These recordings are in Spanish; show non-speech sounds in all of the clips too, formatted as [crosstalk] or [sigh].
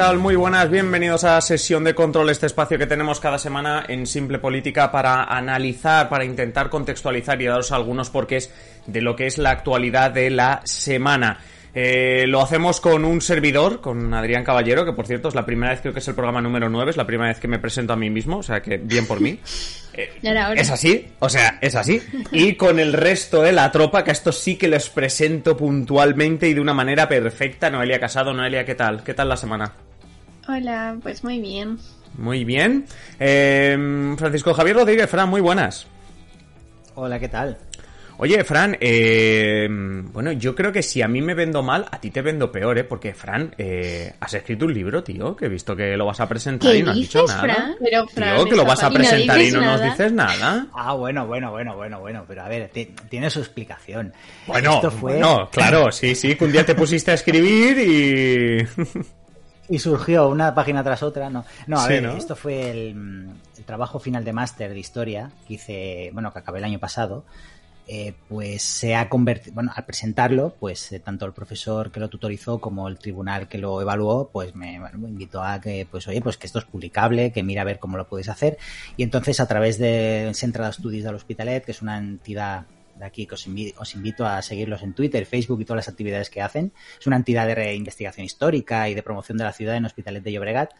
Hola, ¿qué tal? Muy buenas, bienvenidos a Sesión de Control, este espacio que tenemos cada semana en Simple Política para analizar, para intentar contextualizar y daros algunos porqués de lo que es la actualidad de la semana. Eh, lo hacemos con un servidor, con Adrián Caballero, que por cierto es la primera vez, creo que es el programa número 9, es la primera vez que me presento a mí mismo, o sea que bien por mí. [laughs] Eh, es así, o sea, es así. Y con el resto de la tropa, que a estos sí que les presento puntualmente y de una manera perfecta. Noelia Casado, Noelia, ¿qué tal? ¿Qué tal la semana? Hola, pues muy bien. Muy bien. Eh, Francisco Javier Rodríguez, Fran, muy buenas. Hola, ¿qué tal? Oye, Fran, eh, bueno, yo creo que si a mí me vendo mal, a ti te vendo peor, ¿eh? Porque, Fran, eh, has escrito un libro, tío, que he visto que lo vas a presentar y no has dicho nada. Fran? Pero, Fran, tío, que lo vas a presentar y no, nos dices nada. Ah, bueno, bueno, bueno, bueno, bueno, pero a ver, tiene su explicación. Bueno, Esto fue... bueno, claro, sí, sí, que un día te pusiste a escribir y... [laughs] y surgió una página tras otra, no. No, a ver, esto fue el, el trabajo final de máster de historia que hice, bueno, que acabé el año pasado. Eh, pues se ha convertido, bueno, al presentarlo, pues eh, tanto el profesor que lo tutorizó como el tribunal que lo evaluó, pues me, invitó a que, pues oye, pues que esto es publicable, que mira a ver cómo lo puedes hacer. Y entonces a través de Central Studies del Hospitalet, que es una entidad de aquí que os invito, os invito a seguirlos en Twitter, Facebook y todas las actividades que hacen. Es una entidad de investigación histórica y de promoción de la ciudad en Hospitalet de Llobregat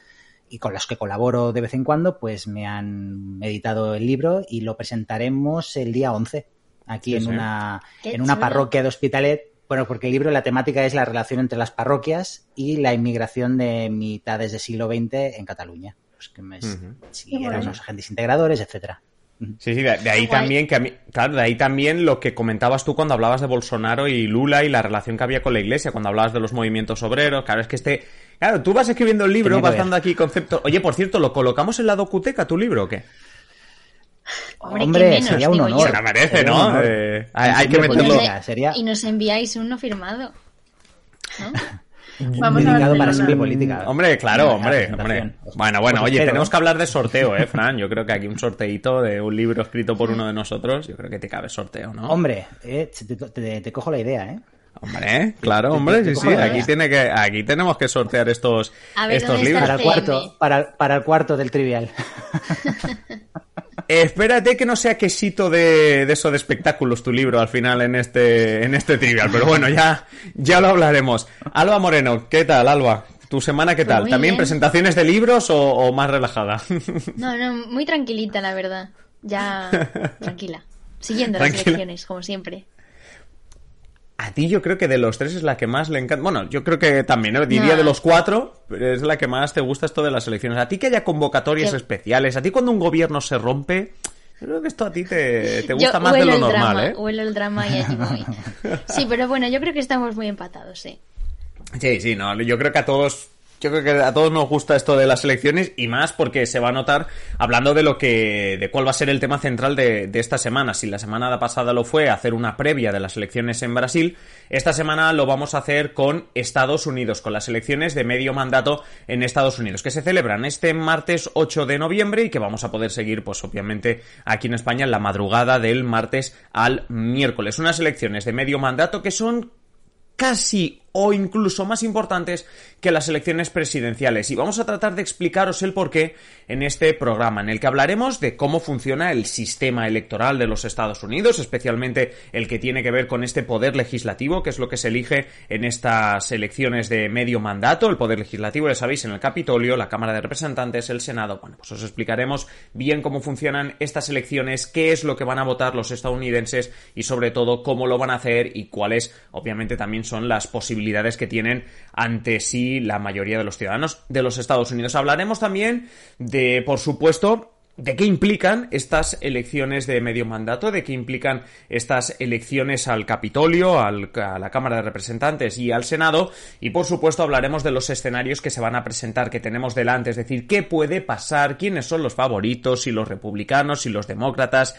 y con las que colaboro de vez en cuando, pues me han editado el libro y lo presentaremos el día 11 aquí en, Una, en una parroquia de Hospitalet. Bueno, porque el libro, la temática es la relación entre las parroquias y la inmigración de mitades del siglo XX en Cataluña. Pues que me, si eran unos agentes integradores, etcétera. Sí, sí, de, ahí también que a mí, claro, de ahí también lo que comentabas tú cuando hablabas de Bolsonaro y Lula y la relación que había con la iglesia, cuando hablabas de los movimientos obreros, claro, es que este, claro, tú vas escribiendo el libro, vas dando aquí conceptos. Oye, por cierto, ¿lo colocamos en la docuteca tu libro o qué? Hombre, sería un honor. Se la merece, ¿no? Eh, hay, que meterlo. Y nos enviáis uno firmado. [laughs] Vamos Dedicado para simple política. Hombre, claro, hombre, hombre. Bueno, bueno, oye, tenemos que hablar de sorteo, ¿eh, Fran? Yo creo que aquí un sorteito de un libro escrito por uno de nosotros, yo creo que te cabe sorteo, ¿no? Hombre, eh, te, cojo la idea, ¿eh? Hombre, claro, hombre, sí, sí. Aquí tiene que, aquí tenemos que sortear estos, estos libros. Para el cuarto, para, para el cuarto del trivial. [laughs] espérate que no sea quesito de, de, eso de espectáculos tu libro al final en este, en este trivial, pero bueno, ya, ya lo hablaremos. Alba Moreno, ¿qué tal, Alba? ¿Tu semana qué pues tal? ¿También presentaciones de libros o, más relajada? No, no, muy tranquilita, la verdad. Ya [laughs] tranquila. Siguiendo las lecciones, como siempre. A ti yo creo que de los tres es la que más le encanta. Bueno, yo creo que también, ¿no? diría de los cuatro, pero es la que más te gusta esto de las elecciones. A ti que haya convocatorias especiales, a ti cuando un gobierno se rompe, yo creo que esto a ti te, gusta más de lo normal, ¿eh? Huelo el drama y allí voy. [laughs] Sí, pero bueno, yo creo que estamos muy empatados, sí. Sí, sí, no, yo creo que a todos yo creo que a todos nos gusta esto de las elecciones y más porque se va a notar hablando de lo que, de cuál va a ser el tema central de, de, esta semana. Si la semana pasada lo fue hacer una previa de las elecciones en Brasil, esta semana lo vamos a hacer con Estados Unidos, con las elecciones de medio mandato en Estados Unidos, que se celebran este martes 8 de noviembre y que vamos a poder seguir, pues obviamente aquí en España en la madrugada del martes al miércoles. Unas elecciones de medio mandato que son casi o incluso más importantes que las elecciones presidenciales. Y vamos a tratar de explicaros el porqué en este programa, en el que hablaremos de cómo funciona el sistema electoral de los Estados Unidos, especialmente el que tiene que ver con este poder legislativo, que es lo que se elige en estas elecciones de medio mandato. El poder legislativo, ya sabéis, en el Capitolio, la Cámara de Representantes, el Senado. Bueno, pues os explicaremos bien cómo funcionan estas elecciones, qué es lo que van a votar los estadounidenses y sobre todo cómo lo van a hacer y cuáles, obviamente, también son las posibilidades que tienen ante sí la mayoría de los ciudadanos de los Estados Unidos. Hablaremos también de, por supuesto, de qué implican estas elecciones de medio mandato, de qué implican estas elecciones al Capitolio, a la Cámara de Representantes y al Senado, y por supuesto hablaremos de los escenarios que se van a presentar, que tenemos delante, es decir, qué puede pasar, quiénes son los favoritos, si los republicanos, si los demócratas,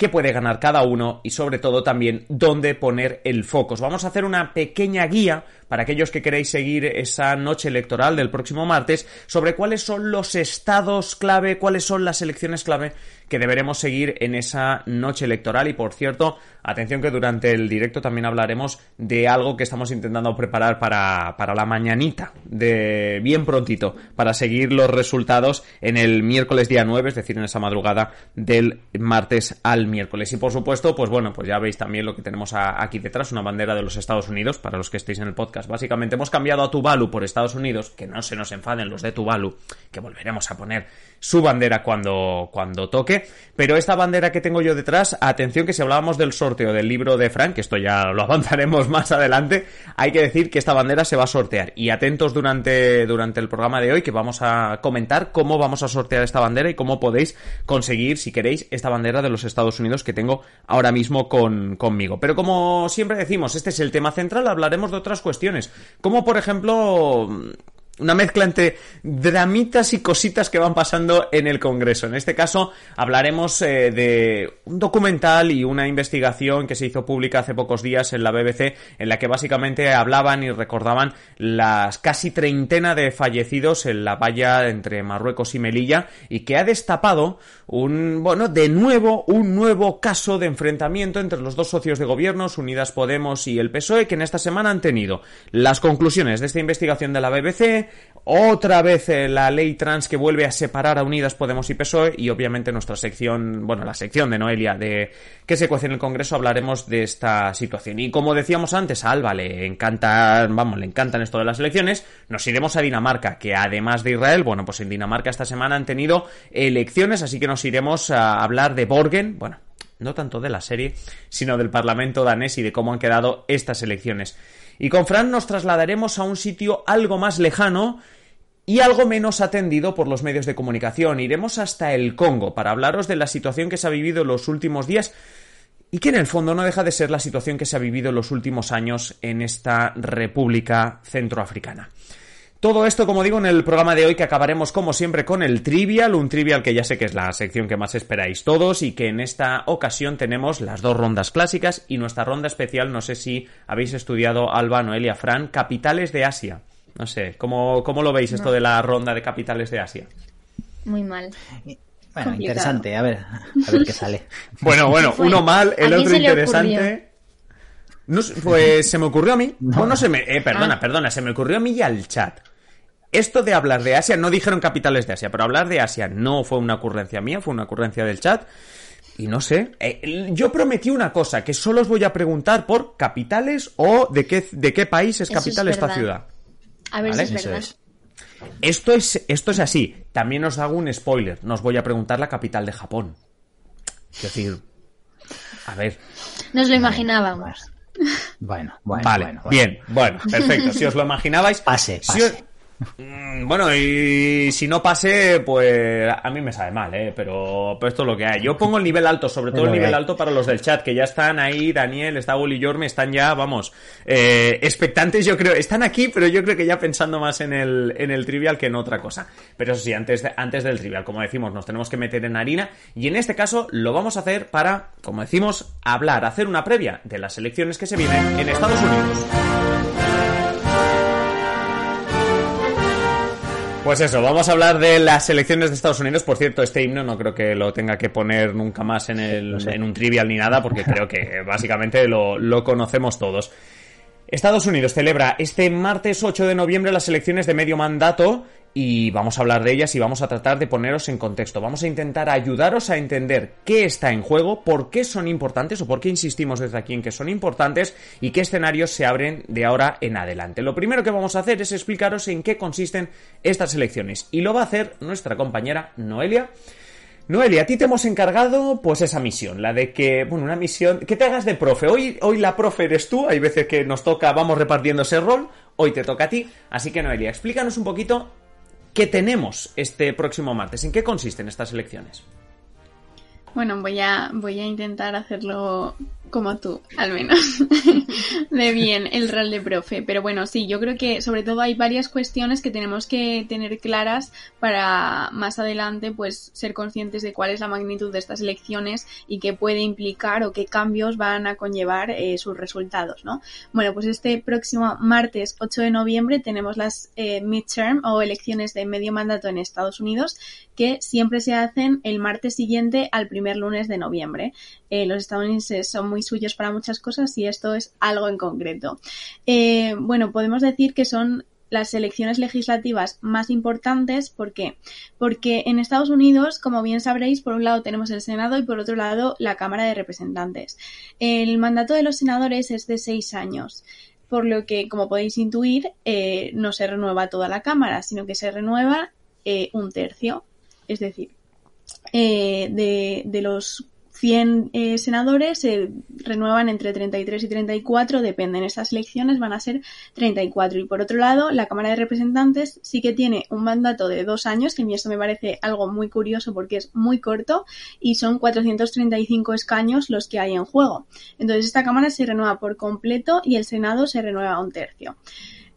qué puede ganar cada uno y sobre todo también dónde poner el foco. vamos a hacer una pequeña guía para aquellos que queréis seguir esa noche electoral del próximo martes sobre cuáles son los estados clave, cuáles son las elecciones clave que deberemos seguir en esa noche electoral. Y por cierto, atención que durante el directo también hablaremos de algo que estamos intentando preparar para, para la mañanita, de bien prontito, para seguir los resultados en el miércoles día 9, es decir, en esa madrugada del martes al miércoles. Y por supuesto, pues bueno, pues ya veis también lo que tenemos aquí detrás, una bandera de los Estados Unidos, para los que estéis en el podcast. Básicamente hemos cambiado a Tuvalu por Estados Unidos, que no se nos enfaden los de Tuvalu, que volveremos a poner su bandera cuando, cuando toque. Pero esta bandera que tengo yo detrás, atención que si hablábamos del sorteo del libro de Frank, que esto ya lo [laughs] avanzaremos más adelante, hay que decir que esta bandera se va a sortear. Y atentos durante, durante el programa de hoy que vamos a comentar cómo vamos a sortear esta bandera y cómo podéis conseguir, si queréis, esta bandera de los Estados Unidos que tengo ahora mismo con, conmigo. Pero como siempre decimos, este es el tema central, hablaremos de otras cuestiones. Como por ejemplo una mezcla entre dramitas y cositas que van pasando en el Congreso. En este caso hablaremos eh, de un documental y una investigación que se hizo pública hace pocos días en la BBC en la que básicamente hablaban y recordaban las casi treintena de fallecidos en la valla entre Marruecos y Melilla y que ha destapado un, bueno, de nuevo, un nuevo caso de enfrentamiento entre los dos socios de gobiernos, Unidas Podemos y el PSOE, que en esta semana han tenido las conclusiones de esta investigación de la BBC, otra vez eh, la ley trans que vuelve a separar a Unidas Podemos y PSOE y obviamente nuestra sección, bueno, la sección de Noelia de que se cuece en el Congreso hablaremos de esta situación. Y como decíamos antes, a Alba le encanta, vamos, le encantan esto de las elecciones, nos iremos a Dinamarca, que además de Israel, bueno, pues en Dinamarca esta semana han tenido elecciones, así que nos iremos a hablar de Borgen, bueno, no tanto de la serie, sino del Parlamento danés y de cómo han quedado estas elecciones. Y con Fran nos trasladaremos a un sitio algo más lejano y algo menos atendido por los medios de comunicación. Iremos hasta el Congo para hablaros de la situación que se ha vivido en los últimos días y que en el fondo no deja de ser la situación que se ha vivido en los últimos años en esta República Centroafricana. Todo esto, como digo, en el programa de hoy que acabaremos como siempre con el trivial, un trivial que ya sé que es la sección que más esperáis todos y que en esta ocasión tenemos las dos rondas clásicas y nuestra ronda especial, no sé si habéis estudiado Alba, Noelia, Fran, capitales de Asia. No sé, ¿cómo, cómo lo veis esto de la ronda de capitales de Asia? Muy mal. Bueno, interesante, a ver, a ver qué sale. [laughs] Bueno, bueno, uno mal, el otro interesante. No, pues se me ocurrió a mí. [laughs] No, no se me. Eh, perdona, ah. perdona, se me ocurrió a mí y al chat. Esto de hablar de Asia, no dijeron capitales de Asia, pero hablar de Asia no fue una ocurrencia mía, fue una ocurrencia del chat. Y no sé, eh, yo prometí una cosa, que solo os voy a preguntar por capitales o de qué, de qué país es capital esta ciudad. A ver si es verdad. Esto es, esto es así. También os hago un spoiler. Nos voy a preguntar la capital de Japón. Es decir, a ver. Nos lo imaginábamos. Bueno, bueno. Vale, bien, bueno, perfecto. Si os lo imaginabais. Pase, pase. Mm, bueno, y si no pase, pues a mí me sabe mal, ¿eh? Pero, esto es lo que hay. Yo pongo el nivel alto, sobre todo el nivel alto para los del chat, que ya están ahí, Daniel, está y Jorme, están ya, vamos, eh, expectantes, yo creo. Están aquí, pero yo creo que ya pensando más en el, en el trivial que en otra cosa. Pero eso sí, antes, antes del trivial, como decimos, nos tenemos que meter en harina. Y en este caso lo vamos a hacer para, como decimos, hablar, hacer una previa de las elecciones que se vienen en Estados Unidos. Pues eso, vamos a hablar de las elecciones de Estados Unidos. Por cierto, este himno no creo que lo tenga que poner nunca más en, el, en un trivial ni nada, porque creo que [laughs] básicamente lo, lo conocemos todos. Estados Unidos celebra este martes 8 de noviembre las elecciones de medio mandato y vamos a hablar de ellas y vamos a tratar de poneros en contexto. Vamos a intentar ayudaros a entender qué está en juego, por qué son importantes o por qué insistimos desde aquí en que son importantes y qué escenarios se abren de ahora en adelante. Lo primero que vamos a hacer es explicaros en qué consisten estas elecciones y lo va a hacer nuestra compañera Noelia. Noelia, a ti te hemos encargado pues esa misión, la de que, bueno, una misión, que te hagas de profe. Hoy, hoy la profe eres tú, hay veces que nos toca, vamos repartiendo ese rol, hoy te toca a ti. Así que Noelia, explícanos un poquito ¿Qué tenemos este próximo martes? ¿En qué consisten estas elecciones? Bueno, voy a, voy a intentar hacerlo como tú, al menos, [laughs] de bien el rol de profe. Pero bueno, sí, yo creo que sobre todo hay varias cuestiones que tenemos que tener claras para más adelante, pues, ser conscientes de cuál es la magnitud de estas elecciones y qué puede implicar o qué cambios van a conllevar eh, sus resultados, ¿no? Bueno, pues este próximo martes 8 de noviembre tenemos las eh, midterm o elecciones de medio mandato en Estados Unidos que siempre se hacen el martes siguiente al primer lunes de noviembre. Eh, los estadounidenses son muy suyos para muchas cosas y esto es algo en concreto. Eh, bueno, podemos decir que son las elecciones legislativas más importantes. ¿Por qué? Porque en Estados Unidos, como bien sabréis, por un lado tenemos el Senado y por otro lado la Cámara de Representantes. El mandato de los senadores es de seis años por lo que, como podéis intuir, eh, no se renueva toda la Cámara, sino que se renueva un tercio. Es decir, de, de, los 100 eh, senadores se renuevan entre 33 y 34, dependen. Estas elecciones van a ser 34. Y por otro lado, la Cámara de Representantes sí que tiene un mandato de dos años, que a mí esto me parece algo muy curioso porque es muy corto y son 435 escaños los que hay en juego. Entonces, esta Cámara se renueva por completo y el Senado se renueva un tercio.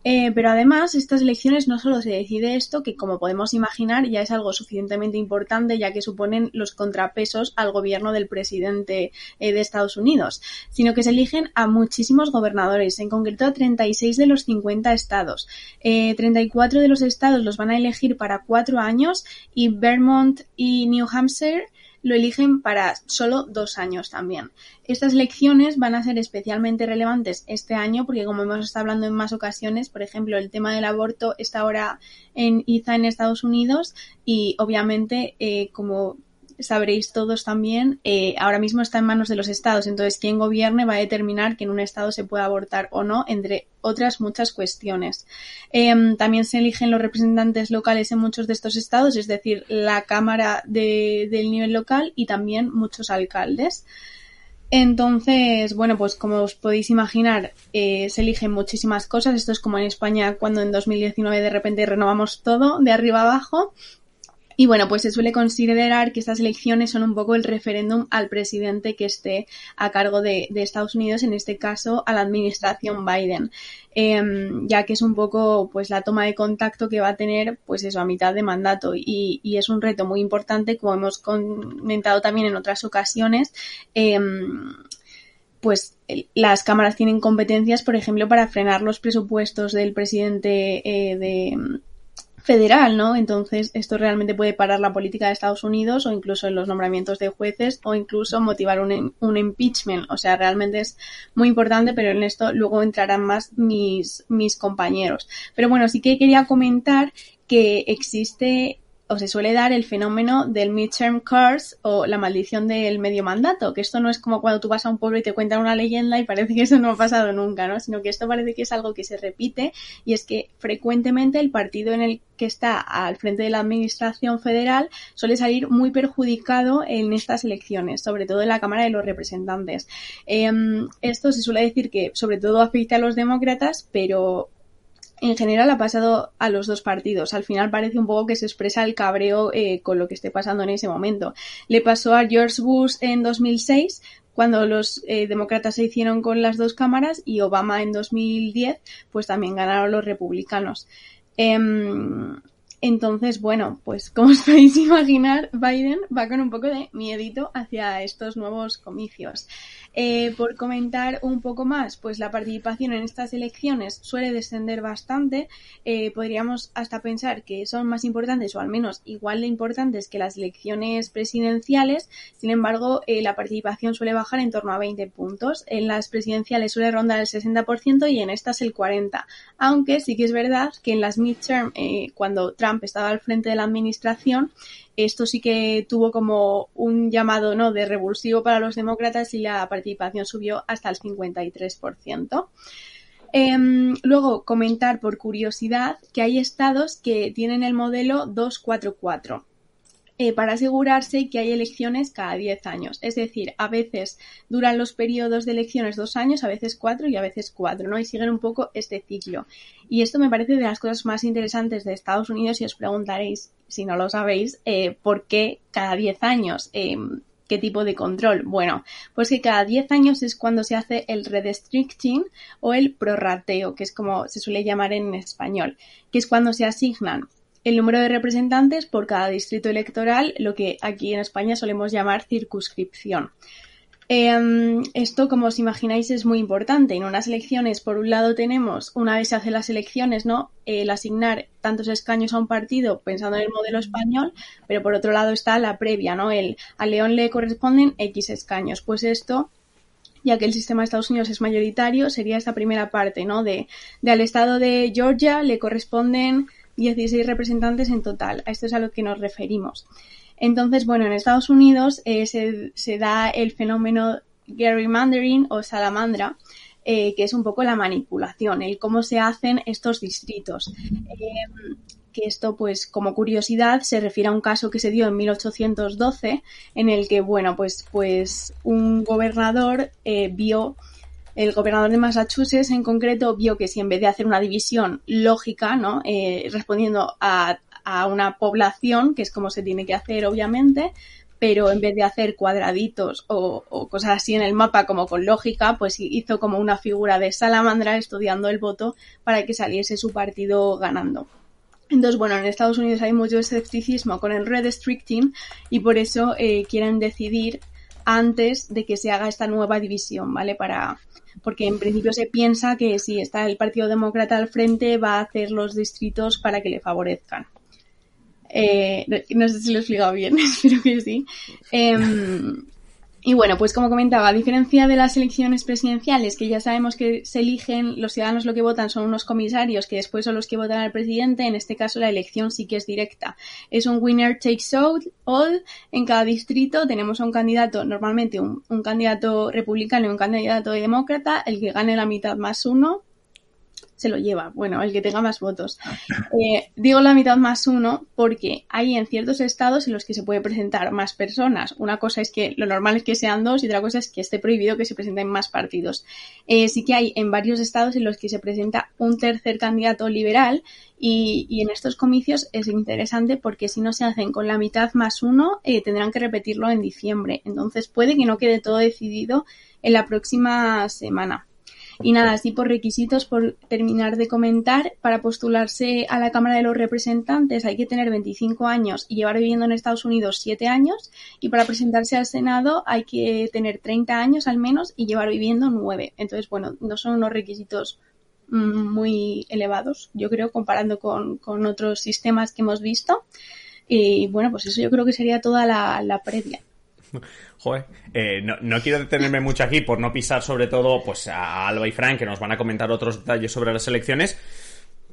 Eh, pero además, estas elecciones no solo se decide esto, que como podemos imaginar ya es algo suficientemente importante, ya que suponen los contrapesos al gobierno del presidente eh, de Estados Unidos, sino que se eligen a muchísimos gobernadores, en concreto a 36 de los 50 estados. Eh, 34 de los estados los van a elegir para cuatro años y Vermont y New Hampshire lo eligen para solo dos años también. Estas elecciones van a ser especialmente relevantes este año porque como hemos estado hablando en más ocasiones, por ejemplo, el tema del aborto está ahora en IZA en Estados Unidos y obviamente eh, como sabréis todos también, eh, ahora mismo está en manos de los estados. Entonces, quien gobierne va a determinar que en un estado se puede abortar o no, entre otras muchas cuestiones. Em, también se eligen los representantes locales en muchos de estos estados, es decir, la Cámara del nivel local y también muchos alcaldes. Entonces, bueno, pues como os podéis imaginar, eh, se eligen muchísimas cosas. Esto es como en España cuando en 2019 de repente renovamos todo de arriba abajo. Y bueno, pues se suele considerar que estas elecciones son un poco el referéndum al presidente que esté a cargo de, Estados Unidos, en este caso a la administración Biden, em, ya que es un poco pues la toma de contacto que va a tener pues eso a mitad de mandato y, es un reto muy importante, como hemos comentado también en otras ocasiones. Em, pues las cámaras tienen competencias, por ejemplo, para frenar los presupuestos del presidente eh, de federal, ¿no? Entonces, esto realmente puede parar la política de Estados Unidos o incluso en los nombramientos de jueces o incluso motivar un, un impeachment. O sea, realmente es muy importante, pero en esto luego entrarán más mis, mis compañeros. Pero bueno, sí que quería comentar que existe o se suele dar el fenómeno del midterm curse o la maldición del medio mandato, que esto no es como cuando tú vas a un pueblo y te cuentan una leyenda y parece que eso no ha pasado nunca, ¿no? Sino que esto parece que es algo que se repite y es que frecuentemente el partido en el que está al frente de la administración federal suele salir muy perjudicado en estas elecciones, sobre todo en la Cámara de los Representantes. Em, esto se suele decir que sobre todo afecta a los demócratas, pero en general ha pasado a los dos partidos. Al final parece un poco que se expresa el cabreo eh, con lo que esté pasando en ese momento. Le pasó a George Bush en 2006 cuando los eh, demócratas se hicieron con las dos cámaras y Obama en 2010 pues también ganaron los republicanos. Em, entonces, bueno, pues como os [laughs] podéis imaginar, Biden va con un poco de miedito hacia estos nuevos comicios. Eh, por comentar un poco más, pues la participación en estas elecciones suele descender bastante. Eh, podríamos hasta pensar que son más importantes o al menos igual de importantes que las elecciones presidenciales. Sin embargo, eh, la participación suele bajar en torno a 20 puntos. En las presidenciales suele rondar el 60% y en estas el 40%. Aunque sí que es verdad que en las midterm, cuando Trump estaba al frente de la administración, esto sí que tuvo como un llamado ¿no? de revulsivo para los demócratas y la participación subió hasta el 53%. Em, luego, comentar por curiosidad que hay estados que tienen el modelo 244. Eh, para asegurarse que hay elecciones cada 10 años. Es decir, a veces duran los periodos de elecciones dos años, a veces cuatro y a veces cuatro, ¿no? Y siguen un poco este ciclo. Y esto me parece de las cosas más interesantes de Estados Unidos y os preguntaréis, si no lo sabéis, eh, por qué cada 10 años. Eh, ¿Qué tipo de control? Bueno, pues que cada 10 años es cuando se hace el redistricting o el prorrateo, que es como se suele llamar en español, que es cuando se asignan el número de representantes por cada distrito electoral, lo que aquí en España solemos llamar circunscripción. Em, esto, como os imagináis, es muy importante. En unas elecciones, por un lado, tenemos, una vez se hacen las elecciones, ¿no? El asignar tantos escaños a un partido pensando en el modelo español, pero por otro lado está la previa, ¿no? El, a León le corresponden X escaños. Pues esto, ya que el sistema de Estados Unidos es mayoritario, sería esta primera parte, ¿no? De, de al estado de Georgia le corresponden 16 representantes en total. A esto es a lo que nos referimos. Entonces, bueno, en Estados Unidos eh, se, da el fenómeno gerrymandering o salamandra, eh, que es un poco la manipulación, el cómo se hacen estos distritos. Eh, que esto, pues, como curiosidad, se refiere a un caso que se dio en 1812, en el que, bueno, pues, pues un gobernador vio el gobernador de Massachusetts en concreto vio que si en vez de hacer una división lógica, ¿no? Eh, respondiendo a, a, una población, que es como se tiene que hacer obviamente, pero en vez de hacer cuadraditos o, o, cosas así en el mapa como con lógica, pues hizo como una figura de salamandra estudiando el voto para que saliese su partido ganando. Entonces, bueno, en Estados Unidos hay mucho escepticismo con el redistricting y por eso eh, quieren decidir antes de que se haga esta nueva división, ¿vale? Para, porque en principio se piensa que si está el Partido Demócrata al frente va a hacer los distritos para que le favorezcan. Eh, no sé si lo he explicado bien, [laughs] espero que sí. Em, y bueno, pues como comentaba, a diferencia de las elecciones presidenciales, que ya sabemos que se eligen, los ciudadanos lo que votan son unos comisarios que después son los que votan al presidente, en este caso la elección sí que es directa. Es un winner takes all, en cada distrito tenemos un candidato, normalmente un candidato republicano y un candidato demócrata, el que gane la mitad más uno, se lo lleva. Bueno, el que tenga más votos. [laughs] Eh, digo la mitad más uno porque hay en ciertos estados en los que se puede presentar más personas. Una cosa es que lo normal es que sean dos y otra cosa es que esté prohibido que se presenten más partidos. Eh, sí que hay en varios estados en los que se presenta un tercer candidato liberal y, en estos comicios es interesante porque si no se hacen con la mitad más uno, eh, tendrán que repetirlo en diciembre. Entonces puede que no quede todo decidido en la próxima semana. Y nada, así por requisitos, por terminar de comentar, para postularse a la Cámara de los Representantes hay que tener 25 años y llevar viviendo en Estados Unidos 7 años. Y para presentarse al Senado hay que tener 30 años al menos y llevar viviendo 9. Entonces, bueno, no son unos requisitos mm, muy elevados, yo creo, comparando con, con otros sistemas que hemos visto. Y bueno, pues eso yo creo que sería toda la, la previa. Joder, eh, no, quiero detenerme mucho aquí por no pisar sobre todo pues a Alba y Frank que nos van a comentar otros detalles sobre las elecciones.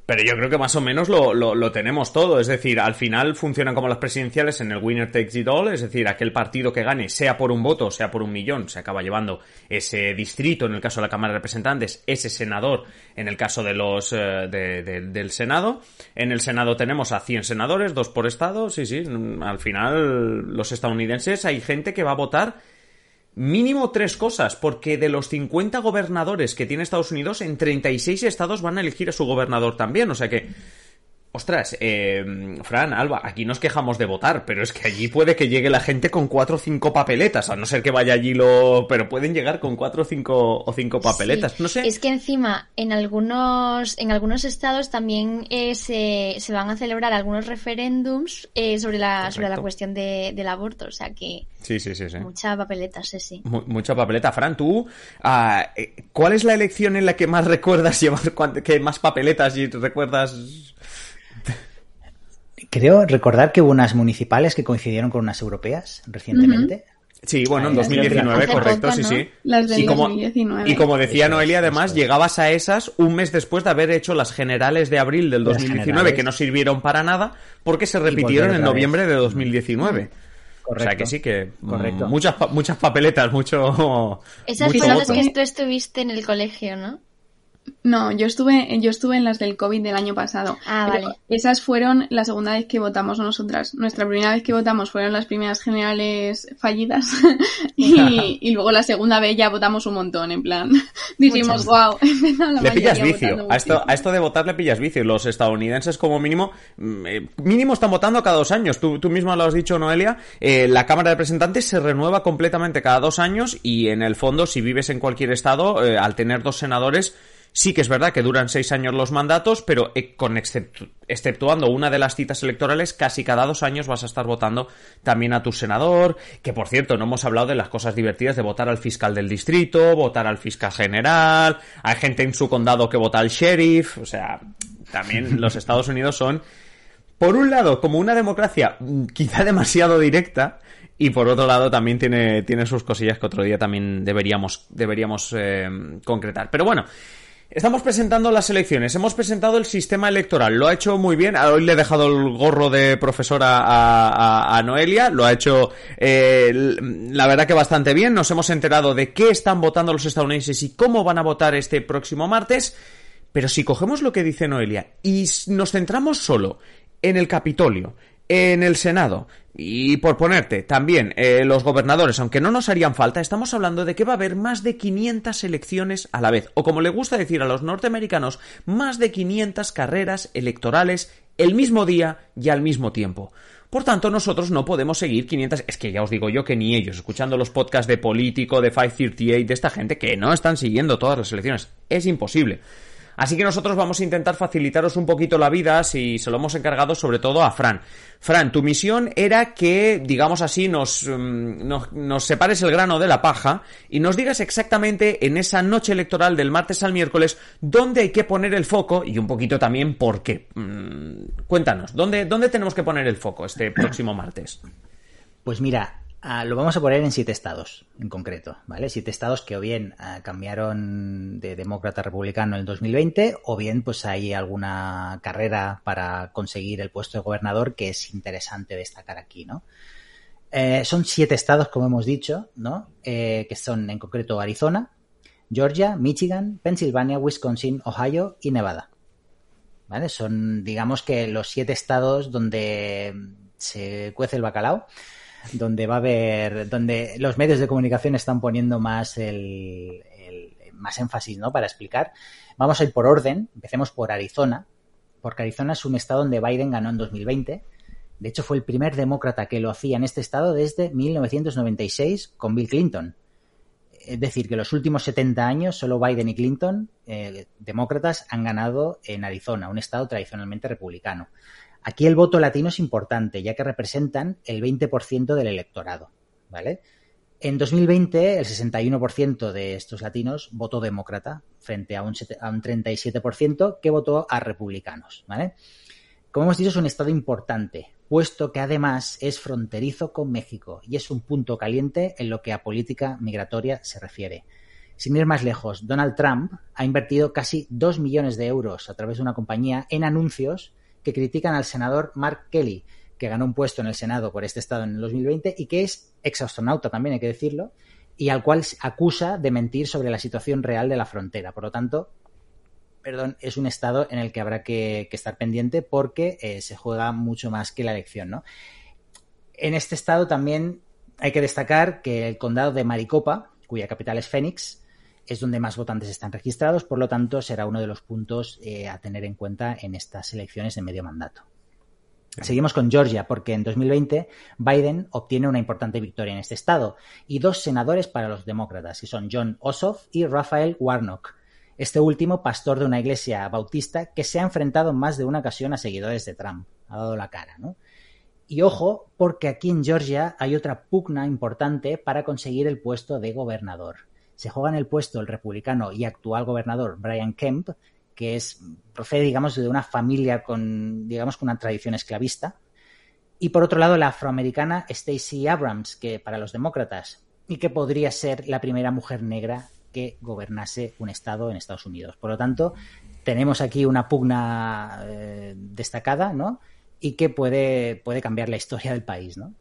Pero yo creo que más o menos lo, lo, tenemos todo. Es decir, al final funcionan como las presidenciales en el winner takes it all. Es decir, aquel partido que gane, sea por un voto, sea por un millón, se acaba llevando ese distrito en el caso de la Cámara de Representantes, ese senador en el caso de los eh, del Senado. En el Senado tenemos a 100 senadores, dos por estado. Sí, sí. Al final, los estadounidenses hay gente que va a votar Mínimo tres cosas, porque de los 50 gobernadores que tiene Estados Unidos, en 36 estados van a elegir a su gobernador también. O sea que Ostras, eh, Fran, Alba, aquí nos quejamos de votar, pero es que allí puede que llegue la gente con cuatro o cinco papeletas, a no ser que vaya allí lo... pero pueden llegar con cuatro o cinco, o cinco papeletas, no sé. Es que encima, en algunos, en algunos estados también eh, se, se, van a celebrar algunos referéndums eh, sobre, la, sobre la cuestión de, del aborto, o sea que... Sí, sí, sí, sí. Mucha papeleta, sí, sí. mucha papeleta. Fran, tú, ah, eh, ¿cuál es la elección en la que más recuerdas llevar, que más papeletas y recuerdas Creo recordar que hubo unas municipales que coincidieron con unas europeas recientemente. Sí, bueno, en 2019, correcto, sí, sí. Las de y como, 2019. Y como decía Noelia, además, llegabas a esas un mes después de haber hecho las generales de abril del 2019, que no sirvieron para nada, porque se repitieron en noviembre de 2019. Correcto. O sea que sí que Correcto. muchas muchas papeletas, mucho Esas fueron las que tú estuviste en el colegio, ¿no? No, yo estuve, yo estuve en las del COVID del año pasado. Ah, vale. Esas fueron la segunda vez que votamos nosotras. Nuestra primera vez que votamos fueron las primeras generales fallidas. [laughs] y, luego la segunda vez ya votamos un montón, en plan. [laughs] Dijimos, wow. [laughs] le pillas vicio. A esto, a esto de votar le pillas vicio. Los estadounidenses, como mínimo, mm, eh, mínimo están votando cada dos años. Tú, tú misma lo has dicho, Noelia. Eh, la Cámara de Representantes se renueva completamente cada dos años y en el fondo, si vives en cualquier estado, eh, al tener dos senadores, Sí que es verdad que duran seis años los mandatos, pero eh, con exceptuando una de las citas electorales, casi cada dos años vas a estar votando también a tu senador, que por cierto, no hemos hablado de las cosas divertidas de votar al fiscal del distrito, votar al fiscal general, hay gente en su condado que vota al sheriff, o sea, también [laughs] los Estados Unidos son, por un lado, como una democracia mm, quizá demasiado directa, y por otro lado también tiene, tiene sus cosillas que otro día también deberíamos, deberíamos eh, concretar. Pero bueno, Estamos presentando las elecciones, hemos presentado el sistema electoral, lo ha hecho muy bien, hoy le he dejado el gorro de profesora a, Noelia, lo ha hecho eh, la verdad que bastante bien, nos hemos enterado de qué están votando los estadounidenses y cómo van a votar este próximo martes, pero si cogemos lo que dice Noelia y nos centramos solo en el Capitolio, en el Senado. Y por ponerte, también eh, los gobernadores, aunque no nos harían falta, estamos hablando de que va a haber más de 500 elecciones a la vez, o como le gusta decir a los norteamericanos, más de 500 carreras electorales el mismo día y al mismo tiempo. Por tanto, nosotros no podemos seguir 500... Es que ya os digo yo que ni ellos, escuchando los podcasts de Político, de 538, de esta gente, que no están siguiendo todas las elecciones. Es imposible. Así que nosotros vamos a intentar facilitaros un poquito la vida si se lo hemos encargado sobre todo a Fran. Fran, tu misión era que, digamos así, nos, mm, nos, separes el grano de la paja y nos digas exactamente en esa noche electoral del martes al miércoles dónde hay que poner el foco y un poquito también por qué. Mm, cuéntanos, ¿dónde, ¿dónde tenemos que poner el foco este próximo martes? Pues mira, Ah, lo vamos a poner en siete estados, en concreto, ¿vale? Siete estados que o bien ah, cambiaron de demócrata a republicano en el 2020, o bien pues hay alguna carrera para conseguir el puesto de gobernador que es interesante destacar aquí, ¿no? Eh, son siete estados, como hemos dicho, ¿no? Eh, que son en concreto Arizona, Georgia, Michigan, Pensilvania, Wisconsin, Ohio y Nevada. ¿Vale? Son, digamos que los siete estados donde se cuece el bacalao donde va a haber, donde los medios de comunicación están poniendo más el, más énfasis, ¿no? Para explicar. Vamos a ir por orden. Empecemos por Arizona, porque Arizona es un estado donde Biden ganó en 2020. De hecho, fue el primer demócrata que lo hacía en este estado desde 1996 con Bill Clinton. Es decir, que los últimos 70 años solo Biden y Clinton, eh, demócratas, han ganado en Arizona, un estado tradicionalmente republicano. Aquí el voto latino es importante, ya que representan el 20% del electorado, ¿vale? En 2020, el 61% de estos latinos votó demócrata, frente a un, 37% que votó a republicanos, ¿vale? Como hemos dicho, es un estado importante, puesto que además es fronterizo con México y es un punto caliente en lo que a política migratoria se refiere. Sin ir más lejos, Donald Trump ha invertido casi 2 millones de euros a través de una compañía en anuncios que critican al senador Mark Kelly, que ganó un puesto en el Senado por este estado en el 2020 y que es exastronauta también, hay que decirlo, y al cual acusa de mentir sobre la situación real de la frontera. Por lo tanto, perdón, es un estado en el que habrá que, estar pendiente porque eh, se juega mucho más que la elección, ¿no? En este estado también hay que destacar que el condado de Maricopa, cuya capital es Phoenix, es donde más votantes están registrados, por lo tanto será uno de los puntos eh, a tener en cuenta en estas elecciones de medio mandato. Seguimos con Georgia, porque en 2020 Biden obtiene una importante victoria en este estado y dos senadores para los demócratas, que son John Ossoff y Raphael Warnock. Este último, pastor de una iglesia bautista que se ha enfrentado en más de una ocasión a seguidores de Trump. Ha dado la cara, ¿no? Y ojo, porque aquí en Georgia hay otra pugna importante para conseguir el puesto de gobernador se juega en el puesto el republicano y actual gobernador Brian Kemp, que es, procede, digamos, de una familia con, digamos, con una tradición esclavista. Y por otro lado, la afroamericana Stacey Abrams, que para los demócratas, y que podría ser la primera mujer negra que gobernase un estado en Estados Unidos. Por lo tanto, tenemos aquí una pugna eh, destacada, ¿no? Y que puede, puede cambiar la historia del país, ¿no?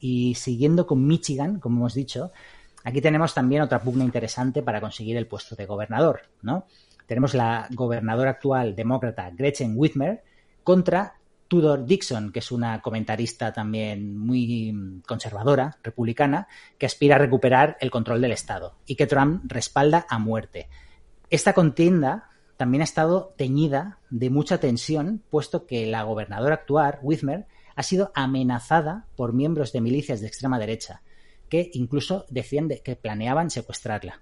Y siguiendo con Michigan, como hemos dicho, Aquí tenemos también otra pugna interesante para conseguir el puesto de gobernador, ¿no? tenemos la gobernadora actual demócrata Gretchen Whitmer contra Tudor Dixon, que es una comentarista también muy conservadora, republicana, que aspira a recuperar el control del Estado y que Trump respalda a muerte. Esta contienda también ha estado teñida de mucha tensión, puesto que la gobernadora actual, Whitmer, ha sido amenazada por miembros de milicias de extrema derecha, que incluso decían que planeaban secuestrarla.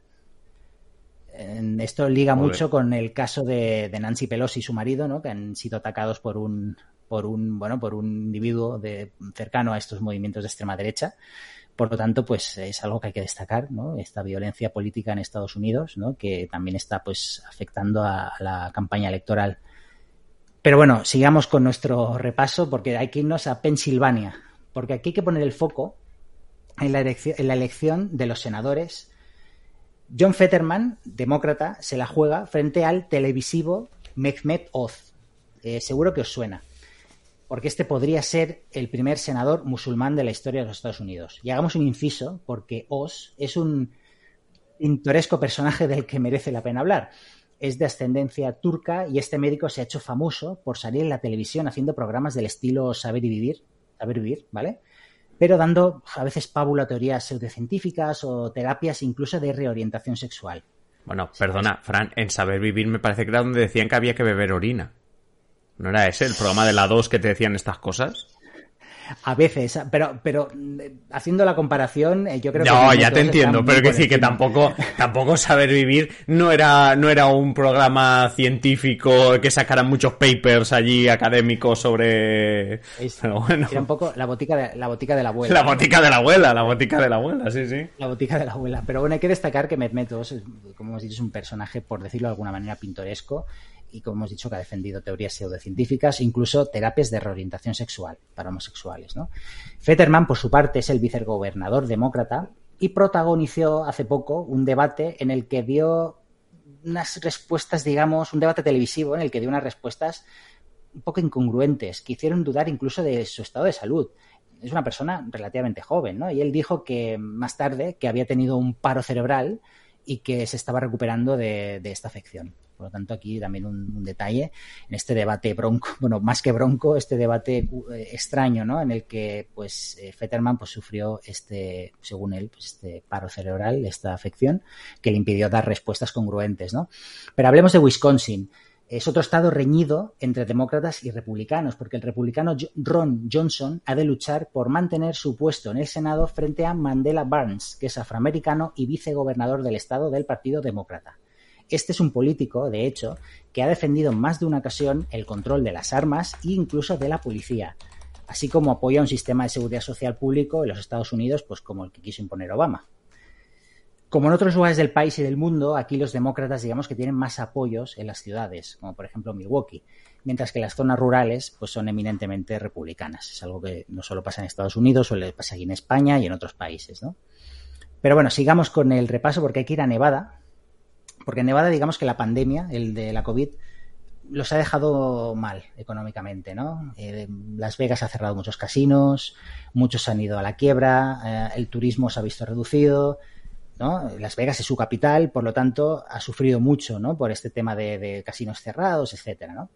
Esto liga mucho con el caso de, Nancy Pelosi y su marido, ¿no? que han sido atacados por un, por un, bueno, por un individuo de, cercano a estos movimientos de extrema derecha. Por lo tanto, pues es algo que hay que destacar, ¿no? Esta violencia política en Estados Unidos, ¿no? Que también está, pues, afectando a, la campaña electoral. Pero bueno, sigamos con nuestro repaso porque hay que irnos a Pensilvania, porque aquí hay que poner el foco en la, elección, de los senadores. John Fetterman, demócrata, se la juega frente al televisivo Mehmet Oz. Eh, seguro que os suena porque este podría ser el primer senador musulmán de la historia de los Estados Unidos. Y hagamos un inciso, porque Oz es un pintoresco personaje del que merece la pena hablar. Es de ascendencia turca y este médico se ha hecho famoso por salir en la televisión haciendo programas del estilo Saber y Vivir, Saber Vivir, ¿vale? Pero dando a veces pábula teorías pseudocientíficas o terapias incluso de reorientación sexual. Bueno, perdona, Fran, en Saber Vivir me parece que era donde decían que había que beber orina. ¿No era ese el programa de la 2 que te decían estas cosas? A veces, pero, pero haciendo la comparación, eh, yo creo que. No, ya te entiendo, pero que sí, que tampoco, tampoco saber vivir no era, no era un programa científico que sacaran muchos papers allí académicos sobre. bueno. Era un poco la botica, de, la botica de la abuela. La botica de la abuela, la botica de la abuela, sí, sí. La botica de la abuela. Pero bueno, hay que destacar que Medmetos, como hemos dicho, es un personaje, por decirlo de alguna manera, pintoresco y como hemos dicho que ha defendido teorías pseudocientíficas, incluso terapias de reorientación sexual para homosexuales. ¿no? Fetterman, por su parte, es el vicegobernador demócrata y protagonizó hace poco un debate en el que dio unas respuestas, digamos, un debate televisivo en el que dio unas respuestas un poco incongruentes, que hicieron dudar incluso de su estado de salud. Es una persona relativamente joven, ¿no? Y él dijo que más tarde que había tenido un paro cerebral y que se estaba recuperando de esta afección. Por lo tanto, aquí también un, detalle en este debate bronco, [laughs] bueno, más que bronco, este debate eh, extraño, ¿no? En el que, pues, eh, Fetterman, pues, sufrió este, según él, pues, este paro cerebral, esta afección, que le impidió dar respuestas congruentes, ¿no? Pero hablemos de Wisconsin es otro estado reñido entre demócratas y republicanos, porque el republicano Ron Johnson ha de luchar por mantener su puesto en el Senado frente a Mandela Barnes, que es afroamericano y vicegobernador del estado del Partido Demócrata. Este es un político, de hecho, que ha defendido en más de una ocasión el control de las armas e incluso de la policía, así como apoya un sistema de seguridad social público en los Estados Unidos, pues como el que quiso imponer Obama. Como en otros lugares del país y del mundo, aquí los demócratas digamos que tienen más apoyos en las ciudades, como por ejemplo Milwaukee, mientras que las zonas rurales pues son eminentemente republicanas. Es algo que no solo pasa en Estados Unidos, suele pasar aquí en España y en otros países, ¿no? Pero bueno, sigamos con el repaso porque hay que ir a Nevada, porque Nevada, digamos que la pandemia, el de la COVID, los ha dejado mal económicamente, ¿no? Eh, Las Vegas ha cerrado muchos casinos, muchos han ido a la quiebra, eh, el turismo se ha visto reducido, ¿no? Las Vegas es su capital, por lo tanto, ha sufrido mucho, ¿no? Por este tema de, casinos cerrados, etcétera, ¿no?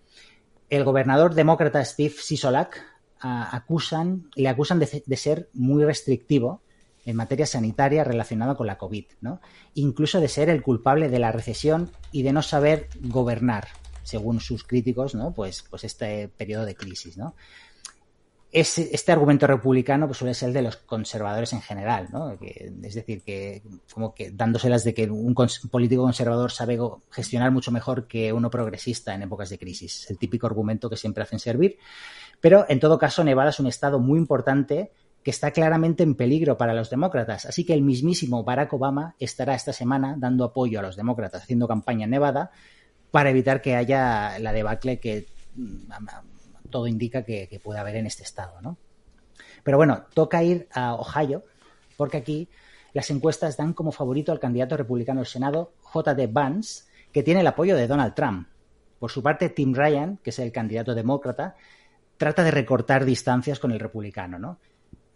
El gobernador demócrata Steve Sisolak acusan, le acusan de ser muy restrictivo en materia sanitaria relacionada con la COVID, ¿no? Incluso de ser el culpable de la recesión y de no saber gobernar, según sus críticos, ¿no? Pues, pues este periodo de crisis, ¿no? este argumento republicano pues, suele ser el de los conservadores en general, ¿no? es decir, que como que dándoselas de que un político conservador sabe gestionar mucho mejor que uno progresista en épocas de crisis. El típico argumento que siempre hacen servir. Pero en todo caso, Nevada es un estado muy importante que está claramente en peligro para los demócratas. Así que el mismísimo Barack Obama estará esta semana dando apoyo a los demócratas, haciendo campaña en Nevada, para evitar que haya la debacle que mm, todo indica que, puede haber en este estado. ¿no? Pero bueno, toca ir a Ohio, porque aquí las encuestas dan como favorito al candidato republicano al Senado, J.D. Vance, que tiene el apoyo de Donald Trump. Por su parte, Tim Ryan, que es el candidato demócrata, trata de recortar distancias con el republicano, ¿no?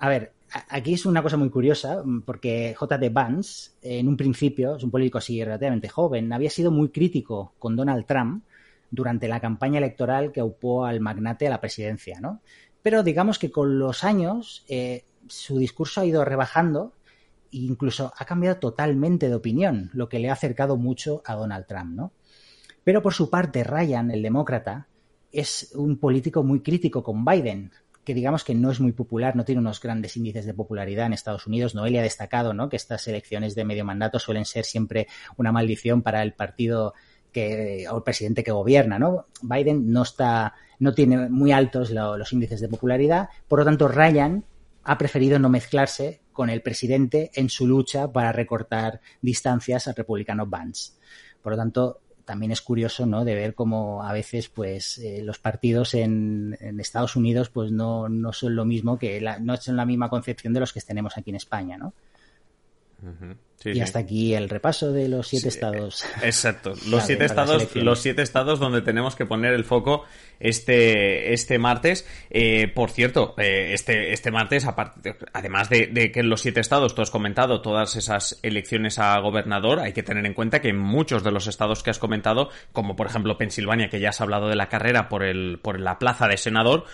A ver, aquí es una cosa muy curiosa, porque J.D. Vance, en un principio, es un político así relativamente joven, había sido muy crítico con Donald Trump durante la campaña electoral que aupó al magnate a la presidencia, ¿no? Pero digamos que con los años eh, su discurso ha ido rebajando e incluso ha cambiado totalmente de opinión, lo que le ha acercado mucho a Donald Trump, ¿no? Pero por su parte, Ryan, el demócrata, es un político muy crítico con Biden, que digamos que no es muy popular, no tiene unos grandes índices de popularidad en Estados Unidos. Noelia ha destacado ¿no? que estas elecciones de medio mandato suelen ser siempre una maldición para el partido que, o el presidente que gobierna. ¿no? Biden no está, no tiene muy altos los índices de popularidad, por lo tanto Ryan ha preferido no mezclarse con el presidente en su lucha para recortar distancias al republicano Vance. Por lo tanto, también es curioso, ¿no? De ver cómo a veces, pues, eh, los partidos en, Estados Unidos, pues, no, no son lo mismo que no son la misma concepción de los que tenemos aquí en España, ¿no? Y hasta aquí el repaso de los siete estados. Exacto, [laughs] los siete estados, los siete estados donde tenemos que poner el foco este, este martes. Eh, por cierto, eh, este, este martes, aparte, además de, que en los siete estados, tú has comentado todas esas elecciones a gobernador, hay que tener en cuenta que en muchos de los estados que has comentado, como por ejemplo Pensilvania, que ya has hablado de la carrera por el, por la plaza de senador,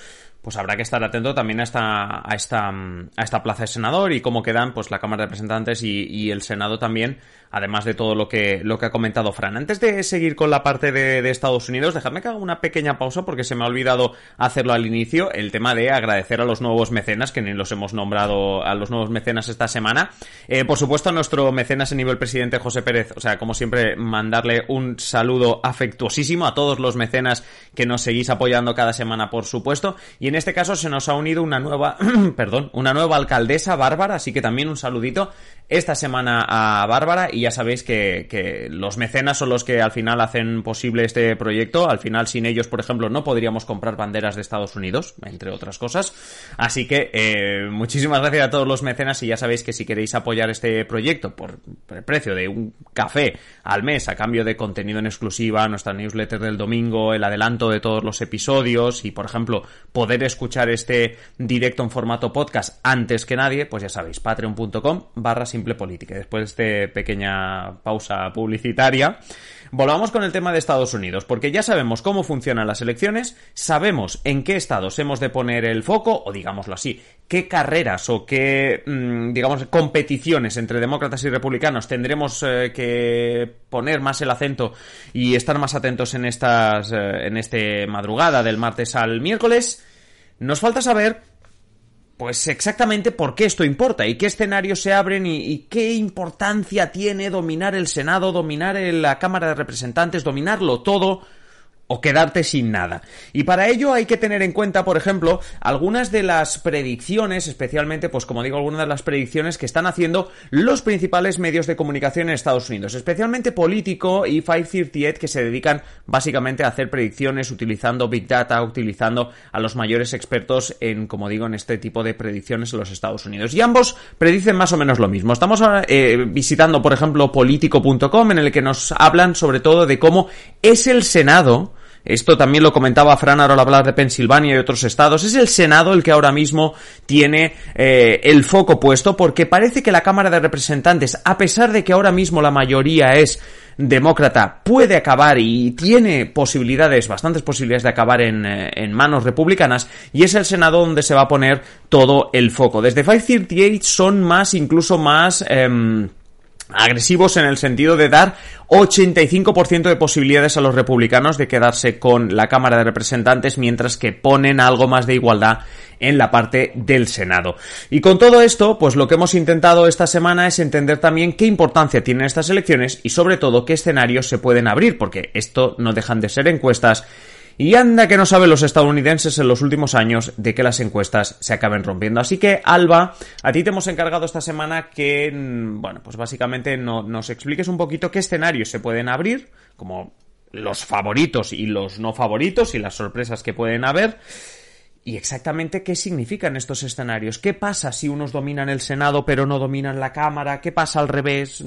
pues habrá que estar atento también a esta, a esta, a esta plaza de senador y cómo quedan pues la Cámara de Representantes y, el Senado también además de todo lo que, lo que ha comentado Fran. Antes de seguir con la parte de, Estados Unidos, dejadme que haga una pequeña pausa porque se me ha olvidado hacerlo al inicio, el tema de agradecer a los nuevos mecenas, que ni los hemos nombrado a los nuevos mecenas esta semana. Eh, por supuesto, a nuestro mecenas en nivel presidente José Pérez, o sea, como siempre, mandarle un saludo afectuosísimo a todos los mecenas que nos seguís apoyando cada semana, por supuesto. Y en este caso se nos ha unido una nueva, [clears throat] perdón, una nueva alcaldesa, Bárbara, así que también un saludito esta semana a Bárbara y ya sabéis que, los mecenas son los que al final hacen posible este proyecto. Al final, sin ellos, por ejemplo, no podríamos comprar banderas de Estados Unidos, entre otras cosas. Así que eh, muchísimas gracias a todos los mecenas y ya sabéis que si queréis apoyar este proyecto por el precio de un café al mes a cambio de contenido en exclusiva, nuestra newsletter del domingo, el adelanto de todos los episodios y, por ejemplo, poder escuchar este directo en formato podcast antes que nadie, pues ya sabéis, patreon.com simple política. Después de esta pequeña pausa publicitaria, volvamos con el tema de Estados Unidos, porque ya sabemos cómo funcionan las elecciones, sabemos en qué estados hemos de poner el foco, o digámoslo así, qué carreras o qué, mm, digamos, competiciones entre demócratas y republicanos tendremos eh, que poner más el acento y estar más atentos en estas, eh, en este madrugada del martes al miércoles. Nos falta saber pues exactamente por qué esto importa y qué escenarios se abren y, qué importancia tiene dominar el Senado, dominar la Cámara de Representantes, dominarlo todo o quedarte sin nada. Y para ello hay que tener en cuenta, por ejemplo, algunas de las predicciones, especialmente, pues como digo, algunas de las predicciones que están haciendo los principales medios de comunicación en Estados Unidos, especialmente Político y 538, que se dedican básicamente a hacer predicciones utilizando Big Data, utilizando a los mayores expertos en, como digo, en este tipo de predicciones en los Estados Unidos. Y ambos predicen más o menos lo mismo. Estamos eh, visitando, por ejemplo, político.com, en el que nos hablan sobre todo de cómo es el Senado esto también lo comentaba Fran al hablar de Pensilvania y otros estados. Es el Senado el que ahora mismo tiene eh, el foco puesto porque parece que la Cámara de Representantes, a pesar de que ahora mismo la mayoría es demócrata, puede acabar y tiene posibilidades, bastantes posibilidades de acabar en, eh, en manos republicanas y es el Senado donde se va a poner todo el foco. Desde 538 son más, incluso más... Em, agresivos en el sentido de dar 85% de posibilidades a los republicanos de quedarse con la Cámara de Representantes mientras que ponen algo más de igualdad en la parte del Senado. Y con todo esto, pues lo que hemos intentado esta semana es entender también qué importancia tienen estas elecciones y sobre todo qué escenarios se pueden abrir, porque esto no dejan de ser encuestas y anda que no saben los estadounidenses en los últimos años de que las encuestas se acaben rompiendo. Así que, Alba, a ti te hemos encargado esta semana que, mm, bueno, pues básicamente nos expliques un poquito qué escenarios se pueden abrir, como los favoritos y los no favoritos y las sorpresas que pueden haber. Y exactamente qué significan estos escenarios. ¿Qué pasa si unos dominan el Senado pero no dominan la Cámara? ¿Qué pasa al revés?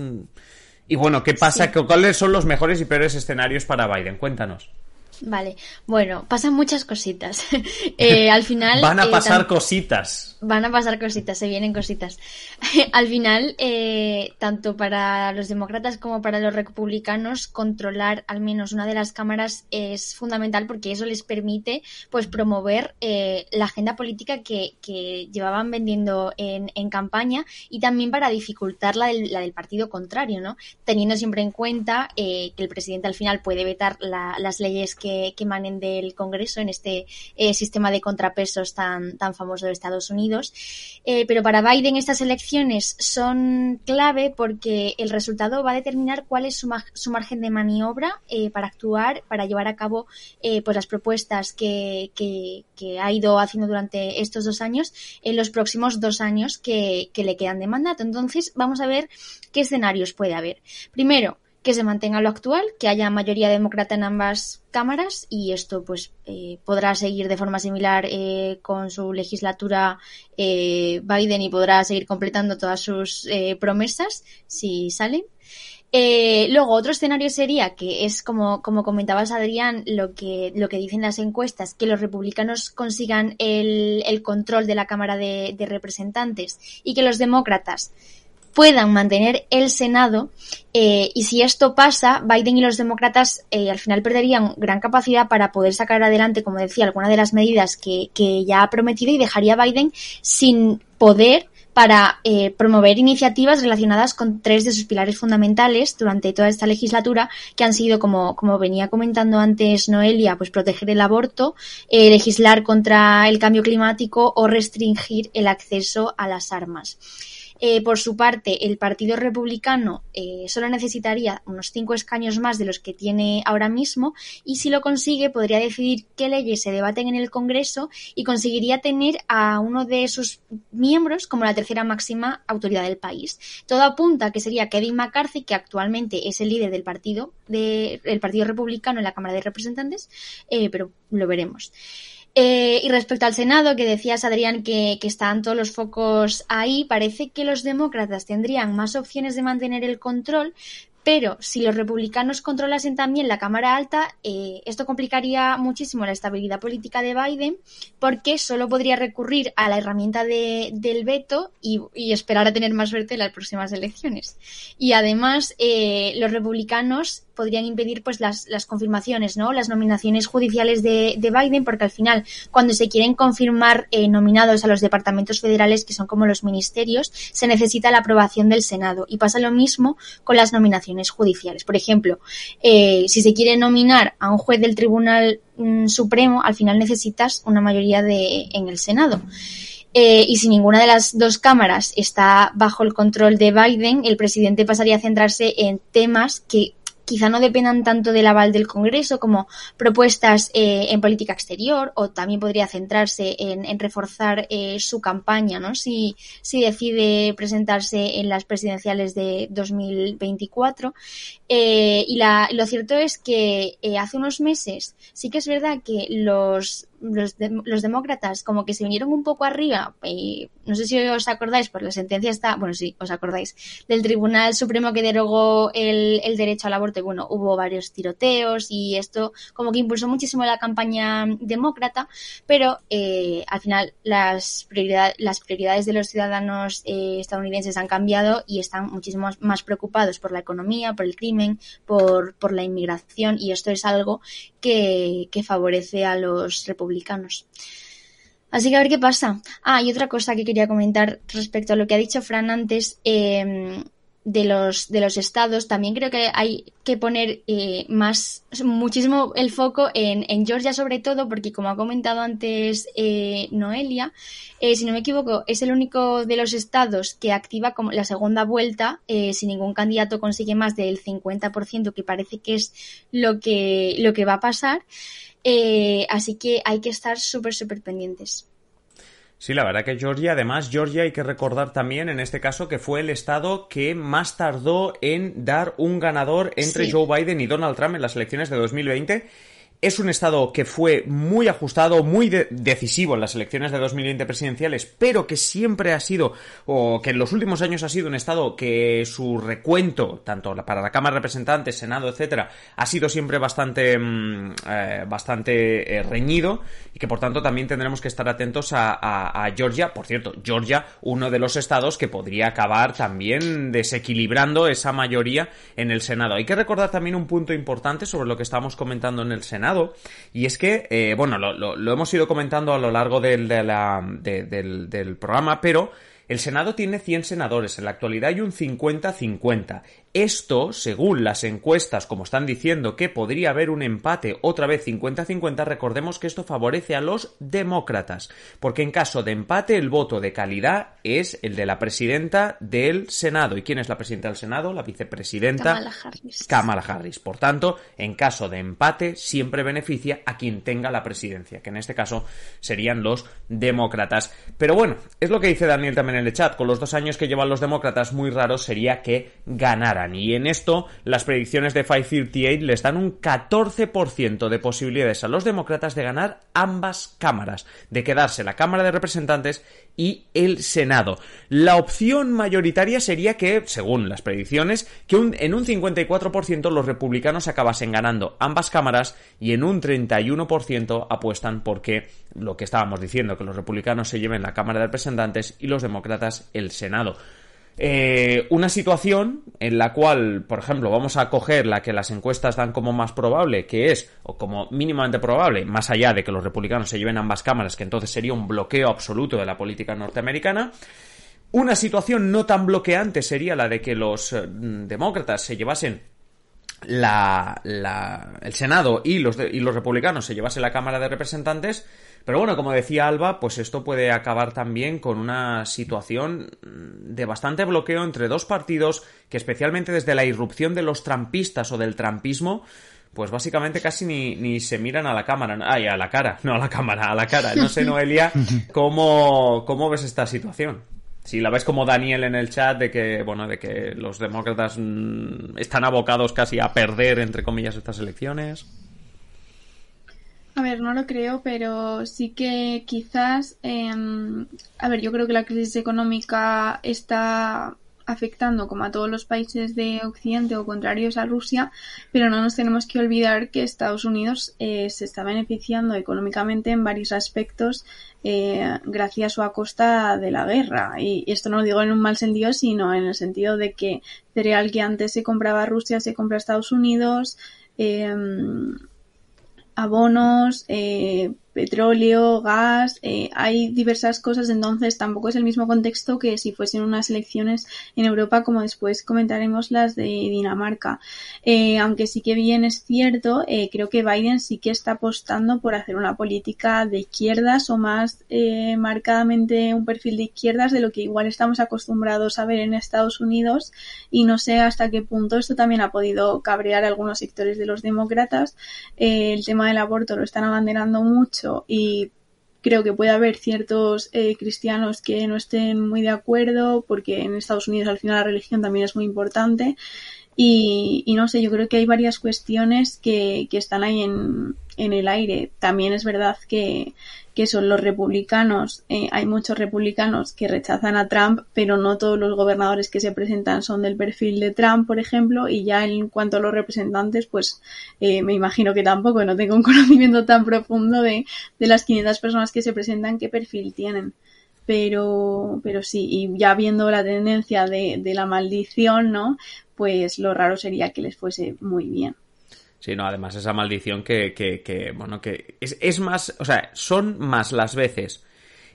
Y bueno, ¿qué pasa? ¿Cuáles son los mejores y peores escenarios para Biden? Cuéntanos. Vale, bueno, pasan muchas cositas. [laughs] Eh, al final... Van a eh, pasar cositas. Van a pasar cositas, se vienen cositas. [laughs] al final, eh, tanto para los demócratas como para los republicanos, controlar al menos una de las cámaras es fundamental porque eso les permite pues promover la agenda política que, llevaban vendiendo en, campaña y también para dificultar la del, la partido contrario, ¿no? Teniendo siempre en cuenta que el presidente al final puede vetar las leyes que que, emanen del Congreso en este eh, sistema de contrapesos tan, tan famoso de Estados Unidos. Eh, pero para Biden estas elecciones son clave porque el resultado va a determinar cuál es su, su margen de maniobra eh, para actuar, para llevar a cabo pues las propuestas que, ha ido haciendo durante estos dos años en los próximos dos años que le quedan de mandato. Entonces vamos a ver qué escenarios puede haber. Primero, que se mantenga lo actual, que haya mayoría demócrata en ambas cámaras y esto pues eh, podrá seguir de forma similar eh, con su legislatura eh, Biden y podrá seguir completando todas sus promesas si salen. luego, otro escenario sería que es como, como comentabas, Adrián, lo que, lo que dicen las encuestas, que los republicanos consigan el, el control de la Cámara de, de Representantes y que los demócratas puedan mantener el Senado eh, y si esto pasa, Biden y los demócratas eh, al final perderían gran capacidad para poder sacar adelante, como decía, alguna de las medidas que, ya ha prometido y dejaría a Biden sin poder para eh, promover iniciativas relacionadas con tres de sus pilares fundamentales durante toda esta legislatura, que han sido, como, como venía comentando antes Noelia, pues proteger el aborto, legislar contra el cambio climático o restringir el acceso a las armas. Eh, por su parte, el Partido Republicano eh, solo necesitaría unos cinco escaños más de los que tiene ahora mismo y si lo consigue podría decidir qué leyes se debaten en el Congreso y conseguiría tener a uno de sus miembros como la tercera máxima autoridad del país. Todo apunta a que sería Kevin McCarthy, que actualmente es el líder del partido, del Partido Republicano en la Cámara de Representantes, eh, pero lo veremos. Eh, y respecto al Senado, que decías, Adrián, que, que están todos los focos ahí, parece que los demócratas tendrían más opciones de mantener el control, pero si los republicanos controlasen también la Cámara Alta, eh, esto complicaría muchísimo la estabilidad política de Biden, porque solo podría recurrir a la herramienta del veto y, esperar a tener más suerte en las próximas elecciones. Y además, eh, los republicanos podrían impedir pues las, las confirmaciones, ¿no? Las nominaciones judiciales de, de Biden, porque al final, cuando se quieren confirmar eh, nominados a los departamentos federales, que son como los ministerios, se necesita la aprobación del Senado. Y pasa lo mismo con las nominaciones judiciales. Por ejemplo, eh, si se quiere nominar a un juez del Tribunal mm, Supremo, al final necesitas una mayoría de, en el Senado. Eh, y si ninguna de las dos cámaras está bajo el control de Biden, el presidente pasaría a centrarse en temas que quizá no dependan tanto del aval del Congreso como propuestas eh, en política exterior o también podría centrarse en, reforzar eh, su campaña, ¿no? Si, decide presentarse en las presidenciales de 2024. Eh, y la, lo cierto es que hace unos meses sí que es verdad que los los, los, demócratas como que se vinieron un poco arriba, y no sé si os acordáis, por la sentencia está, bueno, sí, os acordáis, del Tribunal Supremo que derogó el, el derecho al aborto, y bueno, hubo varios tiroteos y esto como que impulsó muchísimo la campaña demócrata, pero eh, al final las, prioridad, las prioridades de los ciudadanos eh, estadounidenses han cambiado y están muchísimo más preocupados por la economía, por el crimen, por, por la inmigración, y esto es algo que, que favorece a los republicanos. Así que a ver qué pasa. Ah, y otra cosa que quería comentar respecto a lo que ha dicho Fran antes. Eh, de los, de los estados, también creo que hay que poner eh, más, muchísimo el foco en, en, Georgia sobre todo, porque como ha comentado antes eh, Noelia, eh, si no me equivoco, es el único de los estados que activa como la segunda vuelta si ningún candidato consigue más del 50%, que parece que es lo que, lo que va a pasar. Así que hay que estar súper, súper pendientes. Sí, la verdad que Georgia, además, Georgia hay que recordar también en este caso que fue el estado que más tardó en dar un ganador entre Joe Biden y Donald Trump en las elecciones de 2020 es un estado que fue muy ajustado, muy decisivo en las elecciones de 2020 presidenciales, pero que siempre ha sido, o que en los últimos años ha sido un estado que su recuento, tanto para la Cámara de Representantes, Senado, etcétera, ha sido siempre bastante, mm, eh, bastante eh, reñido que por tanto también tendremos que estar atentos a, Georgia. Por cierto, Georgia, uno de los estados que podría acabar también desequilibrando esa mayoría en el Senado. Hay que recordar también un punto importante sobre lo que estábamos comentando en el Senado y es que, eh, bueno, lo, hemos ido comentando a lo largo del, del, del programa, pero el Senado tiene 100 senadores, en la actualidad hay un 50-50. Esto, según las encuestas, como están diciendo que podría haber un empate otra vez 50-50, recordemos que esto favorece a los demócratas, porque en caso de empate el voto de calidad es el de la presidenta del Senado. ¿Y quién es la presidenta del Senado? La vicepresidenta Kamala Harris. Kamala Harris. Por tanto, en caso de empate siempre beneficia a quien tenga la presidencia, que en este caso serían los demócratas. Pero bueno, es lo que dice Daniel también en el chat, con los dos años que llevan los demócratas, muy raro sería que Y en esto, las predicciones de 538 les dan un 14% de posibilidades a los demócratas de ganar ambas cámaras, de quedarse la Cámara de Representantes y el Senado. La opción mayoritaria sería que, según las predicciones, que en un 54% los republicanos acabasen ganando ambas cámaras y en un 31% apuestan porque lo que estábamos diciendo, que los republicanos se lleven la Cámara de Representantes y los demócratas el Senado. Eh, una situación en la cual, por ejemplo, vamos a coger la que las encuestas dan como más probable, que es, o como mínimamente probable, más allá de que los republicanos se lleven ambas cámaras, que entonces sería un bloqueo absoluto de la política norteamericana. Una situación no tan bloqueante sería la de que los eh, demócratas se llevasen la, el Senado y los, y los republicanos se llevasen la Cámara de Representantes. Pero bueno, como decía Alba, pues esto puede acabar también con una situación de bastante bloqueo entre dos partidos que especialmente desde la irrupción de los trampistas o del trampismo, pues básicamente casi ni, ni se miran a la cámara, ay, a la cara, no a la cámara, a la cara. No sé, Noelia, [laughs] cómo, cómo ves esta situación. Si la ves como Daniel en el chat de que, bueno, de que los demócratas mm, están abocados casi a perder, entre comillas, estas elecciones. A ver, no lo creo, pero sí que quizás, em, a ver, yo creo que la crisis económica está afectando como a todos los países de Occidente o contrarios a Rusia, pero no nos tenemos que olvidar que Estados Unidos eh, se está beneficiando económicamente en varios aspectos eh, gracias o a costa de la guerra. Y, esto no lo digo en un mal sentido, sino en el sentido de que cereal que antes se compraba a Rusia se compra a Estados Unidos. Eh, abonos, eh, petróleo, gas, eh, hay diversas cosas, entonces tampoco es el mismo contexto que si fuesen unas elecciones en Europa, como después comentaremos las de Dinamarca. Eh, aunque sí que bien es cierto, eh, creo que Biden sí que está apostando por hacer una política de izquierdas o más marcadamente un perfil de izquierdas de lo que igual estamos acostumbrados a ver en Estados Unidos y no sé hasta qué punto esto también ha podido cabrear algunos sectores de los demócratas. el tema del aborto lo están abanderando mucho y creo que puede haber ciertos eh, cristianos que no estén muy de acuerdo porque en Estados Unidos al final la religión también es muy importante y, no sé, yo creo que hay varias cuestiones que, que están ahí en, en el aire. También es verdad que, que son los republicanos. Eh, hay muchos republicanos que rechazan a Trump, pero no todos los gobernadores que se presentan son del perfil de Trump, por ejemplo, y ya en cuanto a los representantes, pues eh, me imagino que tampoco, no tengo un [laughs] conocimiento tan profundo de, de las 500 personas que se presentan, qué perfil tienen. Pero, pero sí, y ya viendo la tendencia de, de la maldición, ¿no? Pues lo raro sería que les fuese muy bien. Sí, no, además esa maldición que, que, bueno, que es, es, más, o sea, son más las veces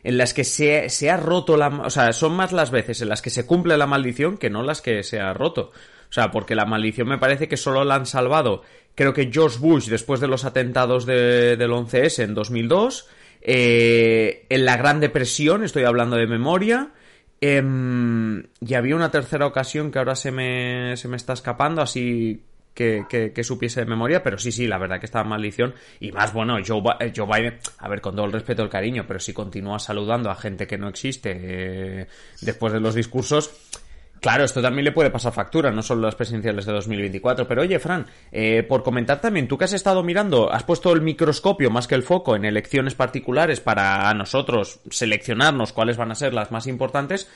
en las que se, se, ha roto la, o sea, son más las veces en las que se cumple la maldición que no las que se ha roto. O sea, porque la maldición me parece que solo la han salvado, creo que George Bush después de los atentados de, del 11S en 2002, eh, en la Gran Depresión, estoy hablando de memoria, eh, y había una tercera ocasión que ahora se me, se me está escapando, así que, que, supiese de memoria, pero sí, sí, la verdad que estaba maldición. Y más, bueno, Joe, eh, Joe Biden, a ver, con todo el respeto y el cariño, pero si continúa saludando a gente que no existe eh, después de los discursos, Claro, esto también le puede pasar factura, no solo las presidenciales de 2024. Pero oye, Fran, eh, por comentar también, tú que has estado mirando, has puesto el microscopio más que el foco en elecciones particulares para nosotros seleccionarnos cuáles van a ser las más importantes.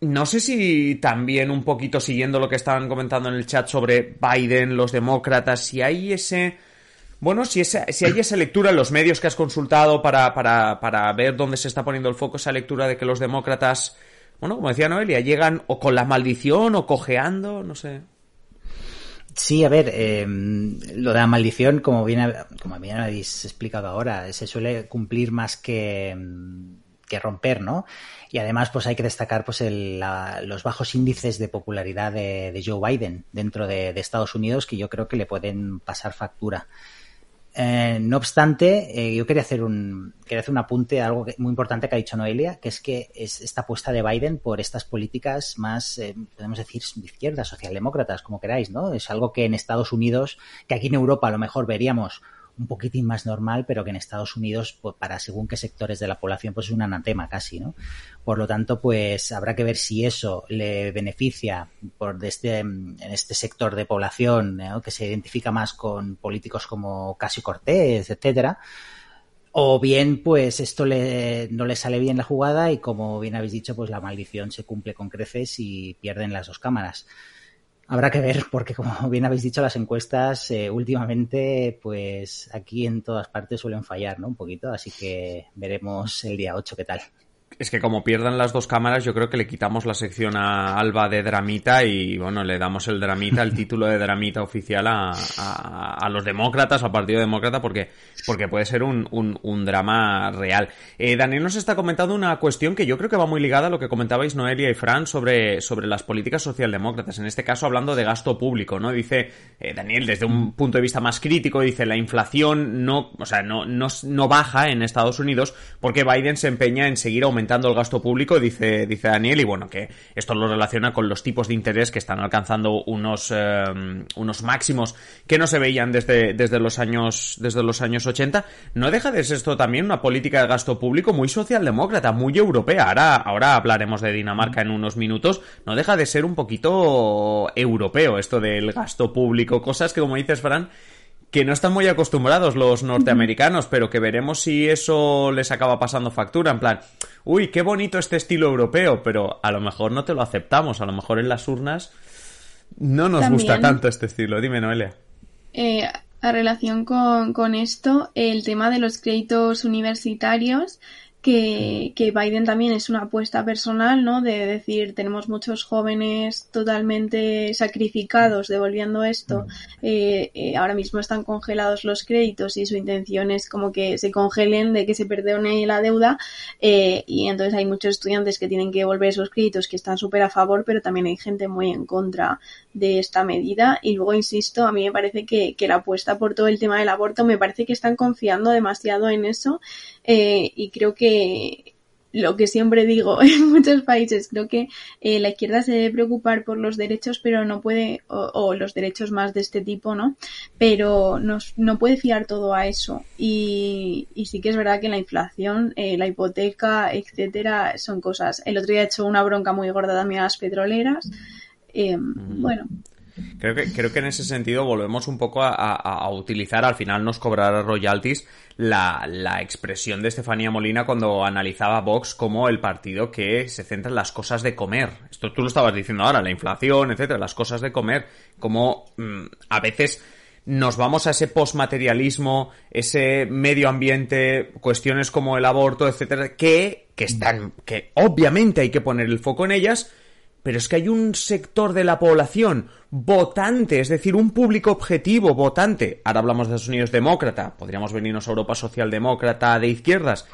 No sé si también un poquito siguiendo lo que estaban comentando en el chat sobre Biden, los demócratas, si hay ese... Bueno, si, si hay esa lectura en los medios que has consultado para, para, para ver dónde se está poniendo el foco, esa lectura de que los demócratas, bueno, como decía Noelia, llegan o con la maldición o cojeando, no sé. Sí, a ver, eh, lo de la maldición, como bien, como bien habéis explicado ahora, se suele cumplir más que, que romper, ¿no? Y además, pues hay que destacar pues los bajos índices de popularidad de, Joe Biden dentro de, Estados Unidos que yo creo que le pueden pasar factura. Eh, no obstante, eh, yo quería hacer un quería hacer un apunte a algo muy importante que ha dicho Noelia, que es que es esta apuesta de Biden por estas políticas más, eh, podemos decir, de izquierda, socialdemócratas, como queráis, ¿no? Es algo que en Estados Unidos, que aquí en Europa a lo mejor veríamos un poquitín más normal, pero que en Estados Unidos, pues, para según qué sectores de la población, pues es un anatema casi, ¿no? Por lo tanto, pues habrá que ver si eso le beneficia por este, en este sector de población que se identifica más con políticos como Casio Cortés, etcétera, o bien, pues esto le, no le sale bien la jugada y como bien habéis dicho, pues la maldición se cumple con creces y pierden las dos cámaras. Habrá que ver, porque como [laughs] bien habéis dicho, las encuestas eh, últimamente, pues aquí en todas partes suelen fallar, ¿no? Un poquito, así que veremos el día 8 qué tal. Es que como pierdan las dos cámaras, yo creo que le quitamos la sección a Alba de Dramita y bueno, le damos el Dramita, el [laughs] título de Dramita oficial a, a, los demócratas, al Partido Demócrata, porque, porque puede ser un, un, drama real. Eh, Daniel nos está comentando una cuestión que yo creo que va muy ligada a lo que comentabais Noelia y Fran sobre, sobre las políticas socialdemócratas, en este caso hablando de gasto público, ¿no? Dice eh, Daniel, desde un punto de vista más crítico, dice la inflación no, o sea, no, no, no baja en Estados Unidos porque Biden se empeña en seguir aumentando el gasto público, dice, dice Daniel, y bueno, que esto lo relaciona con los tipos de interés que están alcanzando unos, eh, unos máximos que no se veían desde, desde, los años, desde los años 80. No deja de ser esto también una política de gasto público muy socialdemócrata, muy europea. Ahora, ahora hablaremos de Dinamarca en unos minutos. No deja de ser un poquito europeo esto del gasto público, cosas que como dices, Fran, que no están muy acostumbrados los norteamericanos, pero que veremos si eso les acaba pasando factura, en plan, uy, qué bonito este estilo europeo, pero a lo mejor no te lo aceptamos, a lo mejor en las urnas no nos gusta tanto este estilo. Dime, Noelia. Eh, a relación con, con esto, el tema de los créditos universitarios, que, que, Biden también es una apuesta personal, ¿no? De decir, tenemos muchos jóvenes totalmente sacrificados devolviendo esto. Eh, eh, ahora mismo están congelados los créditos y su intención es como que se congelen, de que se perdone la deuda. Eh, y entonces hay muchos estudiantes que tienen que devolver esos créditos que están súper a favor, pero también hay gente muy en contra de esta medida. Y luego, insisto, a mí me parece que, que la apuesta por todo el tema del aborto, me parece que están confiando demasiado en eso. Y creo que lo que siempre digo [laughs] en muchos países, creo que eh, la izquierda se debe preocupar por los derechos, pero no puede, o, los derechos más de este tipo, ¿no? Pero no, no puede fiar todo a eso. Y, y, sí que es verdad que la inflación, eh, la hipoteca, etcétera, son cosas. El otro día he hecho una bronca muy gorda también a las petroleras. Mm. Bueno, Creo que, creo que en ese sentido volvemos un poco a, utilizar, al final nos cobrará royalties, la, la, expresión de Estefanía Molina cuando analizaba Vox como el partido que se centra en las cosas de comer. Esto tú lo estabas diciendo ahora, la inflación, etcétera, las cosas de comer, como mm, a veces nos vamos a ese postmaterialismo, ese medio ambiente, cuestiones como el aborto, etcétera, que, que están, que obviamente hay que poner el foco en ellas, pero es que hay un sector de la población votante, es decir, un público objetivo votante. Ahora hablamos de Estados Unidos demócrata, podríamos venirnos a Europa socialdemócrata de izquierdas,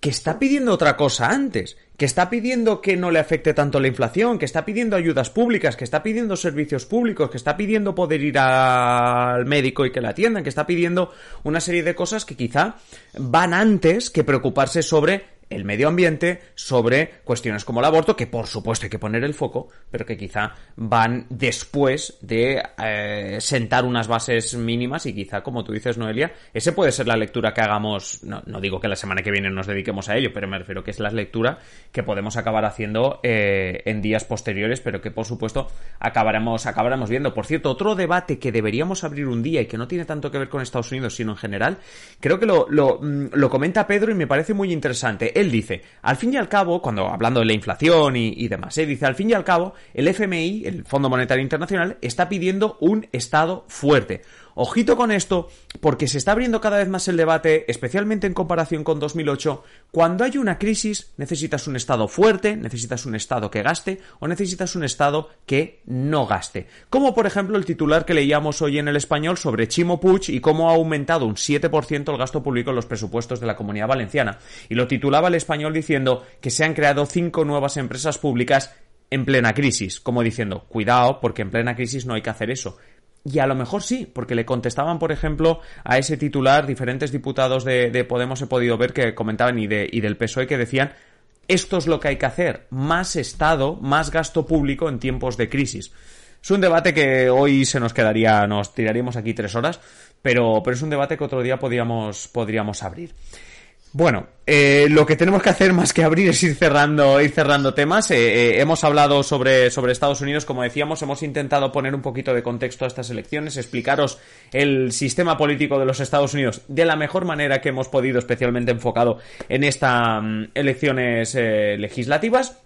que está pidiendo otra cosa antes, que está pidiendo que no le afecte tanto la inflación, que está pidiendo ayudas públicas, que está pidiendo servicios públicos, que está pidiendo poder ir al médico y que la atiendan, que está pidiendo una serie de cosas que quizá van antes que preocuparse sobre el medio ambiente, sobre cuestiones como el aborto, que por supuesto hay que poner el foco, pero que quizá van después de eh, sentar unas bases mínimas y quizá, como tú dices, Noelia, ese puede ser la lectura que hagamos, no, no digo que la semana que viene nos dediquemos a ello, pero me refiero que es la lectura que podemos acabar haciendo eh, en días posteriores, pero que por supuesto acabaremos, acabaremos viendo. Por cierto, otro debate que deberíamos abrir un día y que no tiene tanto que ver con Estados Unidos, sino en general, creo que lo, lo, mm, lo comenta Pedro y me parece muy interesante. Él dice, al fin y al cabo, cuando hablando de la inflación y, demás, ¿eh? dice, al fin y al cabo, el FMI, el Fondo Monetario Internacional, está pidiendo un Estado fuerte. Ojito con esto, porque se está abriendo cada vez más el debate, especialmente en comparación con 2008. Cuando hay una crisis, necesitas un Estado fuerte, necesitas un Estado que gaste o necesitas un Estado que no gaste. Como por ejemplo el titular que leíamos hoy en el español sobre Chimo Puig y cómo ha aumentado un 7% el gasto público en los presupuestos de la Comunidad Valenciana. Y lo titulaba el español diciendo que se han creado cinco nuevas empresas públicas en plena crisis, como diciendo, cuidado, porque en plena crisis no hay que hacer eso. Y a lo mejor sí, porque le contestaban, por ejemplo, a ese titular diferentes diputados de, de Podemos he podido ver que comentaban y, de, y del PSOE que decían esto es lo que hay que hacer, más Estado, más gasto público en tiempos de crisis. Es un debate que hoy se nos quedaría, nos tiraríamos aquí tres horas, pero, pero es un debate que otro día podríamos, podríamos abrir. Bueno, eh, lo que tenemos que hacer más que abrir es ir cerrando, ir cerrando temas. Eh, eh, hemos hablado sobre, sobre Estados Unidos, como decíamos, hemos intentado poner un poquito de contexto a estas elecciones, explicaros el sistema político de los Estados Unidos de la mejor manera que hemos podido, especialmente enfocado en estas elecciones legislativas.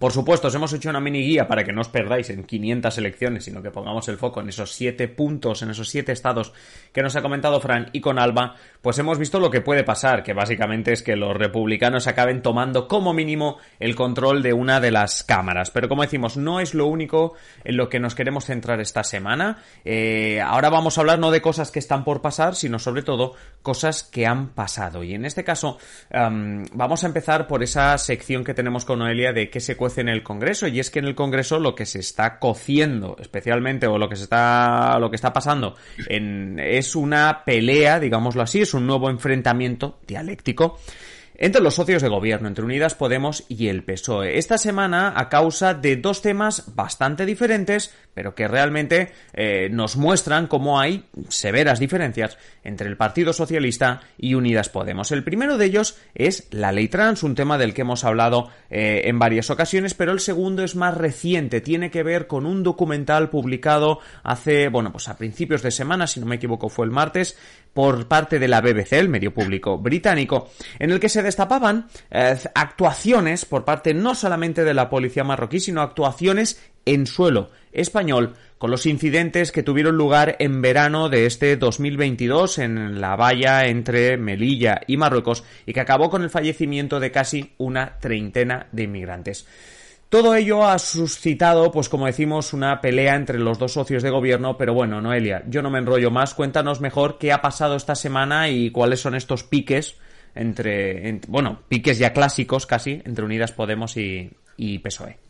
Por supuesto, os hemos hecho una mini guía para que no os perdáis en 500 elecciones, sino que pongamos el foco en esos 7 puntos, en esos 7 estados que nos ha comentado Fran y con Alba, pues hemos visto lo que puede pasar, que básicamente es que los republicanos acaben tomando como mínimo el control de una de las cámaras. Pero como decimos, no es lo único en lo que nos queremos centrar esta semana. Eh, ahora vamos a hablar no de cosas que están por pasar, sino sobre todo cosas que han pasado. Y en este caso, vamos a empezar por esa sección que tenemos con Noelia de qué se en el Congreso y es que en el Congreso lo que se está cociendo especialmente o lo que se está lo que está pasando en, es una pelea digámoslo así es un nuevo enfrentamiento dialéctico entre los socios de gobierno, entre Unidas Podemos y el PSOE. Esta semana a causa de dos temas bastante diferentes, pero que realmente eh, nos muestran cómo hay severas diferencias entre el Partido Socialista y Unidas Podemos. El primero de ellos es la ley trans, un tema del que hemos hablado eh, en varias ocasiones, pero el segundo es más reciente, tiene que ver con un documental publicado hace, bueno, pues a principios de semana, si no me equivoco fue el martes, por parte de la BBC, el medio público británico, en el que se destapaban eh, actuaciones por parte no solamente de la policía marroquí, sino actuaciones en suelo español con los incidentes que tuvieron lugar en verano de este 2022 en la valla entre Melilla y Marruecos y que acabó con el fallecimiento de casi una treintena de inmigrantes. Todo ello ha suscitado, pues como decimos, una pelea entre los dos socios de gobierno, pero bueno, Noelia, yo no me enrollo más, cuéntanos mejor qué ha pasado esta semana y cuáles son estos piques entre, bueno, piques ya clásicos casi, entre Unidas Podemos y, y PSOE.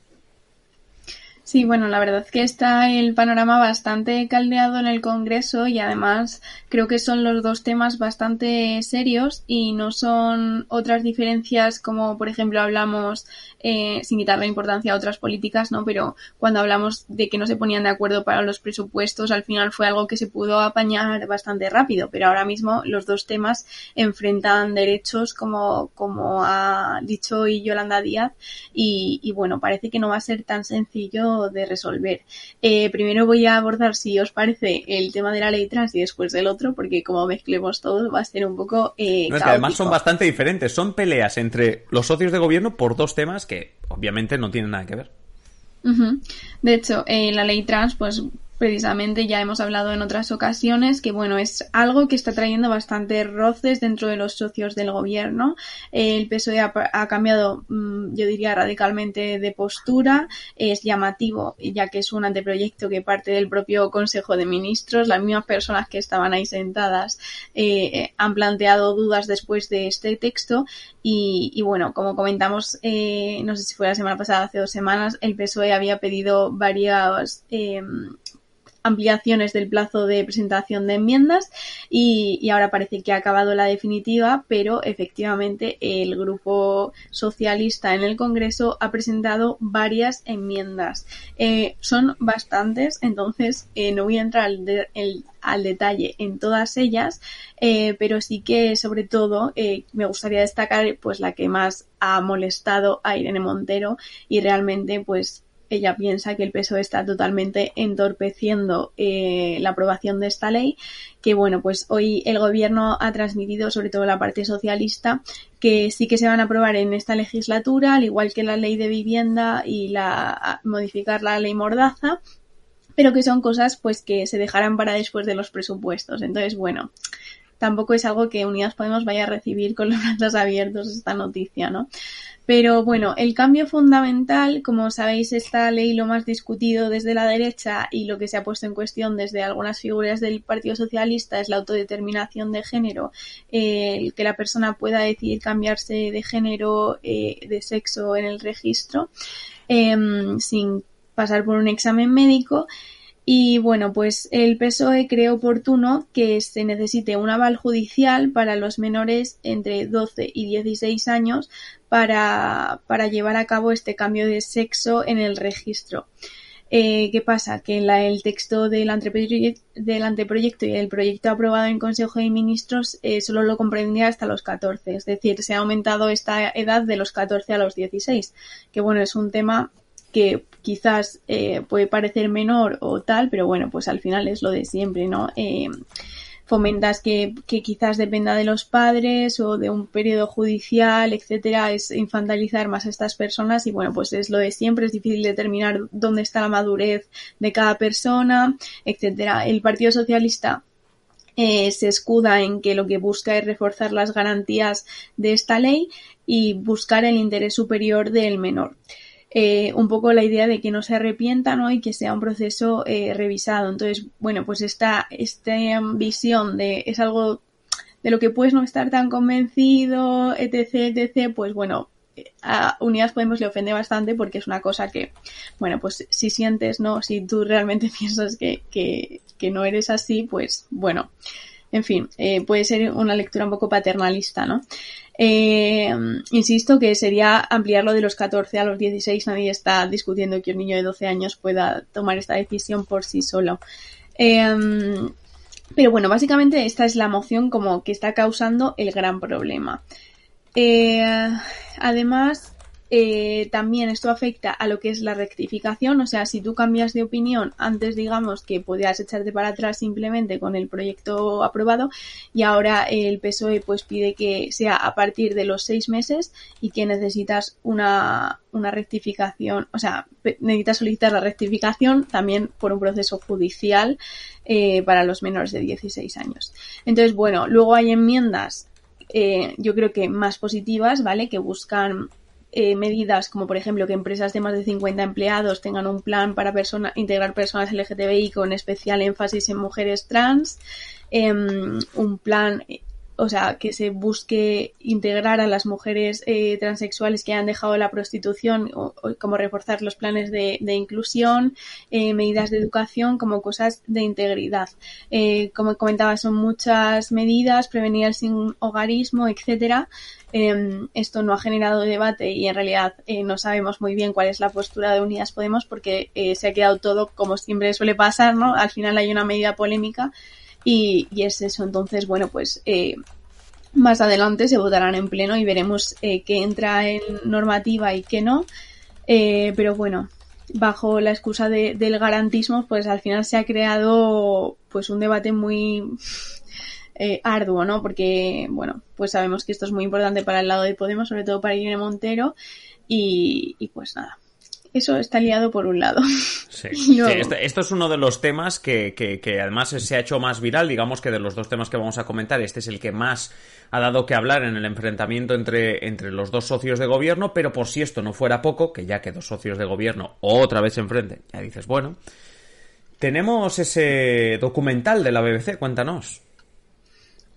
Sí, bueno, la verdad es que está el panorama bastante caldeado en el Congreso y además creo que son los dos temas bastante serios y no son otras diferencias como por ejemplo hablamos eh, sin quitarle importancia a otras políticas, ¿no? Pero cuando hablamos de que no se ponían de acuerdo para los presupuestos, al final fue algo que se pudo apañar bastante rápido, pero ahora mismo los dos temas enfrentan derechos como, como ha dicho hoy Yolanda Díaz y, y bueno, parece que no va a ser tan sencillo de resolver. Eh, primero voy a abordar, si os parece, el tema de la ley trans y después del otro, porque como mezclemos todo va a ser un poco... Eh, no, es que además son bastante diferentes, son peleas entre los socios de gobierno por dos temas que obviamente no tienen nada que ver. De hecho, eh, la ley trans, pues precisamente ya hemos hablado en otras ocasiones que bueno es algo que está trayendo bastantes roces dentro de los socios del gobierno. El PSOE ha, cambiado mm, yo diría radicalmente de postura. Es llamativo ya que es un anteproyecto que parte del propio Consejo de Ministros. Las mismas personas que estaban ahí sentadas eh, han planteado dudas después de este texto. Y, bueno como comentamos eh, no sé si fue la semana pasada hace dos semanas el PSOE había pedido varias eh, ampliaciones del plazo de presentación de enmiendas y, y, ahora parece que ha acabado la definitiva, pero efectivamente el grupo socialista en el Congreso ha presentado varias enmiendas. Eh, son bastantes, entonces eh, no voy a entrar al, detalle en todas ellas, eh, pero sí que sobre todo me gustaría destacar pues la que más ha molestado a Irene Montero y realmente pues ella piensa que el PSOE está totalmente entorpeciendo eh, la aprobación de esta ley, que bueno, pues hoy el gobierno ha transmitido, sobre todo la parte socialista, que sí que se van a aprobar en esta legislatura, al igual que la ley de vivienda y la modificar la ley Mordaza, pero que son cosas pues que se dejarán para después de los presupuestos. Entonces, bueno, tampoco es algo que Unidas Podemos vaya a recibir con los brazos abiertos esta noticia, ¿no? Pero bueno, el cambio fundamental, como sabéis, esta ley lo más discutido desde la derecha y lo que se ha puesto en cuestión desde algunas figuras del Partido Socialista es la autodeterminación de género, eh, el que la persona pueda decidir cambiarse de género, eh, de sexo en el registro, eh, sin pasar por un examen médico. Y bueno, pues el PSOE cree oportuno que se necesite un aval judicial para los menores entre 12 y 16 años para, para llevar a cabo este cambio de sexo en el registro. Eh, ¿Qué pasa? Que el texto del anteproyecto, del anteproyecto y el proyecto aprobado en Consejo de Ministros eh, solo lo comprendía hasta los 14. Es decir, se ha aumentado esta edad de los 14 a los 16. Que bueno, es un tema que quizás eh, puede parecer menor o tal, pero bueno, pues al final es lo de siempre, ¿no? Eh, fomentas que, quizás dependa de los padres o de un periodo judicial, etcétera, es infantilizar más a estas personas y bueno, pues es lo de siempre, es difícil determinar dónde está la madurez de cada persona, etcétera. El Partido Socialista eh, se escuda en que lo que busca es reforzar las garantías de esta ley y buscar el interés superior del menor eh, un poco la idea de que no se arrepienta ¿no? y que sea un proceso eh, revisado. Entonces, bueno, pues esta, esta visión de es algo de lo que puedes no estar tan convencido, etc., etc., pues bueno, a Unidas Podemos le ofende bastante porque es una cosa que, bueno, pues si sientes, ¿no? Si tú realmente [laughs] piensas que, que, que no eres así, pues bueno, en fin, eh, puede ser una lectura un poco paternalista, ¿no? Eh, insisto que sería ampliarlo de los 14 a los 16. Nadie está discutiendo que un niño de 12 años pueda tomar esta decisión por sí solo. Eh, pero bueno, básicamente esta es la moción como que está causando el gran problema. Eh, además, eh, también esto afecta a lo que es la rectificación, o sea, si tú cambias de opinión, antes digamos que podías echarte para atrás simplemente con el proyecto aprobado y ahora el PSOE pues pide que sea a partir de los seis meses y que necesitas una, una rectificación, o sea, necesitas solicitar la rectificación también por un proceso judicial eh, para los menores de 16 años. Entonces, bueno, luego hay enmiendas eh, yo creo que más positivas, ¿vale? Que buscan eh, medidas como por ejemplo que empresas de más de 50 empleados tengan un plan para integrar personas LGTBI con especial énfasis en mujeres trans, em, un plan o sea, que se busque integrar a las mujeres eh, transexuales que han dejado la prostitución, o, como reforzar los planes de, de inclusión, eh, medidas de educación, como cosas de integridad. Eh, como comentaba, son muchas medidas, prevenir el sin hogarismo, etcétera. Em, esto no ha generado debate y en realidad eh, no sabemos muy bien cuál es la postura de Unidas Podemos porque eh, se ha quedado todo como siempre suele pasar, ¿no? Al final hay una medida polémica y, es eso. Entonces, bueno, pues eh, más adelante se votarán en pleno y veremos eh, qué entra en normativa y qué no. Eh, pero bueno, bajo la excusa de, del garantismo, pues al final se ha creado pues un debate muy eh, arduo, ¿no? Porque, bueno, pues sabemos que esto es muy importante para el lado de Podemos, sobre todo para Irene Montero, y, y pues nada, eso está liado por un lado. Sí, [laughs] este, esto es uno de los temas que, que, además se ha hecho más viral, digamos que de los dos temas que vamos a comentar, este es el que más ha dado que hablar en el enfrentamiento entre, entre los dos socios de gobierno, pero por si esto no fuera poco, que ya que dos socios de gobierno otra vez se enfrenten, ya dices, bueno, tenemos ese documental de la BBC, cuéntanos.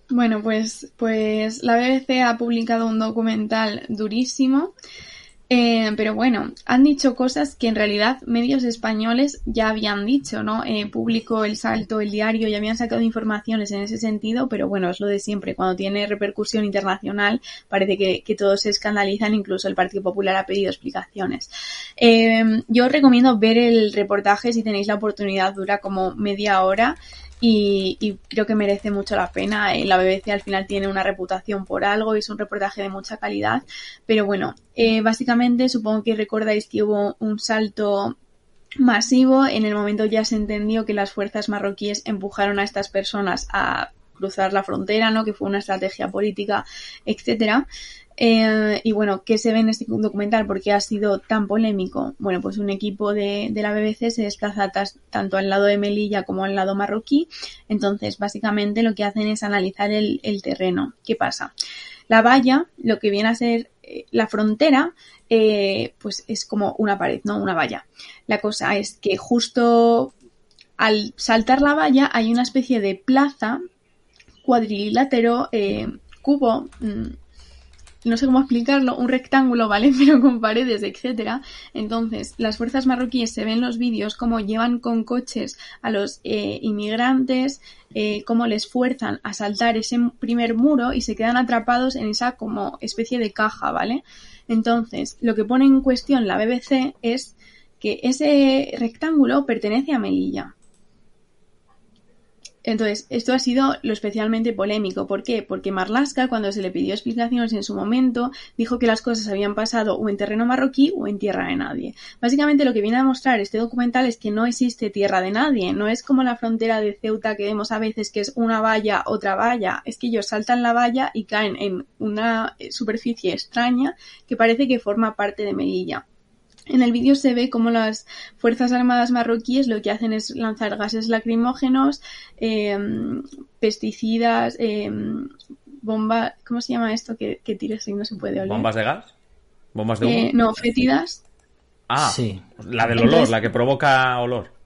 Bueno, pues, pues la BBC ha publicado un documental durísimo Eh, pero bueno, han dicho cosas que en realidad medios españoles ya habían dicho, ¿no? Eh, público, El Salto, El Diario, ya habían sacado informaciones en ese sentido, pero bueno, es lo de siempre. Cuando tiene repercusión internacional, parece que, que todos se escandalizan, incluso el Partido Popular ha pedido explicaciones. Eh, yo os recomiendo ver el reportaje si tenéis la oportunidad, dura como media hora y, creo que merece mucho la pena. Eh, la BBC al final tiene una reputación por algo y es un reportaje de mucha calidad, pero bueno, eh, básicamente supongo que recordáis que hubo un salto masivo. En el momento ya se entendió que las fuerzas marroquíes empujaron a estas personas a cruzar la frontera, ¿no? Que fue una estrategia política, etcétera. Eh, y bueno, ¿qué se ve en este documental? ¿Por qué ha sido tan polémico? Bueno, pues un equipo de, la BBC se desplaza tanto al lado de Melilla como al lado marroquí. Entonces, básicamente lo que hacen es analizar el, terreno. ¿Qué pasa? La valla, lo que viene a ser eh, la frontera, eh, pues es como una pared, ¿no? Una valla. La cosa es que justo al saltar la valla hay una especie de plaza cuadrilátero, cubo, mm, no sé cómo explicarlo, un rectángulo, ¿vale? [laughs] Pero con paredes, etcétera. Entonces, las fuerzas marroquíes se ven los vídeos como llevan con coches a los eh, inmigrantes, eh, cómo les fuerzan a saltar ese primer muro y se quedan atrapados en esa como especie de caja, ¿vale? Entonces, lo que pone en cuestión la BBC es que ese rectángulo pertenece a Melilla. Entonces, esto ha sido lo especialmente polémico. ¿Por qué? Porque Marlaska, cuando se le pidió explicaciones en su momento, dijo que las cosas habían pasado o en terreno marroquí o en tierra de nadie. Básicamente lo que viene a demostrar este documental es que no existe tierra de nadie. No es como la frontera de Ceuta que vemos a veces que es una valla, otra valla. Es que ellos saltan la valla y caen en una superficie extraña que parece que forma parte de Melilla. En el vídeo se ve cómo las Fuerzas Armadas marroquíes lo que hacen es lanzar gases lacrimógenos, em, pesticidas, eh, bomba, ¿cómo se llama esto que, que tiras y no se puede oler? ¿Bombas de gas? ¿Bombas de humo? Eh, no, fétidas. Ah, sí. la del olor, la que provoca olor.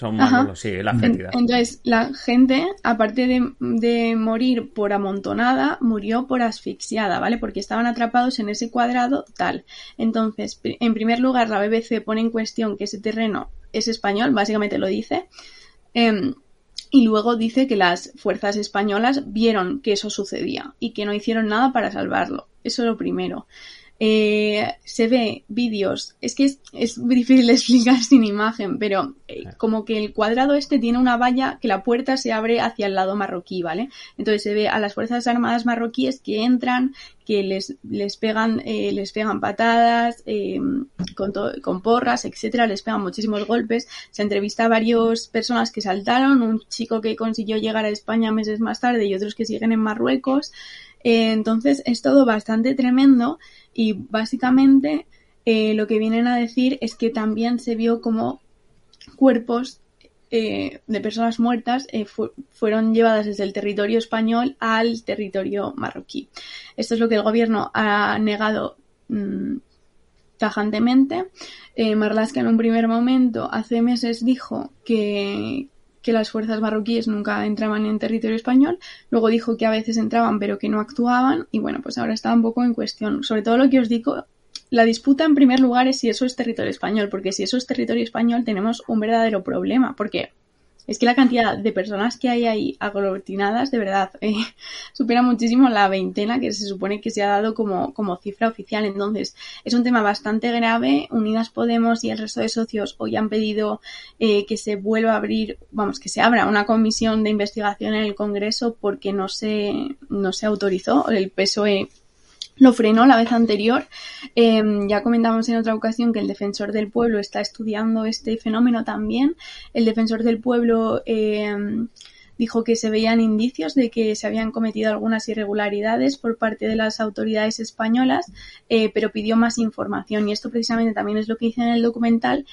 Son sí, la Entonces, la gente, aparte de, morir por amontonada, murió por asfixiada, ¿vale? Porque estaban atrapados en ese cuadrado tal. Entonces, en primer lugar, la BBC pone en cuestión que ese terreno es español, básicamente lo dice. Em, y luego dice que las fuerzas españolas vieron que eso sucedía y que no hicieron nada para salvarlo. Eso es lo primero. Eh, se ve vídeos, es que es, muy difícil de explicar [laughs] sin imagen, pero eh, como que el cuadrado este tiene una valla que la puerta se abre hacia el lado marroquí, ¿vale? Entonces se ve a las Fuerzas Armadas marroquíes que entran, que les, les pegan, eh, les pegan patadas, con, con porras, etcétera, les pegan muchísimos golpes. Se entrevista a varias personas que saltaron, un chico que consiguió llegar a España meses más tarde y otros que siguen en Marruecos. entonces es todo bastante tremendo y básicamente eh, lo que vienen a decir es que también se vio como cuerpos eh, de personas muertas eh, fueron llevadas desde el territorio español al territorio marroquí. Esto es lo que el gobierno ha negado mm, tajantemente. Marlaska en un primer momento, hace meses, dijo que, que las fuerzas marroquíes nunca entraban en territorio español, luego dijo que a veces entraban pero que no actuaban y bueno, pues ahora está un poco en cuestión. Sobre todo lo que os digo, la disputa en primer lugar es si eso es territorio español, porque si eso es territorio español tenemos un verdadero problema, porque es que la cantidad de personas que hay ahí aglutinadas, de verdad, [laughs] eh, supera muchísimo la veintena que se supone que se ha dado como, como cifra oficial. Entonces, es un tema bastante grave. Unidas Podemos y el resto de socios hoy han pedido eh, que se vuelva a abrir, vamos, que se abra una comisión de investigación en el Congreso porque no se, no se autorizó. El PSOE lo frenó la vez anterior. Em, ya comentamos en otra ocasión que el defensor del pueblo está estudiando este fenómeno también. El defensor del pueblo em, dijo que se veían indicios de que se habían cometido algunas irregularidades por parte de las autoridades españolas, eh, pero pidió más información. Y esto precisamente también es lo que dice en el documental,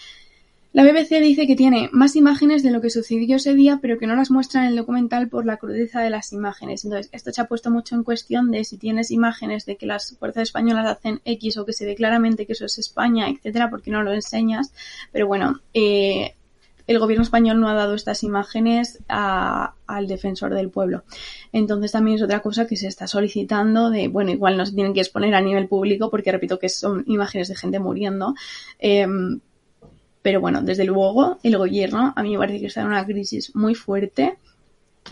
la BBC dice que tiene más imágenes de lo que sucedió ese día, pero que no las muestra en el documental por la crudeza de las imágenes. Entonces, esto se ha puesto mucho en cuestión de si tienes imágenes de que las fuerzas españolas hacen X o que se ve claramente que eso es España, etcétera, porque no lo enseñas. Pero bueno, eh, el gobierno español no ha dado estas imágenes al defensor del pueblo. Entonces también es otra cosa que se está solicitando de, bueno, igual no se tienen que exponer a nivel público porque repito que son imágenes de gente muriendo. Em, pero bueno, desde luego el gobierno a mí me parece que está en una crisis muy fuerte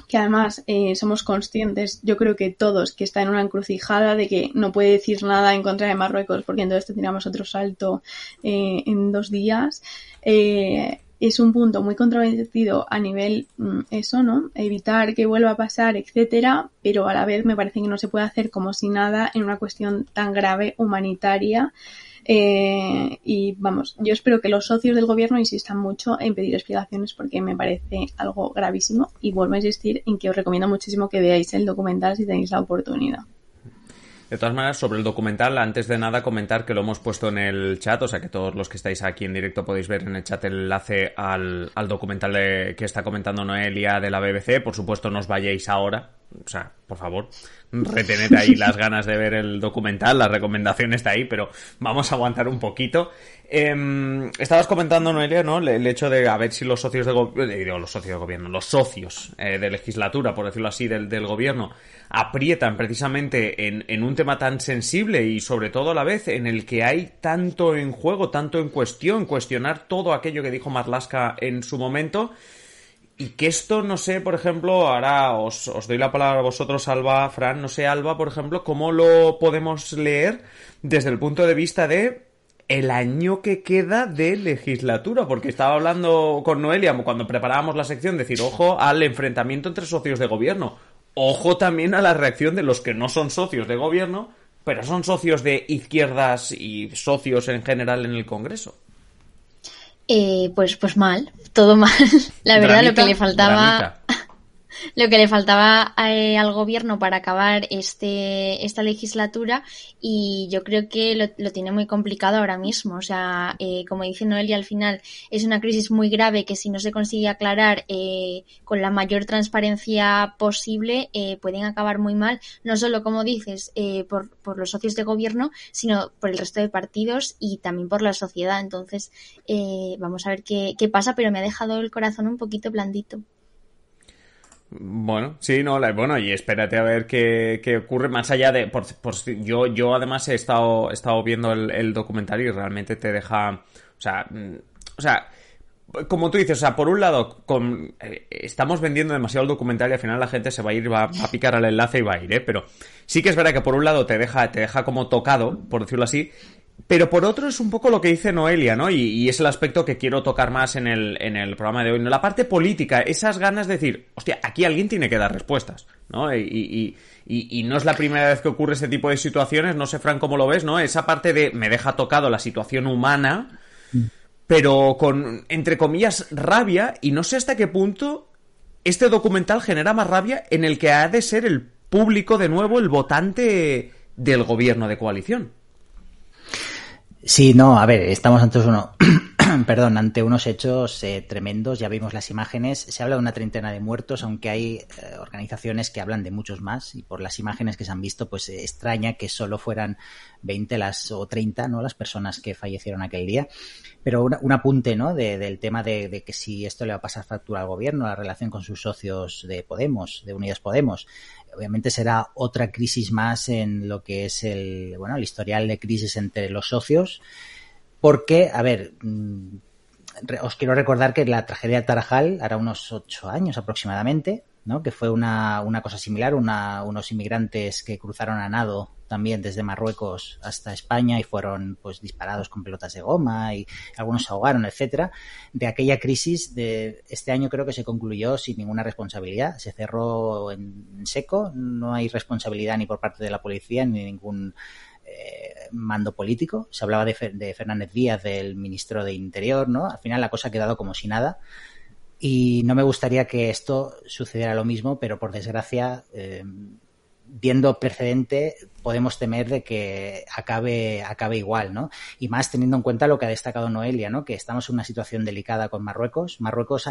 que además eh, somos conscientes, yo creo que todos, que está en una encrucijada de que no puede decir nada en contra de Marruecos porque entonces tendríamos otro salto eh, en dos días. Eh, es un punto muy controvertido a nivel mm, eso, ¿no? Evitar que vuelva a pasar, etcétera, pero a la vez me parece que no se puede hacer como si nada en una cuestión tan grave humanitaria eh, y vamos, yo espero que los socios del gobierno insistan mucho en pedir explicaciones porque me parece algo gravísimo y vuelvo a insistir en que os recomiendo muchísimo que veáis el documental si tenéis la oportunidad. De todas maneras, sobre el documental, antes de nada comentar que lo hemos puesto en el chat, o sea que todos los que estáis aquí en directo podéis ver en el chat el enlace al, documental que está comentando Noelia de la BBC. Por supuesto, no os vayáis ahora, o sea, por favor, retened ahí las ganas de ver el documental, la recomendación está ahí, pero vamos a aguantar un poquito. Em, estabas comentando, Noelia, ¿no? El, hecho de a ver si los socios de gobierno, eh, los socios de gobierno, los socios eh, de legislatura, por decirlo así, del, del gobierno, aprietan precisamente en, en, un tema tan sensible y sobre todo a la vez en el que hay tanto en juego, tanto en cuestión, cuestionar todo aquello que dijo Marlaska en su momento. Y que esto, no sé, por ejemplo, ahora os, os, doy la palabra a vosotros, Alba, Fran, no sé, Alba, por ejemplo, cómo lo podemos leer desde el punto de vista de el año que queda de legislatura, porque estaba hablando con Noelia cuando preparábamos la sección, decir, ojo al enfrentamiento entre socios de gobierno, ojo también a la reacción de los que no son socios de gobierno, pero son socios de izquierdas y socios en general en el Congreso. Eh, pues, pues mal, todo mal. [laughs] La verdad, lo que le faltaba. [laughs] lo que le faltaba eh, al gobierno para acabar este, esta legislatura y yo creo que lo, tiene muy complicado ahora mismo. O sea, eh, como dice Noelia, al final es una crisis muy grave que si no se consigue aclarar eh, con la mayor transparencia posible pueden acabar muy mal, no solo, como dices, por, por los socios de gobierno, sino por el resto de partidos y también por la sociedad. Entonces, vamos a ver qué, qué pasa, pero me ha dejado el corazón un poquito blandito. Bueno, sí, no, bueno, y espérate a ver qué, qué ocurre más allá de. Por, yo, yo además he estado, he estado viendo el, el, documental y realmente te deja. O sea, mm, o sea, como tú dices, o sea, por un lado, con, eh, estamos vendiendo demasiado el documental y al final la gente se va a ir, va, a picar al enlace y va a ir, ¿eh? Pero sí que es verdad que por un lado te deja, te deja como tocado, por decirlo así, pero por otro es un poco lo que dice Noelia, ¿no? Y, es el aspecto que quiero tocar más en el, en el programa de hoy. ¿no? La parte política, esas ganas de decir, hostia, aquí alguien tiene que dar respuestas, ¿no? Y, y, no es la primera vez que ocurre ese tipo de situaciones, no sé, Fran, cómo lo ves, ¿no? Esa parte de me deja tocado la situación humana, pero con, entre comillas, rabia, y no sé hasta qué punto este documental genera más rabia en el que ha de ser el público de nuevo, el votante del gobierno de coalición. Sí, no, a ver, estamos ante uno, [clears throat] perdón, ante unos hechos eh, tremendos. Ya vimos las imágenes. Se habla de una treintena de muertos, aunque hay eh, organizaciones que hablan de muchos más. Y por las imágenes que se han visto, pues eh, extraña que solo fueran 20 las o 30, ¿no? Las personas que fallecieron aquel día. Pero un apunte, ¿no? del tema de, de, que si esto le va a pasar factura al gobierno, la relación con sus socios de Podemos, de Unidos Podemos obviamente será otra crisis más en lo que es el, bueno, el historial de crisis entre los socios, porque, a ver, mm, os quiero recordar que la tragedia de Tarajal hará unos ocho años aproximadamente, ¿no? que fue una, una cosa similar, una, unos inmigrantes que cruzaron a nado también desde Marruecos hasta España y fueron pues disparados con pelotas de goma y algunos se ahogaron, etcétera. De aquella crisis de este año creo que se concluyó sin ninguna responsabilidad, se cerró en seco, no hay responsabilidad ni por parte de la policía ni ningún eh, mando político. Se hablaba de, de, Fernández Díaz, del ministro de Interior, ¿no? Al final la cosa ha quedado como si nada. Y no me gustaría que esto sucediera lo mismo, pero por desgracia, eh, viendo precedente, podemos temer de que acabe, acabe igual, ¿no? Y más teniendo en cuenta lo que ha destacado Noelia, ¿no? Que estamos en una situación delicada con Marruecos. Marruecos,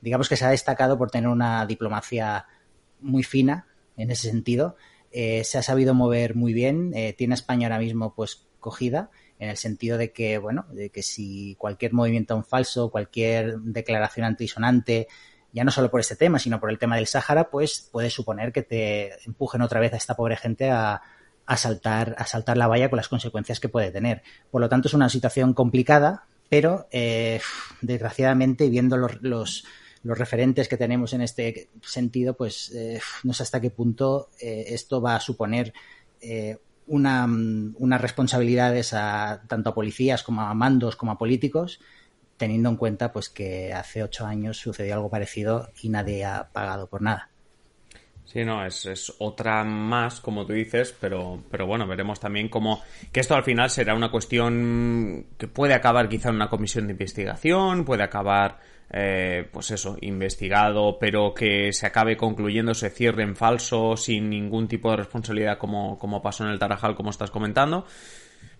digamos que se ha destacado por tener una diplomacia muy fina en ese sentido. Eh, se ha sabido mover muy bien, eh, tiene a España ahora mismo pues cogida en el sentido de que, bueno, de que si cualquier movimiento en falso, cualquier declaración antisonante, ya no solo por este tema, sino por el tema del Sáhara, pues puede suponer que te empujen otra vez a esta pobre gente a, a saltar, a saltar la valla con las consecuencias que puede tener. Por lo tanto, es una situación complicada, pero eh, desgraciadamente, viendo los, los, referentes que tenemos en este sentido, pues eh, no sé hasta qué punto eh, esto va a suponer una, unas responsabilidades a, tanto a policías como a mandos como a políticos, teniendo en cuenta pues que hace ocho años sucedió algo parecido y nadie ha pagado por nada. Sí, no, es, es, otra más, como tú dices, pero, pero bueno, veremos también cómo. que esto al final será una cuestión que puede acabar quizá en una comisión de investigación, puede acabar, eh, pues eso, investigado, pero que se acabe concluyendo, se cierre en falso, sin ningún tipo de responsabilidad, como, como pasó en el Tarajal, como estás comentando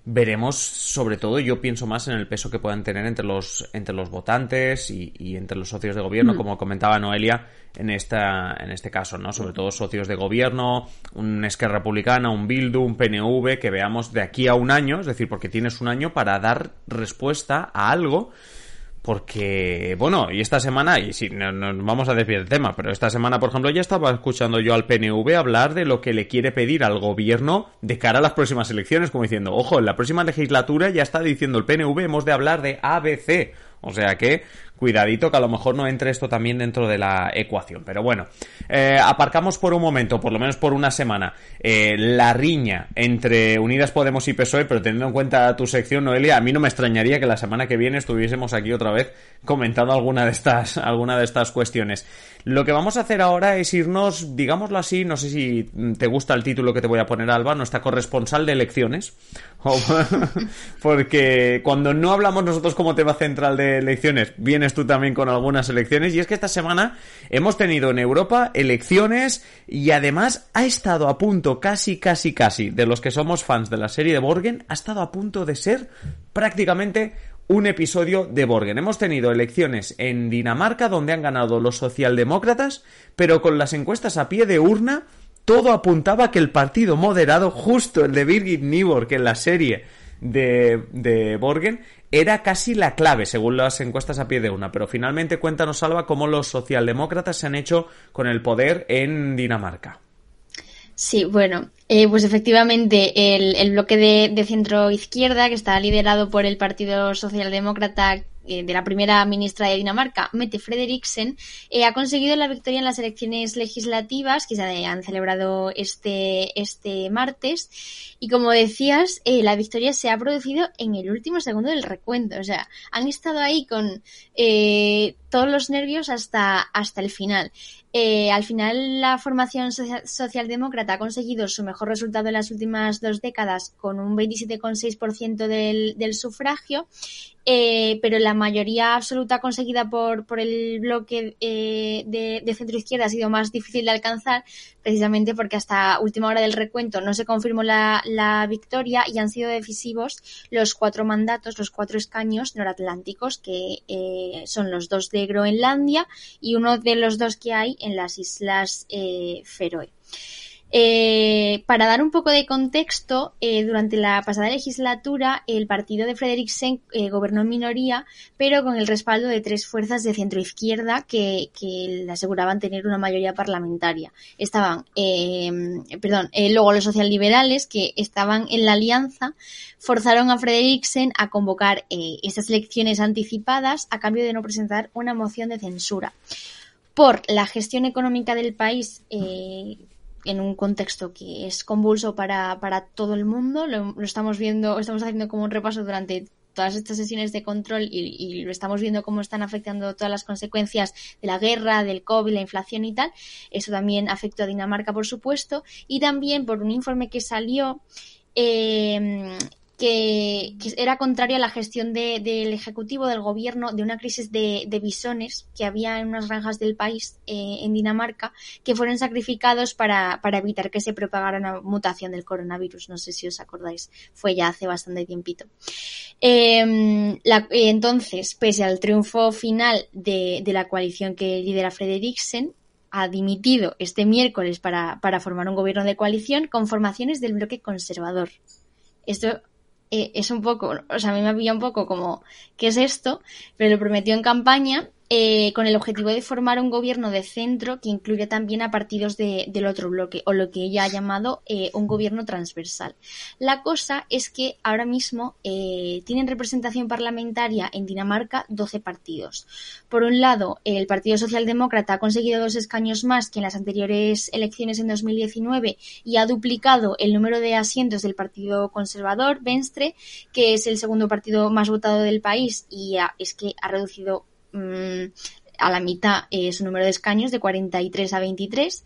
veremos sobre todo yo pienso más en el peso que puedan tener entre los entre los votantes y, entre los socios de gobierno mm. como comentaba Noelia en esta en este caso no sobre todo socios de gobierno un Esquerra Republicana un Bildu un PNV que veamos de aquí a un año es decir porque tienes un año para dar respuesta a algo porque, bueno, y esta semana, y sí, nos vamos a desviar el tema, pero esta semana, por ejemplo, ya estaba escuchando yo al PNV hablar de lo que le quiere pedir al gobierno de cara a las próximas elecciones, como diciendo, ojo, en la próxima legislatura ya está diciendo el PNV, hemos de hablar de ABC. O sea que cuidadito que a lo mejor no entre esto también dentro de la ecuación. Pero bueno, eh, aparcamos por un momento, por lo menos por una semana, eh, la riña entre Unidas Podemos y PSOE, pero teniendo en cuenta tu sección, Noelia, a mí no me extrañaría que la semana que viene estuviésemos aquí otra vez comentando alguna de estas, [laughs] alguna de estas cuestiones. Lo que vamos a hacer ahora es irnos, digámoslo así, no sé si te gusta el título que te voy a poner, Alba, nuestra corresponsal de elecciones. [laughs] [laughs] Porque cuando no hablamos nosotros como tema central de elecciones, tú también con algunas elecciones. Y es que esta semana hemos tenido en Europa elecciones y además ha estado a punto, casi, casi, casi, de los que somos fans de la serie de Borgen, ha estado a punto de ser prácticamente un episodio de Borgen. Hemos tenido elecciones en Dinamarca donde han ganado los socialdemócratas, pero con las encuestas a pie de urna todo apuntaba que el partido moderado, justo el de Birgit Nibor, que en la serie de, de Borgen, era casi la clave, según las encuestas a pie de una. Pero finalmente cuéntanos, Salva, cómo los socialdemócratas se han hecho con el poder en Dinamarca. Sí, bueno, eh, pues efectivamente el, el bloque de, de centro izquierda, que está liderado por el Partido Socialdemócrata eh, de la primera ministra de Dinamarca, Mette Frederiksen, eh, ha conseguido la victoria en las elecciones legislativas que se han celebrado este, este martes. Y como decías, eh, la victoria se ha producido en el último segundo del recuento. O sea, han estado ahí con todos los nervios hasta, hasta el final. Al final, la formación socialdemócrata ha conseguido su mejor resultado en las últimas dos décadas con un 27,6% del, del sufragio eh, pero la mayoría absoluta conseguida por, el bloque eh, de, de centro izquierda ha sido más difícil de alcanzar, precisamente porque hasta última hora del recuento no se confirmó la, la victoria y han sido decisivos los cuatro mandatos, los cuatro escaños noratlánticos, que eh, son los dos de Groenlandia y uno de los dos que hay en las islas eh, Feroe. Eh, para dar un poco de contexto, eh, durante la pasada legislatura el partido de Frederiksen gobernó en minoría, pero con el respaldo de tres fuerzas de centroizquierda que, que le aseguraban tener una mayoría parlamentaria. Estaban, perdón, luego los socialliberales que estaban en la alianza forzaron a Frederiksen a convocar esas elecciones anticipadas a cambio de no presentar una moción de censura por la gestión económica del país eh, en un contexto que es convulso para, para todo el mundo. Lo, estamos viendo, estamos haciendo como un repaso durante todas estas sesiones de control y, y, lo estamos viendo cómo están afectando todas las consecuencias de la guerra, del COVID, la inflación y tal. Eso también afectó a Dinamarca, por supuesto, y también por un informe que salió eh, que, era contrario a la gestión del Ejecutivo, del Gobierno, de una crisis de, de bisones que había en unas granjas del país, eh, en Dinamarca, que fueron sacrificados para, para, evitar que se propagara una mutación del coronavirus. No sé si os acordáis, fue ya hace bastante tiempito. Em, la, entonces, pese al triunfo final de, de la coalición que lidera Frederiksen, ha dimitido este miércoles para, para formar un gobierno de coalición con formaciones del bloque conservador. Esto eh, es un poco, o sea, a mí me había un poco como, ¿qué es esto? Pero lo prometió en campaña eh, con el objetivo de formar un gobierno de centro que incluya también a partidos del otro bloque, o lo que ella ha llamado eh, un gobierno transversal. La cosa es que ahora mismo eh, tienen representación parlamentaria en Dinamarca 12 partidos. Por un lado, el Partido Socialdemócrata ha conseguido dos escaños más que en las anteriores elecciones en 2019 y ha duplicado el número de asientos del Partido Conservador, Venstre, que es el segundo partido más votado del país y es que ha reducido Mm, a la mitad eh, su número de escaños, de 43 a 23.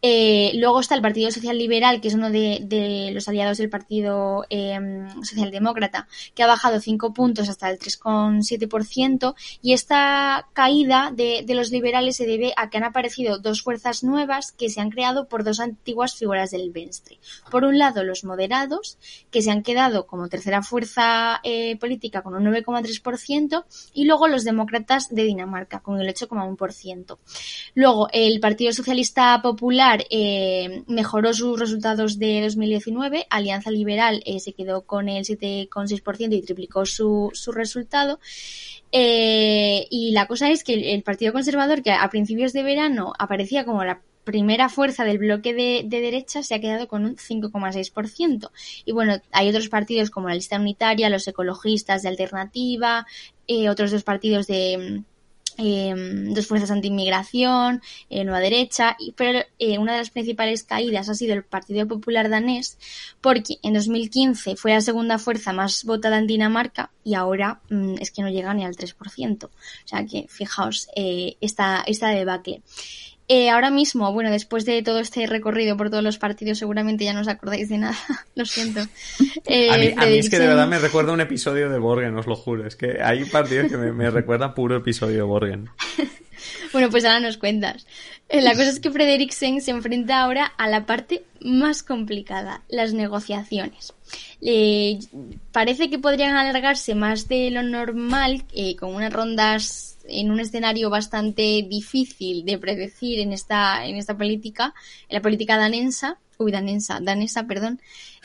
Eh, luego está el Partido Social Liberal, que es uno de, los aliados del Partido em, Socialdemócrata, que ha bajado 5 puntos hasta el 3,7%. Y esta caída de, los liberales se debe a que han aparecido dos fuerzas nuevas que se han creado por dos antiguas figuras del Venstre. Por un lado, los moderados, que se han quedado como tercera fuerza eh, política con un 9,3%, y luego los demócratas de Dinamarca, con el 8,1%. Luego, el Partido Socialista Popular eh, mejoró sus resultados de 2019, Alianza Liberal eh, se quedó con el 7,6% y triplicó su, su resultado. Eh, y la cosa es que el, Partido Conservador, que a principios de verano aparecía como la primera fuerza del bloque de, de derecha se ha quedado con un 5,6%. Y bueno, hay otros partidos como la Lista Unitaria, los ecologistas de Alternativa, otros dos partidos de, Em, dos fuerzas anti-inmigración, eh, Nueva Derecha, y, pero eh, una de las principales caídas ha sido el Partido Popular danés, porque en 2015 fue la segunda fuerza más votada en Dinamarca y ahora mm, es que no llega ni al 3%. O sea que, fijaos, eh, esta, esta debacle. Eh, ahora mismo, bueno, después de todo este recorrido por todos los partidos, seguramente ya no os acordáis de nada. [laughs] Lo siento. [laughs] a, mí, es que de verdad me recuerda un episodio de Borgen, os lo juro. Es que hay partidos que me, me recuerdan puro episodio de Borgen. [laughs] bueno, pues ahora nos cuentas. Eh, la cosa es que Frederiksen se enfrenta ahora a la parte más complicada, las negociaciones. parece que podrían alargarse más de lo normal, eh, con unas rondas en un escenario bastante difícil de predecir en esta, en esta política, en la política danesa, uy, danesa, danesa, perdón,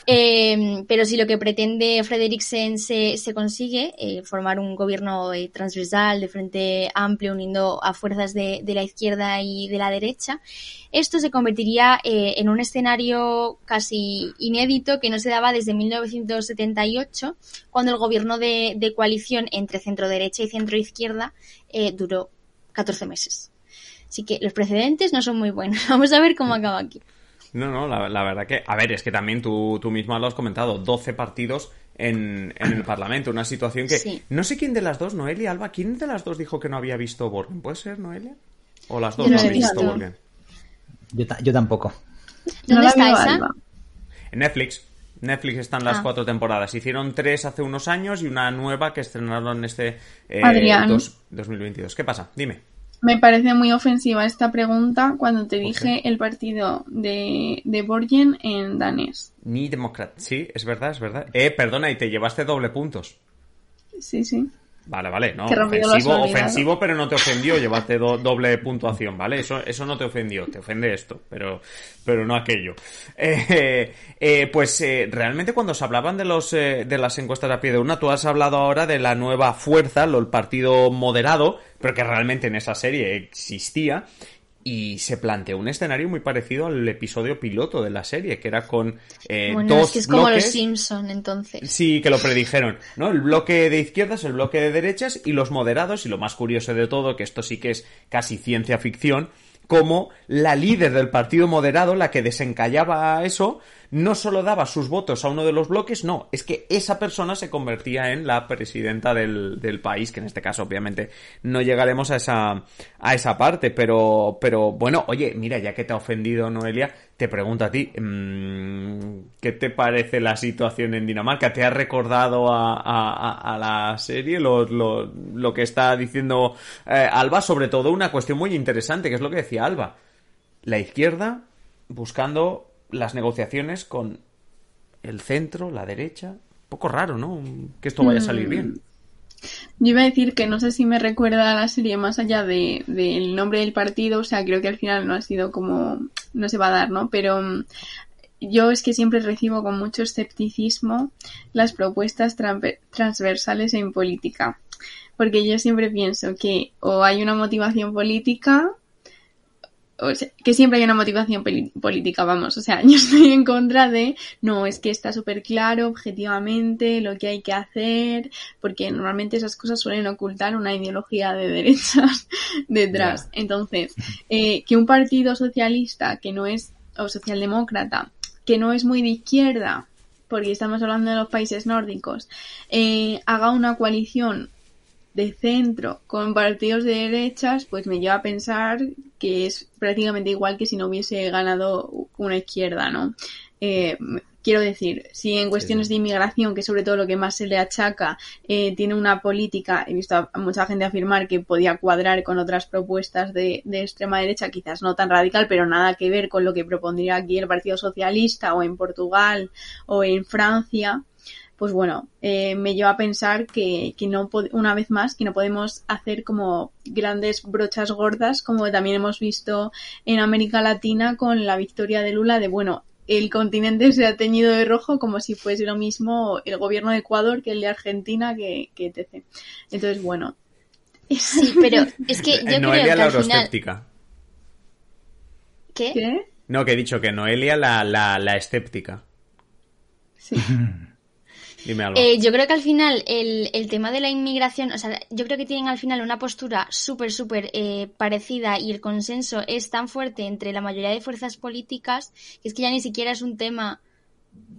eh, pero si lo que pretende Frederiksen se, consigue, eh, formar un gobierno eh, transversal de frente amplio uniendo a fuerzas de, la izquierda y de la derecha, esto se convertiría en un escenario casi inédito que no se daba desde 1978, cuando el gobierno de, de coalición entre centro derecha y centro izquierda duró 14 meses. Así que los precedentes no son muy buenos. [laughs] Vamos a ver cómo acaba aquí. No, no, la, verdad que, a ver, es que también tú, tú misma lo has comentado, 12 partidos en, el Parlamento, una situación que... No sé quién de las dos, Noelia, Alba, ¿quién de las dos dijo que no había visto Borgen? ¿Puede ser, Noelia? ¿O las dos no, han visto, Borgen? Yo, tampoco. ¿Dónde está esa? En Netflix. Netflix están las ah. cuatro temporadas. Hicieron tres hace unos años y una nueva que estrenaron este eh, 2022. ¿Qué pasa? Dime. Me parece muy ofensiva esta pregunta cuando te dije el partido de, de Borgen en danés. Ni Democrat. Sí, es verdad, es verdad. Eh, perdona, y te llevaste doble puntos. Sí, sí. Vale, vale, no. Ofensivo, ofensivo, pero no te ofendió llevarte doble puntuación, ¿vale? Eso, eso no te ofendió, te ofende esto, pero, pero no aquello. Eh, eh, pues eh, realmente cuando se hablaban de los de las encuestas a pie de una, tú has hablado ahora de la nueva fuerza, el partido moderado, pero que realmente en esa serie existía y se planteó un escenario muy parecido al episodio piloto de la serie, que era con eh, bueno, es que es como los Simpson, entonces. Sí, que lo predijeron, ¿no? El bloque de izquierdas, el bloque de derechas y los moderados, y lo más curioso de todo, que esto sí que es casi ciencia ficción, como la líder del partido moderado, la que desencallaba eso, no solo daba sus votos a uno de los bloques, no, es que esa persona se convertía en la presidenta del, del país, que en este caso obviamente no llegaremos a esa, a esa parte, pero, pero bueno, oye, mira, ya que te ha ofendido Noelia, te pregunto a ti, mm, ¿qué te parece la situación en Dinamarca? ¿Te ha recordado a, a, la serie lo, lo, lo, que está diciendo eh, Alba? Sobre todo una cuestión muy interesante, que es lo que decía Alba. La izquierda buscando las negociaciones con el centro, la derecha. Un poco raro, ¿no? Que esto vaya a salir bien. Yo iba a decir que no sé si me recuerda a la serie más allá del de, nombre del partido, o sea, creo que al final no ha sido como, no se va a dar, ¿no? Pero mm, yo es que siempre recibo con mucho escepticismo las propuestas transversales en política, porque yo siempre pienso que o hay una motivación política que siempre hay una motivación política, vamos. O sea, [laughs] yo estoy en contra de, no, es que está súper claro objetivamente lo que hay que hacer, porque normalmente esas cosas suelen ocultar una ideología de [laughs] derechas detrás. Entonces, eh, que un partido socialista que no es, o socialdemócrata, que no es muy de izquierda, porque estamos hablando de los países nórdicos, eh, haga una coalición de centro con partidos de derechas, pues me lleva a pensar que es prácticamente igual que si no hubiese ganado una izquierda, ¿no? Eh, quiero decir, si en cuestiones de inmigración, que sobre todo lo que más se le achaca, eh, tiene una política, he visto a mucha gente afirmar que podía cuadrar con otras propuestas de, de, extrema derecha, quizás no tan radical, pero nada que ver con lo que propondría aquí el Partido Socialista o en Portugal o en Francia, pues bueno, eh, me lleva a pensar que, que no una vez más que no podemos hacer como grandes brochas gordas como también hemos visto en América Latina con la victoria de Lula de bueno el continente se ha teñido de rojo como si fuese lo mismo el gobierno de Ecuador que el de Argentina que, que etc. Entonces, bueno. Sí, pero es que [laughs] yo Noelia creo que al final... ¿Qué? ¿Qué? No, que he dicho que Noelia la, la, la escéptica. Sí. [laughs] Eh, yo creo que al final el, el, tema de la inmigración, o sea, yo creo que tienen al final una postura súper, súper eh, parecida y el consenso es tan fuerte entre la mayoría de fuerzas políticas que es que ya ni siquiera es un tema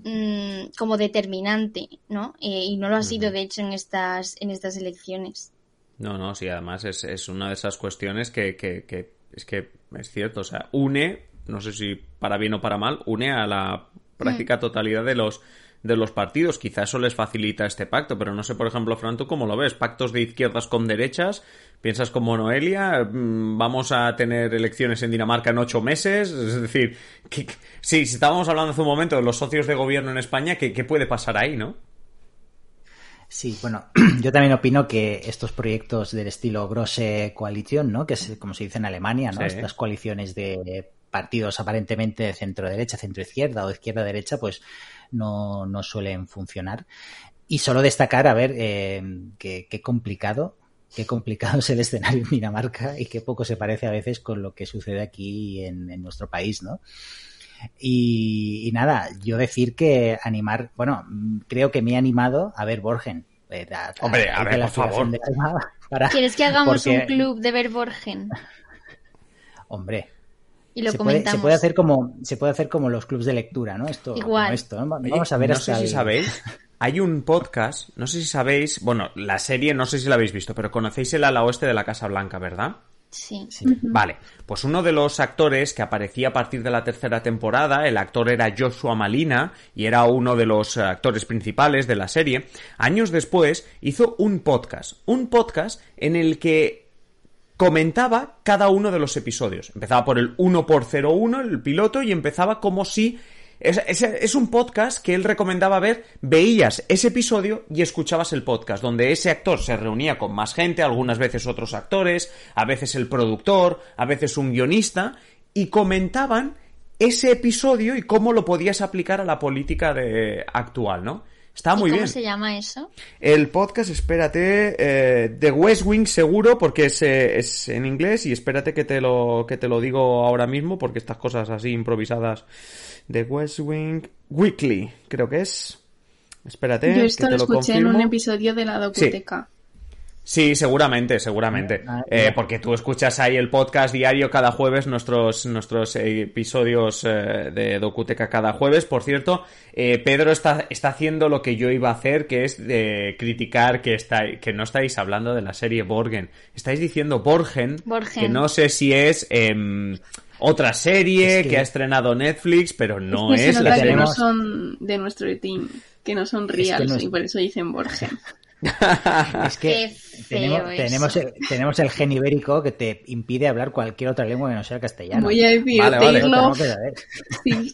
mmm, como determinante, ¿no? Eh, y no lo ha sido, de hecho, en estas, en estas elecciones. No, no, sí, además es, es una de esas cuestiones que, que, que es que es cierto, o sea, une, no sé si para bien o para mal, une a la práctica mm. totalidad de los de los partidos. Quizá eso les facilita este pacto, pero no sé, por ejemplo, Fran, ¿tú cómo lo ves? ¿Pactos de izquierdas con derechas? ¿Piensas como Noelia? Mm, ¿Vamos a tener elecciones en Dinamarca en ocho meses? Es decir, sí, si estábamos hablando hace un momento de los socios de gobierno en España, ¿qué, puede pasar ahí, no? Sí, bueno, [clears throat] yo también opino que estos proyectos del estilo Grosse Coalición, ¿no? Que es como se dice en Alemania, ¿no? Estas coaliciones de partidos aparentemente de centro-derecha, centro-izquierda o izquierda-derecha, pues no, no suelen funcionar. Y solo destacar, a ver, eh, qué, complicado, qué complicado [laughs] es el escenario en Dinamarca y qué poco se parece a veces con lo que sucede aquí en, nuestro país, ¿no? Y, nada, yo decir que animar, bueno, creo que me he animado a ver Borgen. Eh, Hombre, a ver, por favor. [laughs] ¿Quieres que hagamos un club de ver Borgen? [laughs] Hombre, y lo se comentamos. Puede, se puede hacer como se puede hacer como los clubs de lectura, ¿no? Esto, Igual. esto, Vamos a ver no sé si sabéis, [laughs] hay un podcast, no sé si sabéis, bueno, la serie no sé si la habéis visto, pero conocéis el ala oeste de la Casa Blanca, ¿verdad? Sí. Vale, pues uno de los actores que aparecía a partir de la tercera temporada, el actor era Joshua Malina y era uno de los actores principales de la serie, años después hizo un podcast, un podcast en el que comentaba cada uno de los episodios. Empezaba por el 1 por 01, el piloto, y empezaba como si... Es, es, un podcast que él recomendaba ver, veías ese episodio y escuchabas el podcast, donde ese actor se reunía con más gente, algunas veces otros actores, a veces el productor, a veces un guionista, y comentaban ese episodio y cómo lo podías aplicar a la política de, actual, ¿no? Está muy bien. ¿Cómo se llama eso? El podcast, espérate, eh, The West Wing seguro, porque es, eh, es, en inglés y espérate que te lo que te lo digo ahora mismo, porque estas cosas así improvisadas. The West Wing Weekly, creo que es. Espérate. Yo esto que te lo, escuché en un episodio de la docuteca. Sí, seguramente, seguramente. Ah, eh, porque tú escuchas ahí el podcast diario cada jueves, nuestros, nuestros episodios eh, de Docuteca cada jueves. Por cierto, eh, Pedro está, está haciendo lo que yo iba a hacer, que es de criticar que, está, que no estáis hablando de la serie Borgen. Estáis diciendo Borgen, que no sé si es... Em, otra serie que... ha estrenado Netflix, pero no es, la serie. Que no son de nuestro team, que no son reals, y por eso dicen Borgen. Es que tenemos, el, tenemos el gen ibérico que te impide hablar cualquier otra lengua que no sea el castellano. Voy a decir vale, vale. Sí.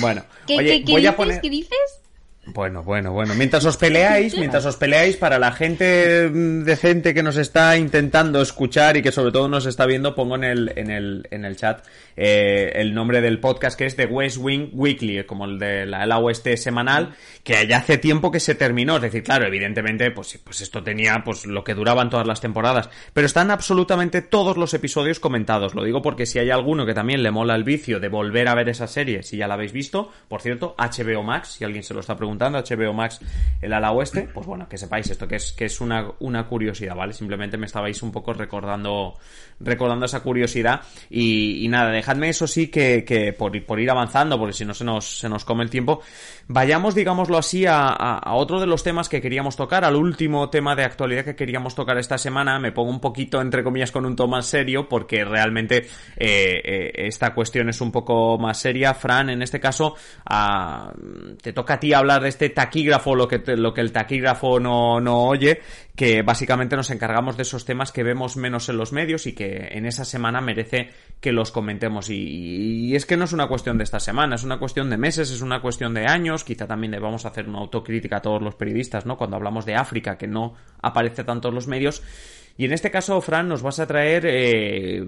Bueno, ¿Qué, oye, qué, voy dices? a poner... ¿Qué dices? Bueno, bueno, bueno. Mientras os peleáis, mientras os peleáis, para la gente mm, decente que nos está intentando escuchar y que sobre todo nos está viendo, pongo en el, en el, en el chat eh, el nombre del podcast que es The West Wing Weekly, como el de la, la oeste semanal, que ya hace tiempo que se terminó. Es decir, claro, evidentemente, pues, pues esto tenía pues lo que duraban todas las temporadas. Pero están absolutamente todos los episodios comentados. Lo digo porque si hay alguno que también le mola el vicio de volver a ver esa serie, si ya la habéis visto, por cierto, HBO Max, si alguien se lo está preguntando HBO Max el ala oeste, pues bueno, que sepáis esto, que es, que es una, una curiosidad, ¿vale? Simplemente me estabais un poco recordando, recordando esa curiosidad. Y, nada, dejadme eso sí que, que por, por, ir avanzando, porque si no se nos, se nos come el tiempo, vayamos, digámoslo así, a, a, otro de los temas que queríamos tocar, al último tema de actualidad que queríamos tocar esta semana. Me pongo un poquito, entre comillas, con un tono más serio, porque realmente eh, eh, esta cuestión es un poco más seria. Fran, en este caso, ah, te toca a ti hablar de este taquígrafo, lo que, lo que el taquígrafo no, no oye, que básicamente nos encargamos de esos temas que vemos menos en los medios y que en esa semana merece que los comentemos. Y, y, es que no es una cuestión de esta semana, es una cuestión de meses, es una cuestión de años, quizá también debamos hacer una autocrítica a todos los periodistas, ¿no? Cuando hablamos de África, que no aparece tanto en los medios. Y en este caso, Fran, nos vas a traer eh,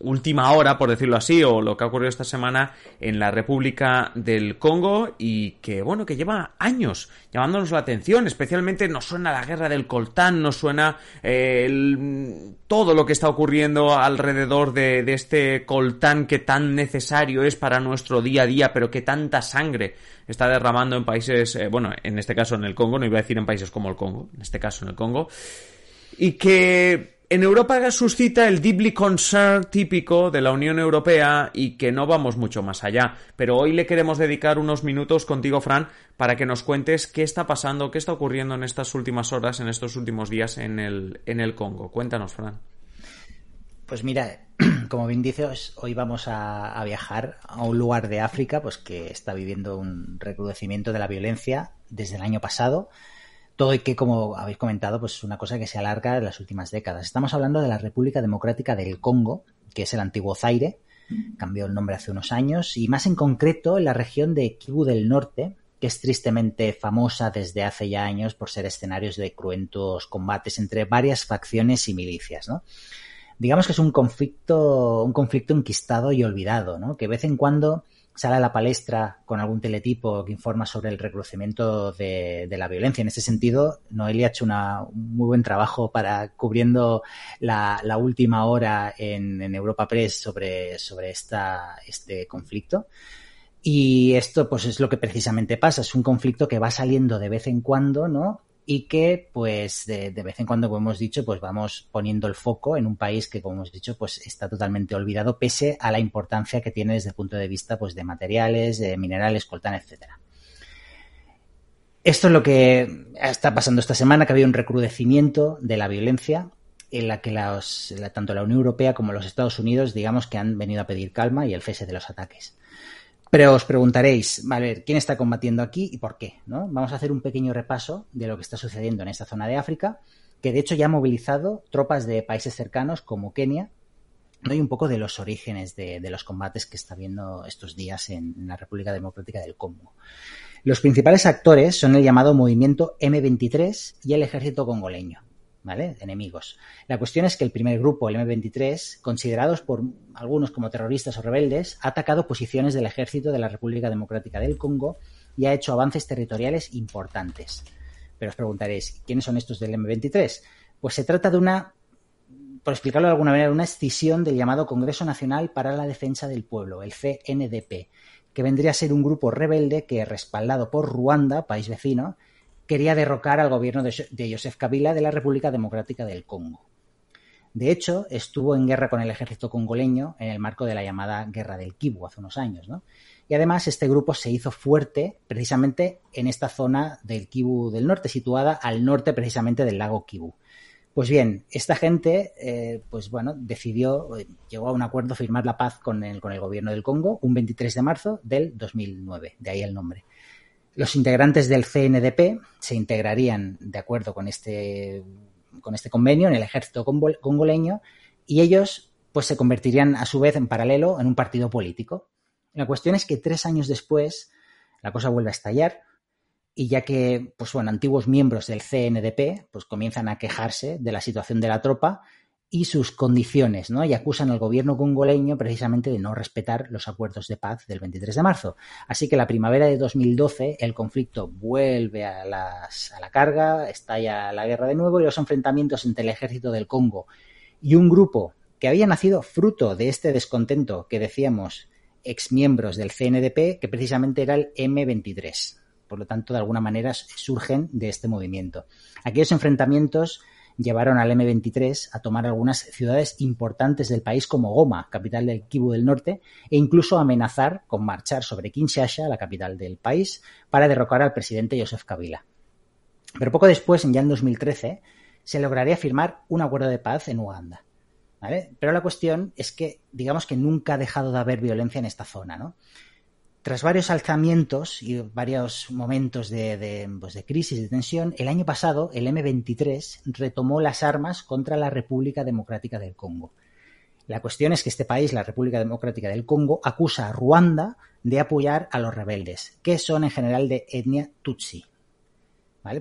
última hora, por decirlo así, o lo que ha ocurrido esta semana en la República del Congo y que, bueno, que lleva años llamándonos la atención. Especialmente nos suena la guerra del coltán, nos suena eh, todo lo que está ocurriendo alrededor de, este coltán que tan necesario es para nuestro día a día, pero que tanta sangre está derramando en países, eh, bueno, en este caso en el Congo, no iba a decir en países como el Congo, en este caso en el Congo y que en Europa suscita el deeply concern típico de la Unión Europea y que no vamos mucho más allá. Pero hoy le queremos dedicar unos minutos contigo, Fran, para que nos cuentes qué está pasando, qué está ocurriendo en estas últimas horas, en estos últimos días en el, en el Congo. Cuéntanos, Fran. Pues mira, [clears throat] como bien dices, hoy vamos a, a, viajar a un lugar de África pues que está viviendo un recrudecimiento de la violencia desde el año pasado todo y que, como habéis comentado, pues es una cosa que se alarga en las últimas décadas. Estamos hablando de la República Democrática del Congo, que es el antiguo Zaire, cambió el nombre hace unos años, y más en concreto en la región de Kivu del Norte, que es tristemente famosa desde hace ya años por ser escenarios de cruentos combates entre varias facciones y milicias, ¿no? Digamos que es un conflicto, un conflicto enquistado y olvidado, ¿no? Que de vez en cuando sale a la palestra con algún teletipo que informa sobre el recrudecimiento de, la violencia. En ese sentido, Noelia ha hecho un muy buen trabajo para cubriendo la, última hora en, Europa Press sobre, este conflicto. Y esto, pues, es lo que precisamente pasa. Es un conflicto que va saliendo de vez en cuando, ¿no? Y que pues de, vez en cuando, como hemos dicho, pues vamos poniendo el foco en un país que, como hemos dicho, pues está totalmente olvidado pese a la importancia que tiene desde el punto de vista pues de materiales, de minerales, coltán, etcétera. Esto es lo que está pasando esta semana, que ha habido un recrudecimiento de la violencia en la que tanto la Unión Europea como los Estados Unidos, digamos que han venido a pedir calma y el cese de los ataques. Pero os preguntaréis, vale, ¿quién está combatiendo aquí y por qué? ¿no? Vamos a hacer un pequeño repaso de lo que está sucediendo en esta zona de África, que de hecho ya ha movilizado tropas de países cercanos como Kenia, ¿no? y un poco de los orígenes de, los combates que está viendo estos días en, en la República Democrática del Congo. Los principales actores son el llamado movimiento M23 y el ejército congoleño. ¿Vale? Enemigos. La cuestión es que el primer grupo, el M23, considerados por algunos como terroristas o rebeldes, ha atacado posiciones del ejército de la República Democrática del Congo y ha hecho avances territoriales importantes. Pero os preguntaréis, ¿quiénes son estos del M23? Pues se trata de una, por explicarlo de alguna manera, una escisión del llamado Congreso Nacional para la Defensa del Pueblo, el CNDP, que vendría a ser un grupo rebelde que, respaldado por Ruanda, país vecino, quería derrocar al gobierno de Joseph Kabila de la República Democrática del Congo. De hecho, estuvo en guerra con el ejército congoleño en el marco de la llamada Guerra del Kivu hace unos años, ¿no? Y además este grupo se hizo fuerte precisamente en esta zona del Kivu del norte, situada al norte precisamente del lago Kivu. Pues bien, esta gente, eh, pues bueno, decidió, eh, llegó a un acuerdo firmar la paz con el, con el gobierno del Congo un 23 de marzo del 2009, de ahí el nombre. Los integrantes del CNDP se integrarían de acuerdo con este, con este convenio en el ejército congoleño y ellos pues se convertirían a su vez en paralelo en un partido político. La cuestión es que tres años después la cosa vuelve a estallar y ya que, pues bueno, antiguos miembros del CNDP pues comienzan a quejarse de la situación de la tropa y sus condiciones, ¿no? Y acusan al gobierno congoleño precisamente de no respetar los acuerdos de paz del 23 de marzo. Así que la primavera de 2012 el conflicto vuelve a, las, a la carga, estalla la guerra de nuevo y los enfrentamientos entre el ejército del Congo y un grupo que había nacido fruto de este descontento que decíamos exmiembros del CNDP, que precisamente era el M23. Por lo tanto, de alguna manera surgen de este movimiento. Aquellos enfrentamientos llevaron al M23 a tomar algunas ciudades importantes del país como Goma, capital del Kivu del Norte, e incluso amenazar con marchar sobre Kinshasa, la capital del país, para derrocar al presidente Joseph Kabila. Pero poco después, ya en 2013, se lograría firmar un acuerdo de paz en Uganda. Pero la cuestión es que, digamos que nunca ha dejado de haber violencia en esta zona, ¿no? Tras varios alzamientos y varios momentos de, pues de, crisis, de tensión, el año pasado el M23 retomó las armas contra la República Democrática del Congo. La cuestión es que este país, la República Democrática del Congo, acusa a Ruanda de apoyar a los rebeldes, que son en general de etnia Tutsi.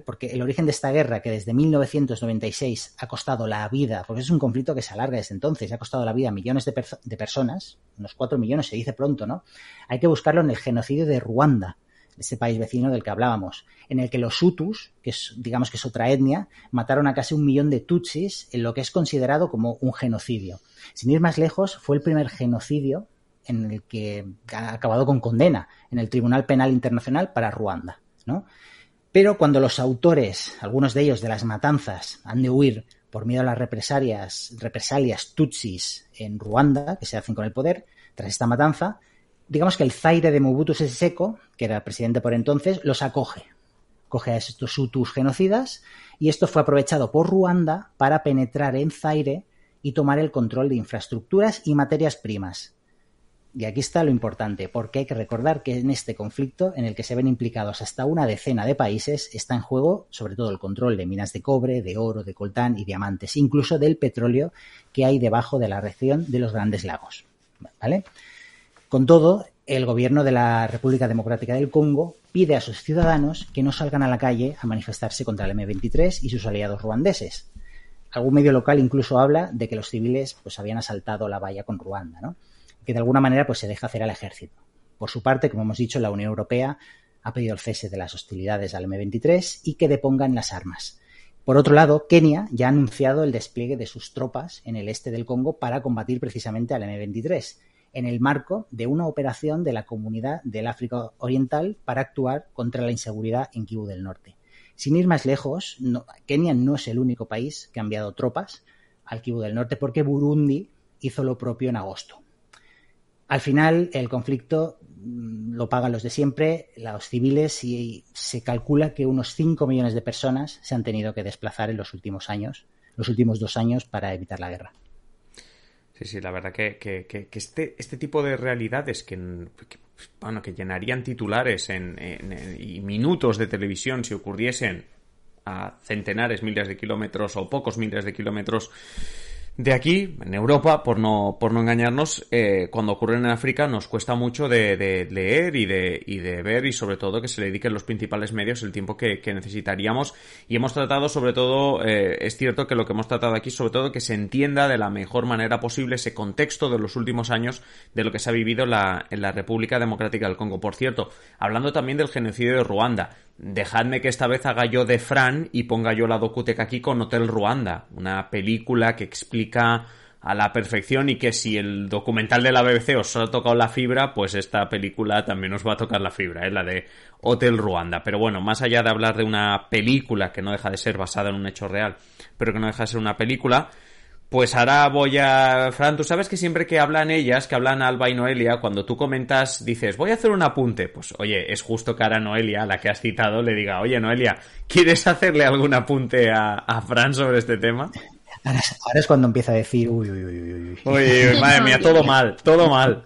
Porque el origen de esta guerra, que desde 1996 ha costado la vida, porque es un conflicto que se alarga desde entonces, ha costado la vida a millones de, personas, unos cuatro millones se dice pronto, ¿no? Hay que buscarlo en el genocidio de Ruanda, ese país vecino del que hablábamos, en el que los Hutus, que es, digamos que es otra etnia, mataron a casi un millón de Tutsis en lo que es considerado como un genocidio. Sin ir más lejos, fue el primer genocidio en el que ha acabado con condena en el Tribunal Penal Internacional para Ruanda, ¿no? Pero cuando los autores, algunos de ellos de las matanzas, han de huir por miedo a las represalias, represalias tutsis en Ruanda, que se hacen con el poder, tras esta matanza, digamos que el Zaire de Mobutu Sese Seko, que era el presidente por entonces, los acoge. Coge a estos hutus genocidas y esto fue aprovechado por Ruanda para penetrar en Zaire y tomar el control de infraestructuras y materias primas, y aquí está lo importante, porque hay que recordar que en este conflicto, en el que se ven implicados hasta una decena de países, está en juego sobre todo el control de minas de cobre, de oro, de coltán y diamantes, incluso del petróleo que hay debajo de la región de los grandes lagos. ¿Vale? Con todo, el gobierno de la República Democrática del Congo pide a sus ciudadanos que no salgan a la calle a manifestarse contra el M23 y sus aliados ruandeses. Algún medio local incluso habla de que los civiles pues habían asaltado la valla con Ruanda, ¿no? Que de alguna manera pues, se deja hacer al ejército. Por su parte, como hemos dicho, la Unión Europea ha pedido el cese de las hostilidades al M23 y que depongan las armas. Por otro lado, Kenia ya ha anunciado el despliegue de sus tropas en el este del Congo para combatir precisamente al M23, en el marco de una operación de la Comunidad del África Oriental para actuar contra la inseguridad en Kivu del Norte. Sin ir más lejos, Kenia no es el único país que ha enviado tropas al Kivu del Norte porque Burundi hizo lo propio en agosto. Al final, el conflicto mm, lo pagan los de siempre, los civiles, y se calcula que unos 5 millones de personas se han tenido que desplazar en los últimos años, los últimos dos años, para evitar la guerra. Sí, sí, la verdad que, este, este tipo de realidades que, bueno, que llenarían titulares en, y minutos de televisión si ocurriesen a centenares, miles de kilómetros o pocos miles de kilómetros de aquí, en Europa, por no, por no engañarnos, eh, cuando ocurren en África nos cuesta mucho de, leer y de, y de ver y sobre todo que se le dediquen los principales medios el tiempo que, necesitaríamos. Y hemos tratado sobre todo, eh, es cierto que lo que hemos tratado aquí, sobre todo que se entienda de la mejor manera posible ese contexto de los últimos años de lo que se ha vivido la, en la República Democrática del Congo. Por cierto, hablando también del genocidio de Ruanda, dejadme que esta vez haga yo de Fran y ponga yo la docuteca aquí con Hotel Ruanda, una película que explica a la perfección y que si el documental de la BBC os ha tocado la fibra, pues esta película también os va a tocar la fibra, ¿eh? la de Hotel Ruanda. Pero bueno, más allá de hablar de una película que no deja de ser basada en un hecho real, pero que no deja de ser una película, pues ahora voy a... Fran, tú sabes que siempre que hablan ellas, que hablan Alba y Noelia, cuando tú comentas, dices, voy a hacer un apunte. Pues oye, es justo que ahora Noelia, la que has citado, le diga, oye Noelia, ¿quieres hacerle algún apunte a, Fran sobre este tema? Ahora, es cuando empieza a decir, uy, uy, uy, uy. Uy, madre mía, todo mal, todo mal.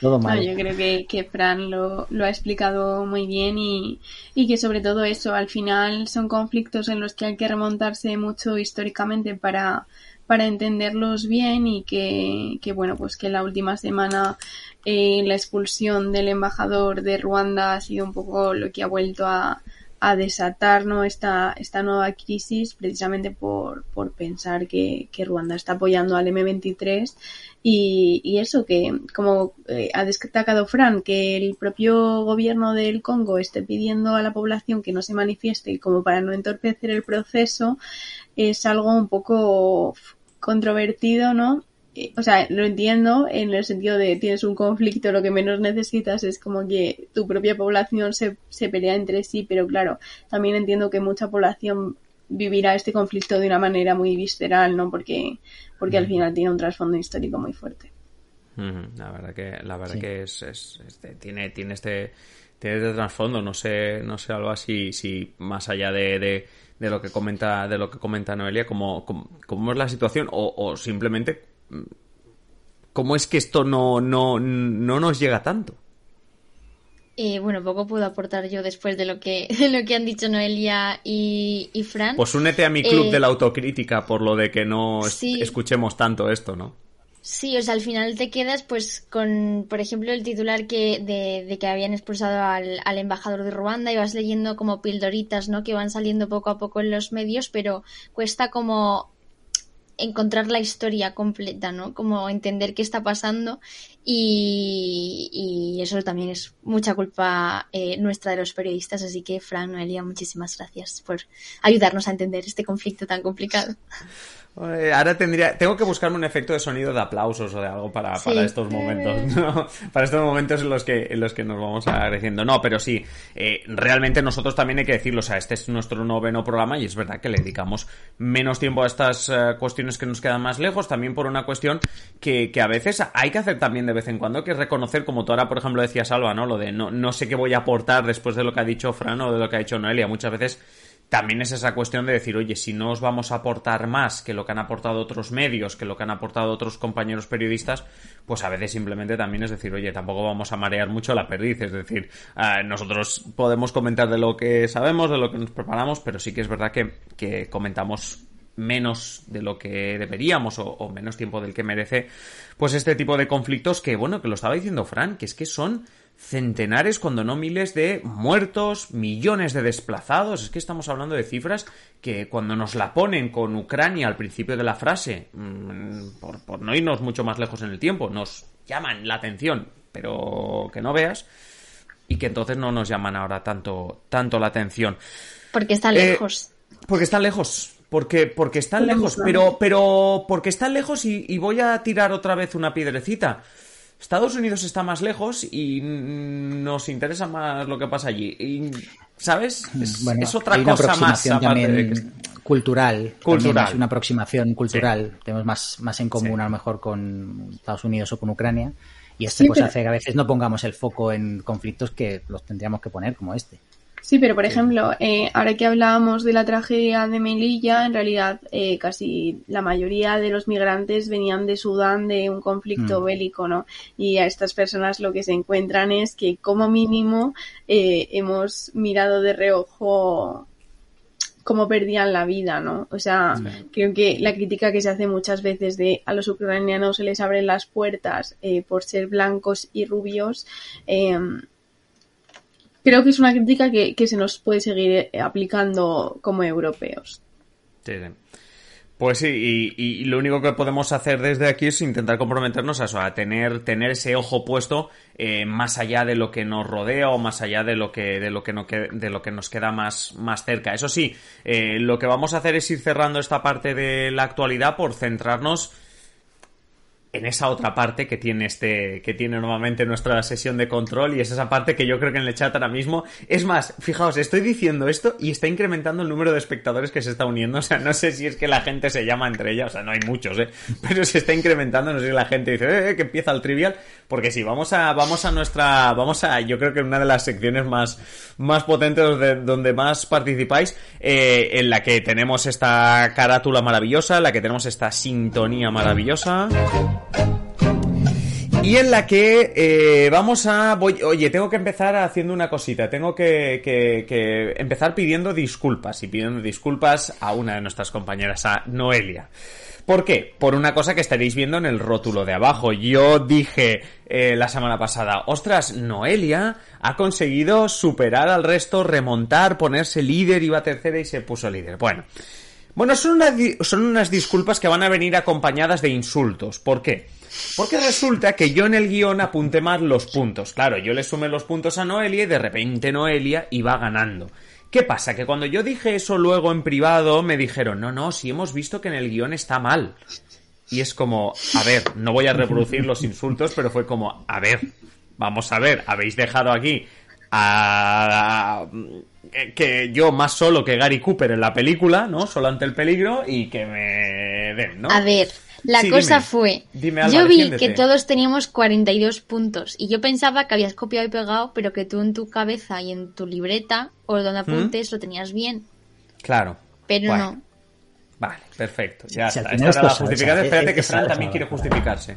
Todo mal. yo creo que, que Fran lo, lo, ha explicado muy bien y, y que sobre todo eso, al final son conflictos en los que hay que remontarse mucho históricamente para para entenderlos bien y que, que, bueno, pues que la última semana eh, la expulsión del embajador de Ruanda ha sido un poco lo que ha vuelto a, a desatar ¿no? esta, esta nueva crisis precisamente por, por pensar que, que, Ruanda está apoyando al M23 y, y eso que como eh, ha destacado Fran que el propio gobierno del Congo esté pidiendo a la población que no se manifieste como para no entorpecer el proceso es algo un poco controvertido, ¿no? Eh, o sea, lo entiendo en el sentido de tienes un conflicto, lo que menos necesitas es como que tu propia población se, se pelea entre sí, pero claro, también entiendo que mucha población vivirá este conflicto de una manera muy visceral, ¿no? Porque, porque al final tiene un trasfondo histórico muy fuerte. La verdad que, la verdad que es, es, tiene, tiene este, tiene este trasfondo, no sé, no sé algo así, si más allá de, de, de, lo que comenta, de lo que comenta Noelia, cómo, cómo, es la situación, o, o simplemente ¿Cómo es que esto no, no, no nos llega tanto? Eh, bueno, poco puedo aportar yo después de lo que, [laughs] de lo que han dicho Noelia y, y Fran. Pues únete a mi club eh, de la autocrítica por lo de que no escuchemos tanto esto, ¿no? Sí, o sea, al final te quedas pues con, por ejemplo, el titular que de, de que habían expulsado al, al, embajador de Ruanda y vas leyendo como pildoritas, ¿no? Que van saliendo poco a poco en los medios, pero cuesta como encontrar la historia completa, ¿no? Como entender qué está pasando y, y eso también es mucha culpa eh, nuestra de los periodistas, así que Fran, Noelia, muchísimas gracias por ayudarnos a entender este conflicto tan complicado. Ahora tendría, tengo que buscarme un efecto de sonido de aplausos o de algo para, para estos momentos, [laughs] ¿no? Para estos momentos en los que, en los que nos vamos agradeciendo. No, pero sí, eh, realmente nosotros también hay que decirlo, o sea, este es nuestro noveno programa y es verdad que le dedicamos menos tiempo a estas eh, cuestiones que nos quedan más lejos, también por una cuestión que, que a veces hay que hacer también de vez en cuando, que reconocer, como tú ahora, por ejemplo, decías Salva, ¿no? Lo de no, no sé qué voy a aportar después de lo que ha dicho Fran o de lo que ha dicho Noelia. Muchas veces también es esa cuestión de decir, oye, si no os vamos a aportar más que lo que han aportado otros medios, que lo que han aportado otros compañeros periodistas, pues a veces simplemente también es decir, oye, tampoco vamos a marear mucho la perdiz. Es decir, uh, nosotros podemos comentar de lo que sabemos, de lo que nos preparamos, pero sí que es verdad que, que comentamos menos de lo que deberíamos o, o, menos tiempo del que merece, pues este tipo de conflictos que, bueno, que lo estaba diciendo Fran, que es que son centenares, cuando no miles de muertos, millones de desplazados. Es que estamos hablando de cifras que cuando nos la ponen con Ucrania al principio de la frase, mm, por, no irnos mucho más lejos en el tiempo, nos llaman la atención, pero que no veas, y que entonces no nos llaman ahora tanto, tanto la atención. Porque están eh, lejos. Porque están lejos. Porque, porque están lejos, pero, pero porque están lejos y, y voy a tirar otra vez una piedrecita. Estados Unidos está más lejos y nos interesa más lo que pasa allí. ¿Sabes? Es, otra cosa más cultural. Cultural. Es una aproximación cultural. Tenemos más, más en común a lo mejor con Estados Unidos o con Ucrania. Y este pues hace que a veces no pongamos el foco en conflictos que los tendríamos que poner como este. Sí, pero por ejemplo, eh, ahora que hablábamos de la tragedia de Melilla, en realidad eh, casi la mayoría de los migrantes venían de Sudán de un conflicto mm. bélico, ¿no? Y a estas personas lo que se encuentran es que como mínimo eh, hemos mirado de reojo cómo perdían la vida, ¿no? O sea, creo que la crítica que se hace muchas veces de a los ucranianos se les abren las puertas eh, por ser blancos y rubios, eh, creo que es una crítica que, que se nos puede seguir eh, aplicando como europeos. Sí, sí. Pues sí, y, lo único que podemos hacer desde aquí es intentar comprometernos a eso, a tener, tener ese ojo puesto eh, más allá de lo que nos rodea o más allá de lo que, de lo que, no, de lo que nos queda más, más cerca. Eso sí, eh, lo que vamos a hacer es ir cerrando esta parte de la actualidad por centrarnos en esa otra parte que tiene este que tiene nuevamente nuestra sesión de control y es esa parte que yo creo que en el chat ahora mismo. Es más fijaos estoy diciendo esto y está incrementando el número de espectadores que se está uniendo. [laughs] O sea no sé si es que la gente se llama entre ellas o sea no hay muchos eh pero se está incrementando no sé si la gente dice eh, eh que empieza el trivial porque sí vamos a vamos a nuestra vamos a yo creo que una de las secciones más más potentes de, donde más participáis eh, en la que tenemos esta carátula maravillosa en la que tenemos esta sintonía maravillosa y en la que eh, vamos a... oye, tengo que empezar haciendo una cosita, tengo que, que, empezar pidiendo disculpas y pidiendo disculpas a una de nuestras compañeras, a Noelia. ¿Por qué? Por una cosa que estaréis viendo en el rótulo de abajo. Yo dije eh, la semana pasada, ostras, Noelia ha conseguido superar al resto, remontar, ponerse líder, iba tercera y se puso líder. Bueno, bueno, son, unas disculpas que van a venir acompañadas de insultos. ¿Por qué? Porque resulta que yo en el guion apunté más los puntos. Claro, yo le sumé los puntos a Noelia y de repente Noelia iba ganando. ¿Qué pasa? Que cuando yo dije eso luego en privado me dijeron, no, no, si hemos visto que en el guion está mal. Y es como, a ver, no voy a reproducir los insultos, pero fue como, a ver, vamos a ver, habéis dejado aquí a, que yo más solo que Gary Cooper en la película, ¿no? Solo ante el peligro y que me den, ¿no? A ver, la cosa fue, yo vi que todos teníamos 42 puntos y yo pensaba que habías copiado y pegado, pero que tú en tu cabeza y en tu libreta o donde ¿Mm? apuntes lo tenías bien. Claro. Pero no. Vale, perfecto. Ya está. Esta era la justificación. Espérate que Fran también quiere justificarse.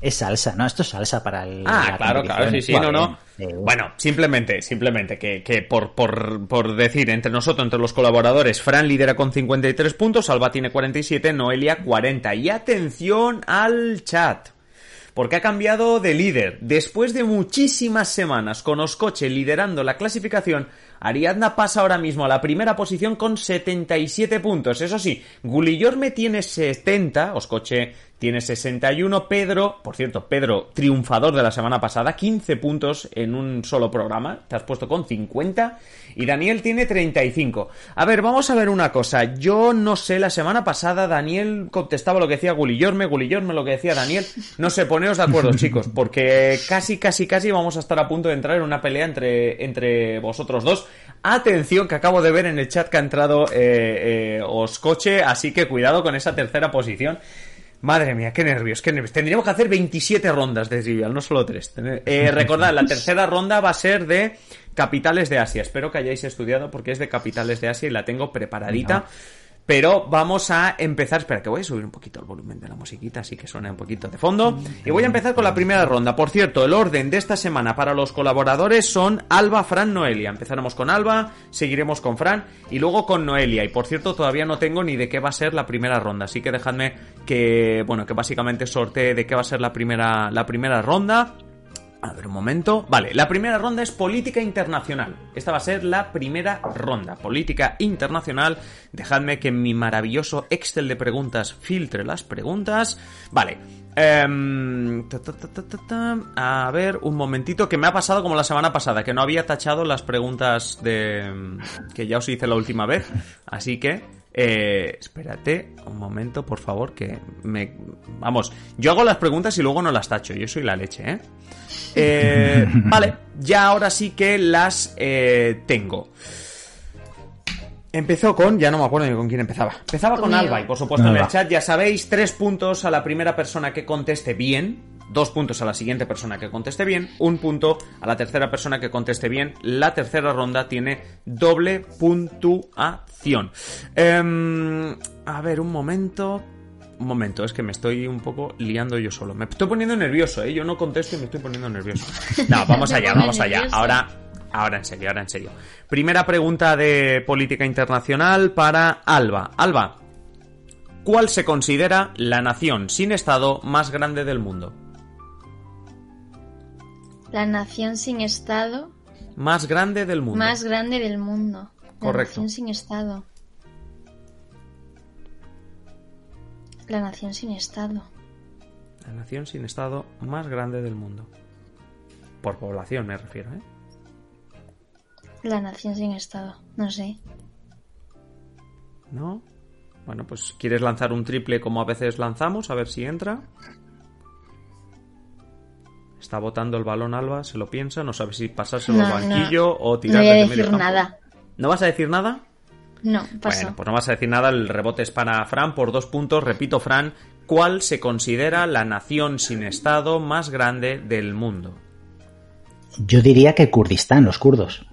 Es salsa, ¿no? Esto es salsa para el. Ah, claro, claro, sí, sí, no, no. Bueno, simplemente, simplemente que, que por, por, por, decir, entre nosotros, entre los colaboradores, Fran lidera con 53 puntos, Alba tiene 47, Noelia 40. Y atención al chat. Porque ha cambiado de líder. Después de muchísimas semanas con Oscoche liderando la clasificación, Ariadna pasa ahora mismo a la primera posición con 77 puntos. Eso sí, Gulillorme tiene 70, Oscoche tiene 61. Pedro, por cierto, Pedro, triunfador de la semana pasada, 15 puntos en un solo programa. Te has puesto con 50. Y Daniel tiene 35. A ver, vamos a ver una cosa. Yo no sé, la semana pasada Daniel contestaba lo que decía Gulillorme, Gulillorme lo que decía Daniel. No sé, poneos de acuerdo, [laughs] chicos, porque casi, casi, casi vamos a estar a punto de entrar en una pelea entre, entre vosotros dos. Atención, que acabo de ver en el chat que ha entrado eh, eh, Oscoche, así que cuidado con esa tercera posición. Madre mía, qué nervios, qué nervios. Tendríamos que hacer 27 rondas de Trivial, no solo 3. Eh, recordad, la tercera ronda va a ser de capitales de Asia. Espero que hayáis estudiado porque es de capitales de Asia y la tengo preparadita. Pero vamos a empezar. Espera, que voy a subir un poquito el volumen de la musiquita, así que suene un poquito de fondo. Y voy a empezar con la primera ronda. Por cierto, el orden de esta semana para los colaboradores son Alba, Fran, Noelia. Empezaremos con Alba, seguiremos con Fran y luego con Noelia. Y por cierto, todavía no tengo ni de qué va a ser la primera ronda. Así que dejadme que, bueno, que básicamente sortee de qué va a ser la primera, la primera ronda. A ver un momento. Vale, la primera ronda es política internacional. Esta va a ser la primera ronda. Política internacional. Dejadme que mi maravilloso Excel de preguntas filtre las preguntas. Vale. Em, a ver, un momentito, que me ha pasado como la semana pasada, que no había tachado las preguntas de que ya os hice la última vez. Así que eh, espérate un momento, por favor, que me... Vamos, yo hago las preguntas y luego no las tacho, yo soy la leche, ¿eh? [laughs] eh vale, ya ahora sí que las eh, tengo. Empezó con, ya no me acuerdo ni con quién empezaba. Empezaba con Alba y por supuesto en el chat ya sabéis, tres puntos a la primera persona que conteste bien, dos puntos a la siguiente persona que conteste bien, un punto a la tercera persona que conteste bien. La tercera ronda tiene doble puntuación. Em, a ver, un momento. Un momento, es que me estoy un poco liando yo solo. Me estoy poniendo nervioso, ¿eh? Yo no contesto y me estoy poniendo nervioso. [laughs] No, vamos allá, vamos allá. Ahora, ahora en serio, ahora en serio. Primera pregunta de política internacional para Alba. Alba, ¿cuál se considera la nación sin Estado más grande del mundo? La nación sin Estado. Más grande del mundo. Más grande del mundo. La nación sin Estado. La nación sin Estado. La nación sin Estado más grande del mundo. Por población me refiero, ¿eh? La nación sin Estado. No sé. ¿No? Bueno, pues ¿quieres lanzar un triple como a veces lanzamos? A ver si entra. Está botando el balón Alba, se lo piensa, no sabe si pasárselo al banquillo o tirar no voy a decir nada. ¿No vas a decir nada? No, paso. Bueno, pues no vas a decir nada, el rebote es para Fran por dos puntos. Repito, Fran, ¿cuál se considera la nación sin Estado más grande del mundo? Yo diría que Kurdistán, los kurdos.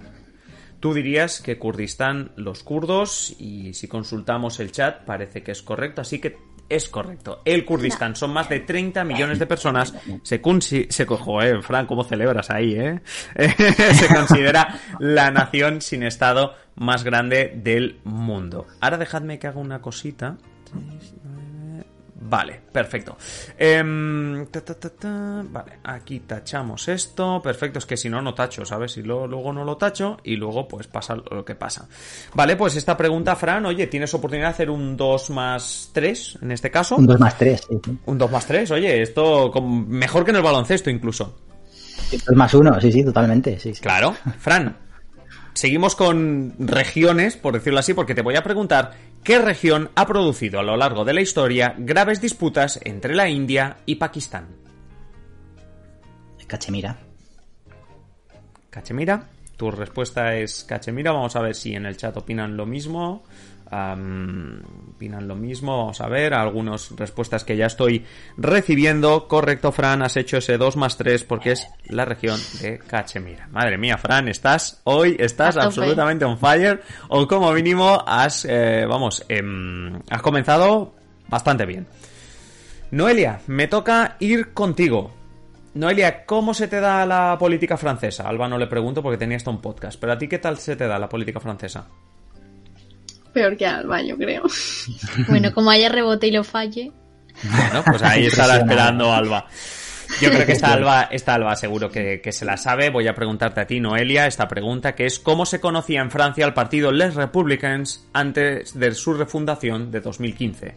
Tú dirías que Kurdistán, los kurdos, y si consultamos el chat, parece que es correcto. Así que es correcto. El Kurdistán son más de 30 millones de personas. Se, se cojo, eh, Fran, ¿cómo celebras ahí, eh? [laughs] se considera la nación sin Estado más grande del mundo. Ahora dejadme que haga una cosita. Vale, perfecto. Em, vale, aquí tachamos esto. Perfecto, es que si no, no tacho, ¿sabes? Y luego, luego no lo tacho y luego pues pasa lo que pasa. Vale, pues esta pregunta, Fran, oye, tienes oportunidad de hacer un 2 más 3 en este caso. Un 2 más 3. Un 2 más 3, oye, esto mejor que en el baloncesto incluso. 2 más 1, sí, sí, totalmente. Sí, sí. Claro. Fran, seguimos con regiones, por decirlo así, porque te voy a preguntar ¿Qué región ha producido a lo largo de la historia graves disputas entre la India y Pakistán? Cachemira. Cachemira. Tu respuesta es Cachemira. Vamos a ver si en el chat opinan lo mismo opinan lo mismo, vamos a ver, algunas respuestas que ya estoy recibiendo. Correcto, Fran, has hecho ese 2 más 3 porque es la región de Cachemira. Madre mía, Fran, estás hoy, estás absolutamente on fire, o como mínimo has, eh, vamos, em, has comenzado bastante bien. Noelia, me toca ir contigo. Noelia, ¿cómo se te da la política francesa? Alba no le pregunto porque tenía esto un podcast, pero a ti, ¿qué tal se te da la política francesa? Peor que Alba, yo creo. [laughs] Bueno, como haya rebote y lo falle. Bueno, pues ahí [laughs] estará esperando Alba. Yo creo que esta Alba, esta Alba seguro que, que, se la sabe. Voy a preguntarte a ti, Noelia, esta pregunta que es ¿cómo se conocía en Francia el partido Les Republicans antes de su refundación de 2015?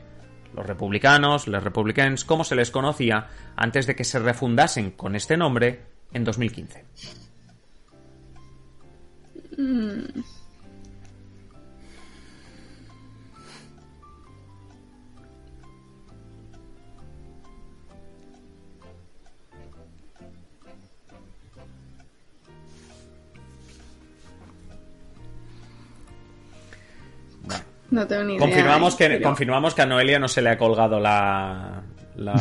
Los republicanos, Les Republicans, ¿cómo se les conocía antes de que se refundasen con este nombre en 2015? No tengo ni idea. Confirmamos, que, confirmamos que a Noelia no se le ha colgado la, la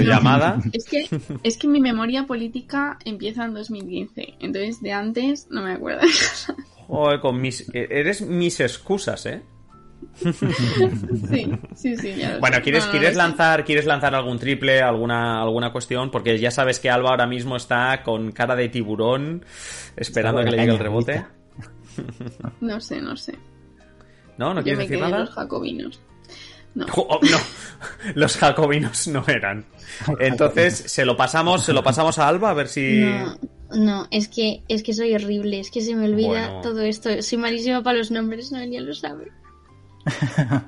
llamada. Es que, es que mi memoria política empieza en 2015. Entonces, de antes no me acuerdo. Joder, con mis, eres mis excusas, ¿eh? sí, sí, sí. bueno, ¿quieres, ¿quieres, lanzar, ¿quieres lanzar algún triple, alguna, alguna cuestión? Porque ya sabes que Alba ahora mismo está con cara de tiburón esperando a que le llegue el rebote. No sé, no sé. ¿No? ¿No quieres decir nada? Los jacobinos. No. Oh, no. [laughs] los jacobinos no eran. [laughs] Entonces, se lo pasamos, se lo pasamos a Alba a ver si. No, no, es que, es que soy horrible, es que se me olvida todo esto. Soy malísima para los nombres, no, ya lo sabe. [laughs]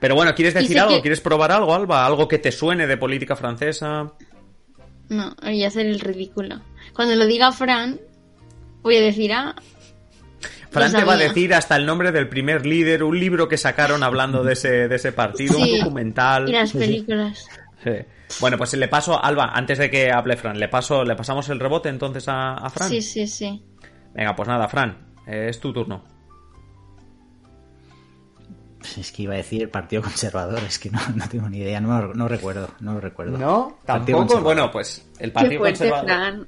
Pero bueno, ¿quieres decir algo? ¿Quieres probar algo, Alba? ¿Algo que te suene de política francesa? No, voy a hacer el ridículo. Cuando lo diga Fran, voy a decir, ah, Fran te va a decir hasta el nombre del primer líder, un libro que sacaron hablando de ese, de ese partido, un documental. Y las películas. Sí. Bueno, pues le paso, Alba, antes de que hable Fran, le paso, le pasamos el rebote entonces a, Fran. Sí, sí, sí. Venga, pues nada, Fran, eh, es tu turno. Es que iba a decir el Partido Conservador, es que no, tengo ni idea, no, no recuerdo, no lo recuerdo. ¿No? ¿Tampoco? Bueno, pues el Partido Conservador... Fran.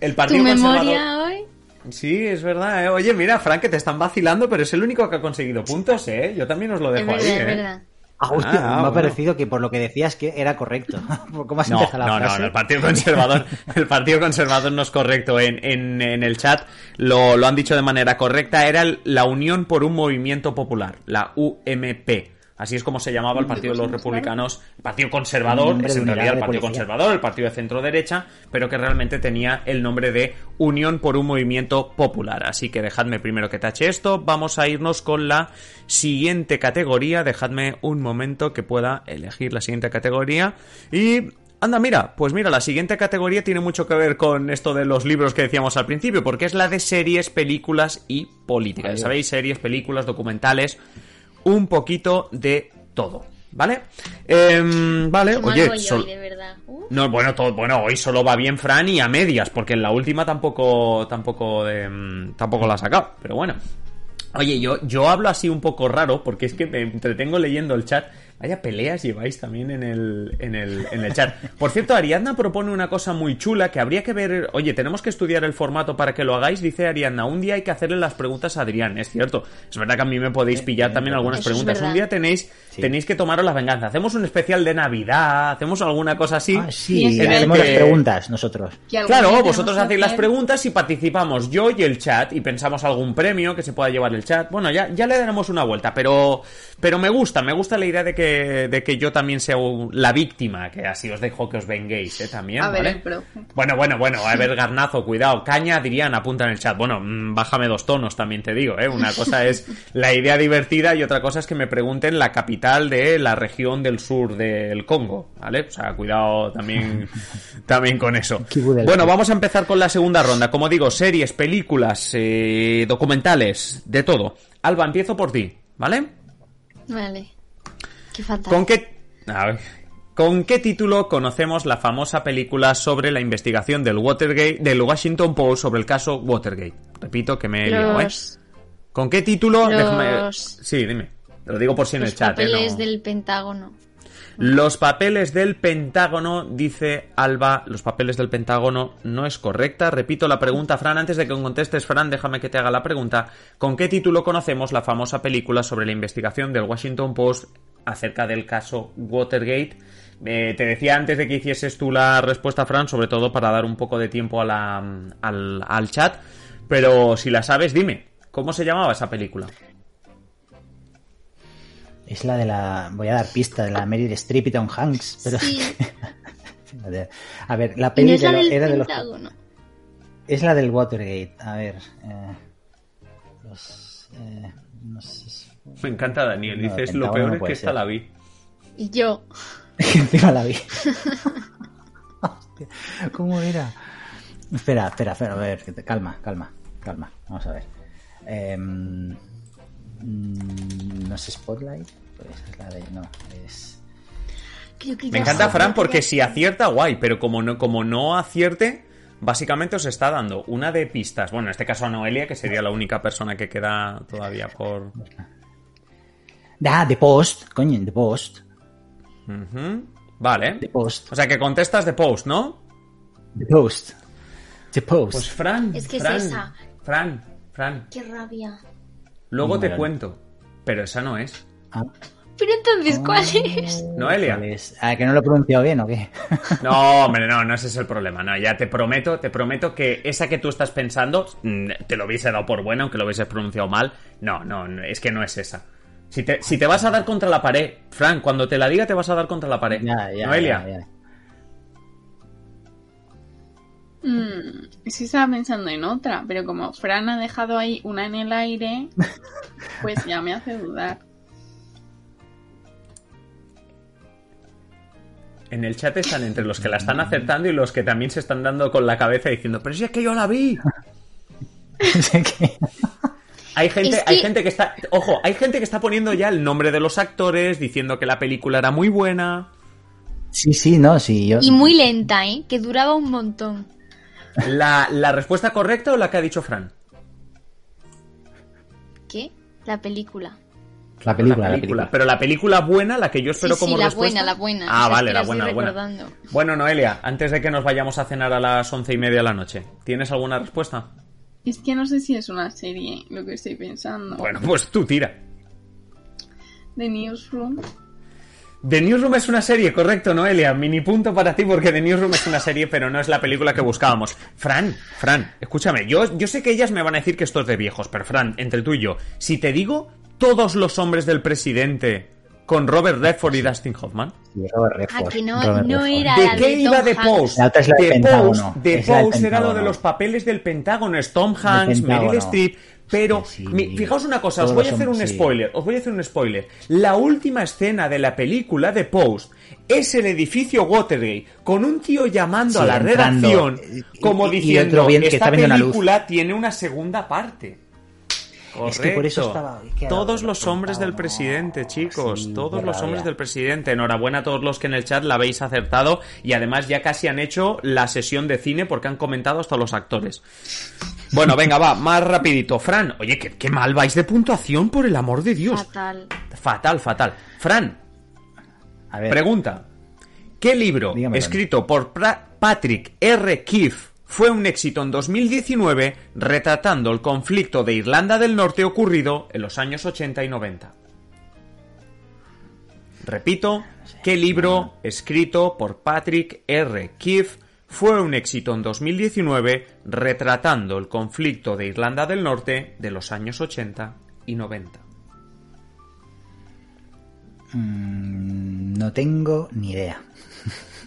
el Partido ¿Tu Conservador... memoria hoy? Sí, es verdad. ¿eh? Oye, mira, Frank, que te están vacilando, pero es el único que ha conseguido puntos, ¿eh? Yo también os lo dejo ahí, ¿eh? verdad. Ah, hostia, me ha parecido que por lo que decías que era correcto. [laughs] ¿Cómo has no, empezado la no, frase? No, no, el Partido Conservador, [laughs] el Partido Conservador no es correcto. En, en, en el chat lo, lo han dicho de manera correcta. Era la Unión por un Movimiento Popular, la UMP. Así es como se llamaba el Partido de los Republicanos, el Partido Conservador, es en realidad el Partido Conservador, el Partido de Centro Derecha, pero que realmente tenía el nombre de Unión por un Movimiento Popular. Así que dejadme primero que tache esto, vamos a irnos con la siguiente categoría, dejadme un momento que pueda elegir la siguiente categoría y Anda, mira, pues mira, la siguiente categoría tiene mucho que ver con esto de los libros que decíamos al principio, porque es la de series, películas y política. ¿Sabéis? Series, películas, documentales un poquito de todo. ¿Vale? Em, vale, oye. Uh. No, bueno, todo, bueno, hoy solo va bien Fran y a medias, porque en la última tampoco, tampoco, em, tampoco la ha sacado. Pero bueno. Oye, yo, yo hablo así un poco raro, porque es que me entretengo leyendo el chat Vaya peleas lleváis también en el, en, el, en el chat. Por cierto, Ariadna propone una cosa muy chula que habría que ver. Oye, tenemos que estudiar el formato para que lo hagáis, dice Ariadna. Un día hay que hacerle las preguntas a Adrián, es cierto. Es verdad que a mí me podéis pillar también algunas preguntas. Un día tenéis, tenéis que tomaros la venganza. Hacemos un especial de Navidad, hacemos alguna cosa así. Ah, sí, hacemos las preguntas nosotros. Claro, vosotros hacéis las preguntas y participamos yo y el chat y pensamos algún premio que se pueda llevar el chat. Bueno, ya, ya le daremos una vuelta, pero, pero me gusta, me gusta la idea de que de que yo también sea la víctima, que así os dejo que os venguéis, ¿eh? También, a Ver, Bueno, bueno, bueno, a ver, [laughs] Garnazo, cuidado. Caña, dirían, apunta en el chat. Bueno, mm, bájame dos tonos, también te digo, ¿eh? Una cosa es la idea divertida y otra cosa es que me pregunten la capital de la región del sur del Congo, ¿vale? O sea, cuidado también, [laughs] también con eso. Bueno, vamos a empezar con la segunda ronda. Como digo, series, películas, eh, documentales, de todo. Alba, empiezo por ti, ¿vale? Vale. ¿Con qué, ¿Con qué título conocemos la famosa película sobre la investigación del Watergate, del Washington Post sobre el caso Watergate? Repito que me he ¿eh? ¿Con qué título? Sí, dime. Te lo digo por si en el chat. Los ¿eh? papeles del Pentágono. Los papeles del Pentágono, dice Alba, los papeles del Pentágono no es correcta. Repito la pregunta, Fran, antes de que contestes, Fran, déjame que te haga la pregunta. ¿Con qué título conocemos la famosa película sobre la investigación del Washington Post acerca del caso Watergate. Eh, te decía antes de que hicieses tú la respuesta, Fran, sobre todo para dar un poco de tiempo a la, al, chat, pero si la sabes, dime, ¿cómo se llamaba esa película? Es la de la. Voy a dar pista, de la Meryl Streep y Tom Hanks. Pero. [laughs] a ver, la película era de los. Es la del Watergate. A ver. Eh, eh, no sé me encanta Daniel. Dices lo peor es que esta la vi. Y yo. [laughs] Encima la vi. [laughs] ¿Cómo era? Espera, espera, espera, a ver, calma, calma, calma. Vamos a ver. Mm, no sé, Spotlight. Pues es la de. No, es. Me encanta Fran porque si acierta, guay, pero como no, como no acierte, básicamente os está dando una de pistas. Bueno, en este caso a Noelia, que sería la única persona que queda todavía por. Ah, The Post, coño, The Post. Vale. The Post. O sea que contestas The Post, ¿no? The Post. The Post. Pues Fran. Es que Fran, es esa. Fran, Fran. Qué rabia. Luego te cuento. Pero esa no es. Ah. Pero entonces, ¿cuál es? Noelia. Ah, que no lo he pronunciado bien o qué. [laughs] No, hombre, no, no ese es el problema. No, ya te prometo, te prometo que esa que tú estás pensando, mm, te lo hubiese dado por buena, aunque lo hubieses pronunciado mal. No, no, es que no es esa. Si te, si te vas a dar contra la pared, Frank, cuando te la diga te vas a dar contra la pared. Ya, ya, Noelia. Ya, mm, sí estaba pensando en otra, pero como Fran ha dejado ahí una en el aire, [laughs] pues ya me hace dudar. En el chat están entre los que la están acertando y los que también se están dando con la cabeza diciendo, pero si es que yo la vi. [laughs] Hay gente, hay gente que está. Ojo, hay gente que está poniendo ya el nombre de los actores, diciendo que la película era muy buena. Sí, sí, no, sí. Yo... Y muy lenta, ¿eh? Que duraba un montón. ¿La, respuesta correcta o la que ha dicho Fran? ¿Qué? La película. La película, la película, Pero la película buena, la que yo espero como sí, la buena, la buena. Ah, vale, la buena, la buena. Bueno, Noelia, antes de que nos vayamos a cenar a las once y media de la noche, ¿tienes alguna respuesta? Es que no sé si es una serie lo que estoy pensando. Bueno, pues tú tira. The Newsroom. The Newsroom es una serie, correcto, Noelia. Mini punto para ti porque The Newsroom es una serie, pero no es la película que buscábamos. Fran, Fran, escúchame. Yo, yo sé que ellas me van a decir que esto es de viejos, pero Fran, entre tú y yo, si te digo todos los hombres del presidente con Robert Redford y Dustin Hoffman. Robert Redford. Ah, que no, no era ¿De qué iba The Post? The Post, The Post era lo de los papeles del Pentágono, es Tom Hanks, Meryl Streep. Pero fijaos una cosa, os voy a hacer un spoiler, os voy a hacer un spoiler. La última escena de la película The Post es el edificio Watergate con un tío llamando a la redacción como diciendo esta película tiene una segunda parte. Es que por eso estaba. Todos los hombres del presidente, chicos. todos los hombres del presidente. Enhorabuena a todos los que en el chat la habéis acertado. Y además ya casi han hecho la sesión de cine porque han comentado hasta los actores. Bueno, venga, va, más rapidito. Fran, oye, qué, qué mal vais de puntuación, por el amor de Dios. Fatal. Fatal, fatal. Fran, Pregunta. ¿Qué libro escrito por Patrick R. Keefe fue un éxito en 2019 retratando el conflicto de Irlanda del Norte ocurrido en los años 80 y 90? Repito, ¿qué libro escrito por Patrick R. Keefe fue un éxito en 2019 retratando el conflicto de Irlanda del Norte de los años 80 y 90? Mm, no tengo ni idea.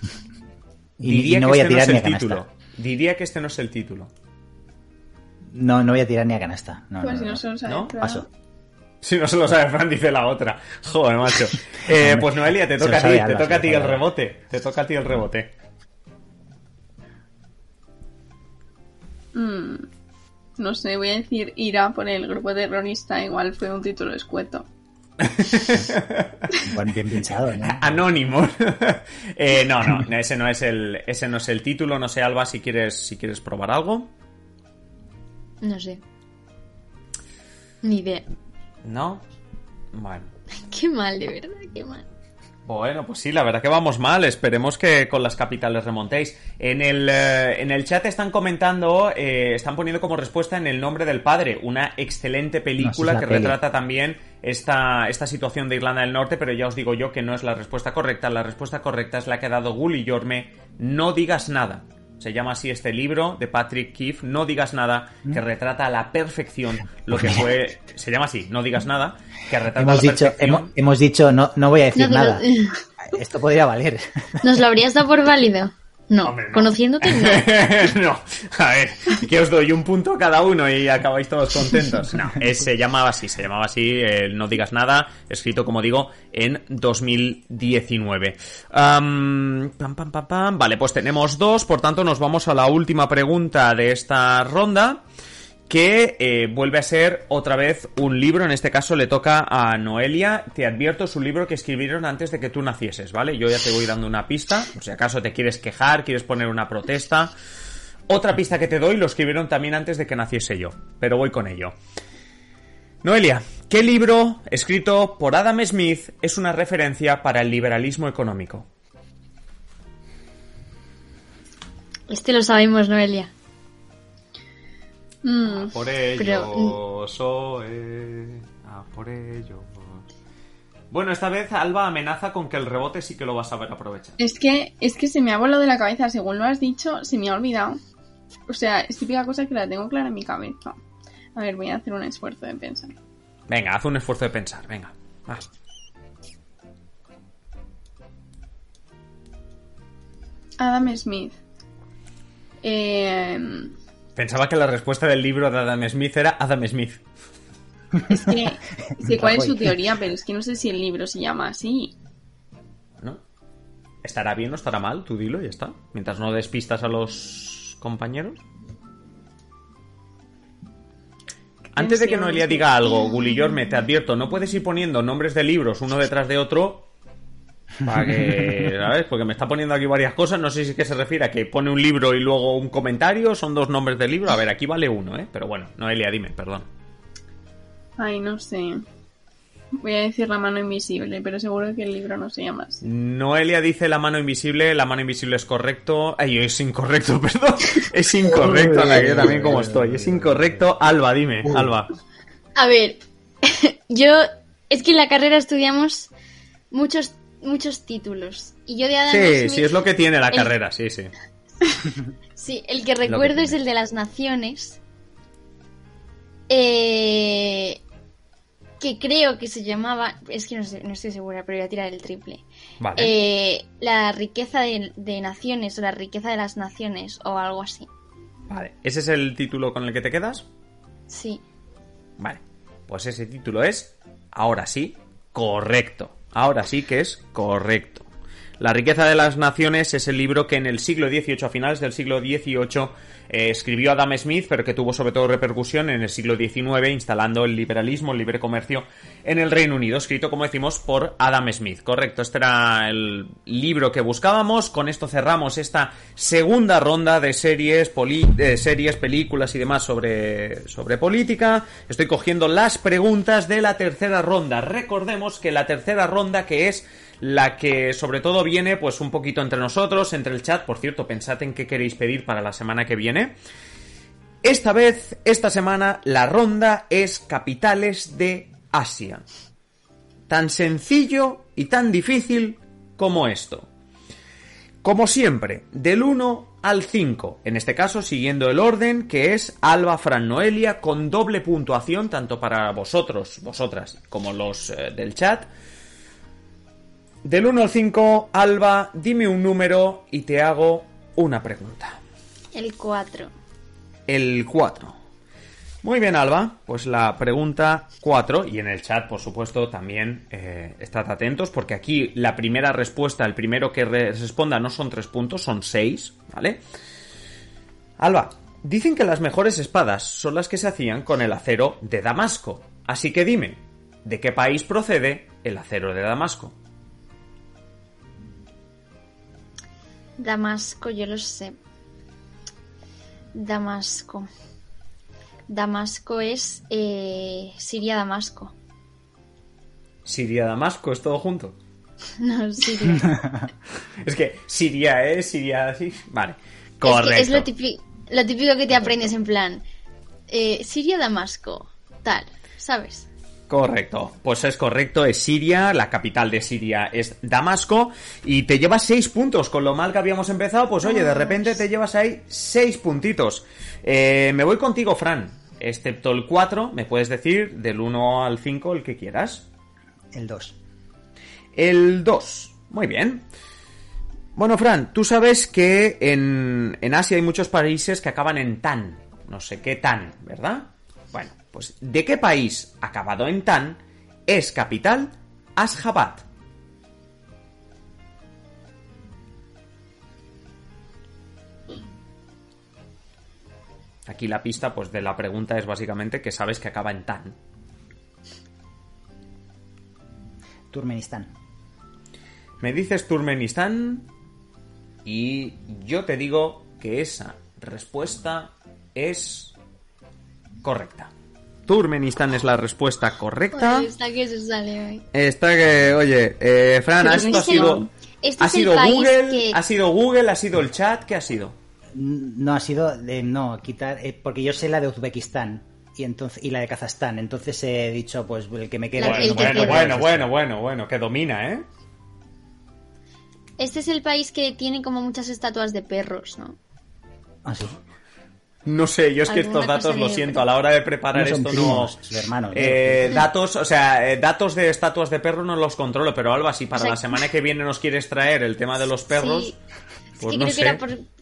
[laughs] y, no voy a este tirar ni a canasta. Diría que este no es el título. No, no voy a tirar ni a canasta. No, pues si no, se lo sabe, Paso. Si no se lo sabe Fran, dice la otra. Joder, macho. Eh, pues Noelia, te toca a ti, te toca a ti el rebote. Te toca a ti el rebote. Mm, no sé, voy a decir Ira por el grupo terrorista, igual fue un título escueto. [laughs] bien pensado, ¿no? Anónimo. [laughs] Eh, no, no, ese no es el, ese no es el título. No sé, Alba, si quieres, si quieres probar algo. No sé. Ni idea. ¿No? Bueno. Qué mal, de verdad, qué mal. Bueno, pues sí, la verdad que vamos mal. Esperemos que con las capitales remontéis. En el, eh, en el chat están comentando, eh, están poniendo como respuesta en El nombre del padre, una excelente película que retrata también esta, esta situación de Irlanda del Norte, pero ya os digo yo que no es la respuesta correcta. La respuesta correcta es la que ha dado Gully Yorme. No digas nada. Se llama así este libro de Patrick Keefe, No digas nada, que mm. retrata a la perfección lo que fue. Se llama así, No digas nada, que retrata hemos a la dicho, perfección. Hemos, dicho, no, no voy a decir nada. [laughs] Esto podría valer. ¿Nos lo habrías dado por válido? No, conociéndote [laughs] no. a ver, que os doy un punto cada uno y acabáis todos contentos. No, se llamaba así, se llamaba así, No digas nada, escrito como digo en 2019. pam, pam, pam, pam. Vale, pues tenemos dos, por tanto nos vamos a la última pregunta de esta ronda que eh, vuelve a ser otra vez un libro, en este caso le toca a Noelia, te advierto, es un libro que escribieron antes de que tú nacieses, ¿vale? Yo ya te voy dando una pista, si acaso te quieres quejar, quieres poner una protesta. Otra pista que te doy lo escribieron también antes de que naciese yo, pero voy con ello. Noelia, ¿qué libro escrito por Adam Smith es una referencia para el liberalismo económico? Este lo sabemos, Noelia. Mm, por ello, por ello. Bueno, esta vez Alba amenaza con que el rebote sí que lo vas a ver aprovechar. Es que, es que se me ha volado de la cabeza, según lo has dicho, se me ha olvidado. O sea, es típica cosa que la tengo clara en mi cabeza. A ver, voy a hacer un esfuerzo de pensar. Venga, haz un esfuerzo de pensar, venga. Adam Smith. Eh, Pensaba que la respuesta del libro de Adam Smith era Adam Smith. Es que cuál es su teoría, pero es que no sé si el libro se llama así. ¿No? ¿Estará bien o estará mal? Tú dilo y ya está. Mientras no despistas a los compañeros. Antes de que Noelia diga algo, Gulillorme, te advierto, no puedes ir poniendo nombres de libros uno detrás de otro para que, ¿sabes? Porque me está poniendo aquí varias cosas. No sé si es que se refiere a que pone un libro y luego un comentario. Son dos nombres del libro. A ver, aquí vale uno, ¿eh? Pero bueno, Noelia, dime, perdón. Ay, no sé. Voy a decir la mano invisible, pero seguro que el libro no se llama así. Noelia dice la mano invisible, la mano invisible es correcto. Ay, es incorrecto, [laughs] perdón. Es incorrecto, la yo también como estoy. Es incorrecto. Alba, dime, Alba. A ver, [laughs] yo es que en la carrera estudiamos muchos muchos títulos. Y yo de Adam Sí, sí, es lo que tiene la carrera, sí, sí. [laughs] sí, el que recuerdo es el de las naciones. Eh, que creo que se llamaba, es que no, sé, no estoy segura, pero voy a tirar el triple. Eh, la riqueza de, de, naciones o la riqueza de las naciones o algo así. Vale, ¿ese es el título con el que te quedas? Sí. Vale, pues ese título es, ahora sí, correcto. Ahora sí que es correcto. La riqueza de las naciones es el libro que en el siglo XVIII, a finales del siglo XVIII, eh, escribió Adam Smith, pero que tuvo sobre todo repercusión en el siglo XIX, instalando el liberalismo, el libre comercio en el Reino Unido, escrito, como decimos, por Adam Smith. Correcto, este era el libro que buscábamos. Con esto cerramos esta segunda ronda de series, series películas y demás sobre, sobre política. Estoy cogiendo las preguntas de la tercera ronda. Recordemos que la tercera ronda, que es la que sobre todo viene pues un poquito entre nosotros, entre el chat. Por cierto, pensad en qué queréis pedir para la semana que viene. Esta vez, esta semana, la ronda es capitales de Asia. Tan sencillo y tan difícil como esto. Como siempre, del 1 al 5, en este caso siguiendo el orden que es Alba Fran Noelia con doble puntuación tanto para vosotros, vosotras, como los eh, del chat. Del 1 al 5, Alba, dime un número y te hago una pregunta. El 4. El 4. Muy bien, Alba. Pues la pregunta 4, y en el chat, por supuesto, también eh, estad atentos, porque aquí la primera respuesta, el primero que responda no son 3 puntos, son 6, ¿vale? Alba, dicen que las mejores espadas son las que se hacían con el acero de Damasco. Así que dime, ¿de qué país procede el acero de Damasco? Damasco, yo lo sé. Damasco. Damasco es eh, Siria-Damasco. Siria-Damasco, ¿es todo junto? [laughs] No, Siria. [laughs] es que Siria es, Siria sí. Vale, correcto. Es, lo, típico, lo, típico, que te aprendes en plan. Eh, Siria-Damasco, tal, ¿sabes? Correcto, pues es correcto, es Siria, la capital de Siria es Damasco y te llevas seis puntos, con lo mal que habíamos empezado, pues oye, de repente te llevas ahí seis puntitos. Eh, me voy contigo, Fran, excepto el 4, me puedes decir del 1 al 5 el que quieras. El 2. El 2, muy bien. Bueno, Fran, tú sabes que en, en Asia hay muchos países que acaban en tan, no sé qué tan, ¿verdad? Bueno, pues ¿de qué país acabado en tan es capital Ashgabat? Aquí la pista pues de la pregunta es básicamente que sabes que acaba en tan. Turmenistán. Me dices Turmenistán y yo te digo que esa respuesta es correcta. Turmenistán es la respuesta correcta. está que se sale hoy. Está que, oye, eh, Fran, esto ha sido, ha sido Google, ha sido Google, ha sido el chat, ¿qué ha sido? No ha sido, no, quitar, eh, porque yo sé la de Uzbekistán y entonces y la de Kazajstán, entonces he dicho, pues el que me queda. Bueno, bueno, bueno, bueno, bueno, bueno, que domina, ¿eh? Este es el país que tiene como muchas estatuas de perros, ¿no? Ah, sí. No sé, yo es que estos datos, lo siento, a la hora de preparar esto no. eh, datos, o sea, eh, datos de estatuas de perro no los controlo, pero Alba, si para la semana que viene nos quieres traer el tema de los perros. Pues no creo que era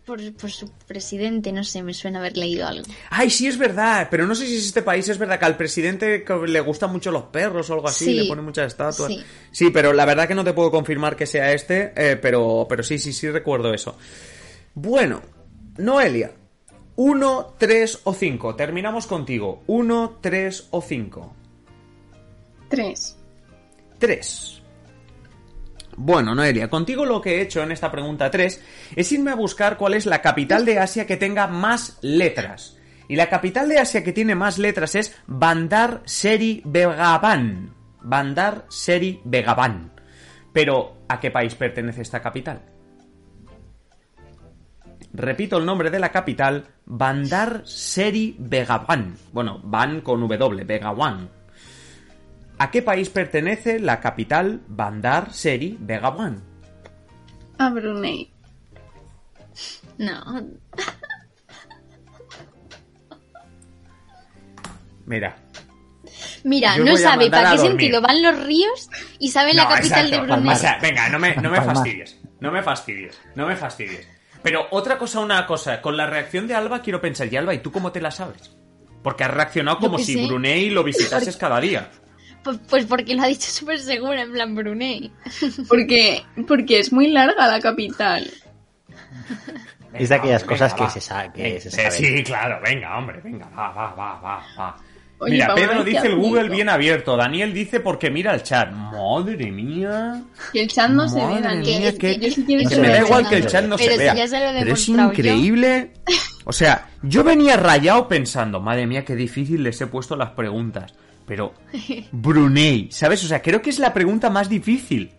por, su presidente, no sé, me suena haber leído algo. Ay, sí, es verdad, pero no sé si es este país, es verdad que al presidente le gustan mucho los perros o algo así, le pone muchas estatuas. Sí. pero la verdad que no te puedo confirmar que sea este, eh, pero, pero sí, sí, sí recuerdo eso. Bueno, Noelia, 1, 3 o 5. Terminamos contigo. 1, 3 o 5. 3. 3. Bueno, Noelia, contigo lo que he hecho en esta pregunta 3 es irme a buscar cuál es la capital de Asia que tenga más letras. Y la capital de Asia que tiene más letras es Bandar Seri Begavan. Bandar Seri Begavan. Pero, ¿a qué país pertenece esta capital? Repito el nombre de la capital, Bandar Seri Begawan. Bueno, Van con W, Begawan. ¿A qué país pertenece la capital Bandar Seri Begawan? A Brunei. No. Mira. Mira, no sabe para qué sentido van los ríos y sabe la capital de Brunei. venga, no me, no me fastidies. No me fastidies. No me fastidies. Pero otra cosa, una cosa, con la reacción de Alba quiero pensar, y Alba, ¿y tú cómo te la sabes? Porque has reaccionado como si Brunei lo visitases cada día. Pues, pues, porque lo ha dicho súper seguro, en plan Brunei. [laughs] Porque, porque es muy larga la capital. es de aquellas cosas que, se, sabe, que se saben. Sí, claro, venga, hombre, venga, va, va, va, va, va. Mira, Pedro dice el Google bien abierto. Daniel dice porque mira el chat. Madre mía. Que el chat no se ve, Daniel. que, me da igual que el chat no se vea. pero es increíble. O sea, yo venía rayado pensando, madre mía, qué difícil les he puesto las preguntas. Pero, Brunei, ¿sabes? O sea, creo que es la pregunta más difícil.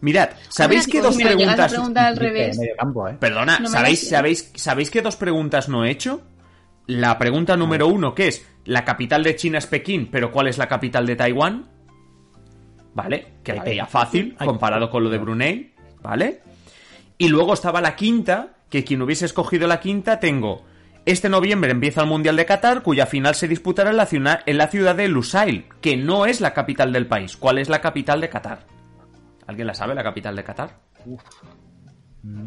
Mirad, ¿sabéis que dos preguntas... al revés. Campo, ¿eh? Perdona, ¿sabéis, ¿sabéis, ¿sabéis que dos preguntas no he hecho? La pregunta número uno, que es, ¿la capital de China es Pekín, pero cuál es la capital de Taiwán? ¿Vale? Que la veía fácil comparado con lo de Brunei, ¿vale? Y luego estaba la quinta, que quien hubiese escogido la quinta, tengo... Este noviembre empieza el Mundial de Qatar, cuya final se disputará en la ciudad, en la ciudad de Lusail, que no es la capital del país. ¿Cuál es la capital de Qatar? ¿Alguien la sabe, la capital de Qatar? Uf. No,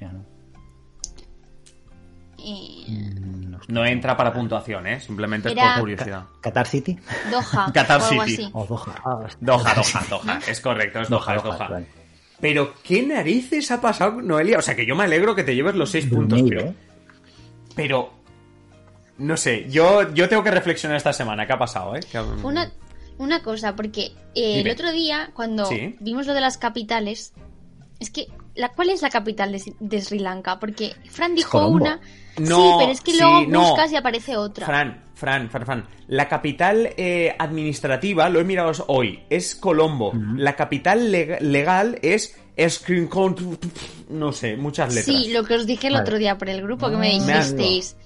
no. Entra para puntuación, ¿eh? Simplemente es por curiosidad. ¿Qatar City? Doha. [laughs] Qatar City. O Doha. Doha, Doha, Doha. Es correcto, es Doha, es Doha. Pero, ¿qué narices ha pasado, Noelia? O sea, que yo me alegro que te lleves los seis puntos, pero... ¿eh? Pero... No sé, yo, yo tengo que reflexionar esta semana. ¿Qué ha pasado, eh? Una, una cosa, porque eh, el otro día, cuando vimos lo de las capitales, es que, la, ¿cuál es la capital de, Sri Lanka? Porque Fran dijo una. No, sí, pero es que luego buscas y aparece otra. Fran, Fran, Fran, Fran. La capital eh, administrativa, lo he mirado hoy, es Colombo. La capital legal es no sé, muchas letras. Sí, lo que os dije el otro día por el grupo que me dijisteis.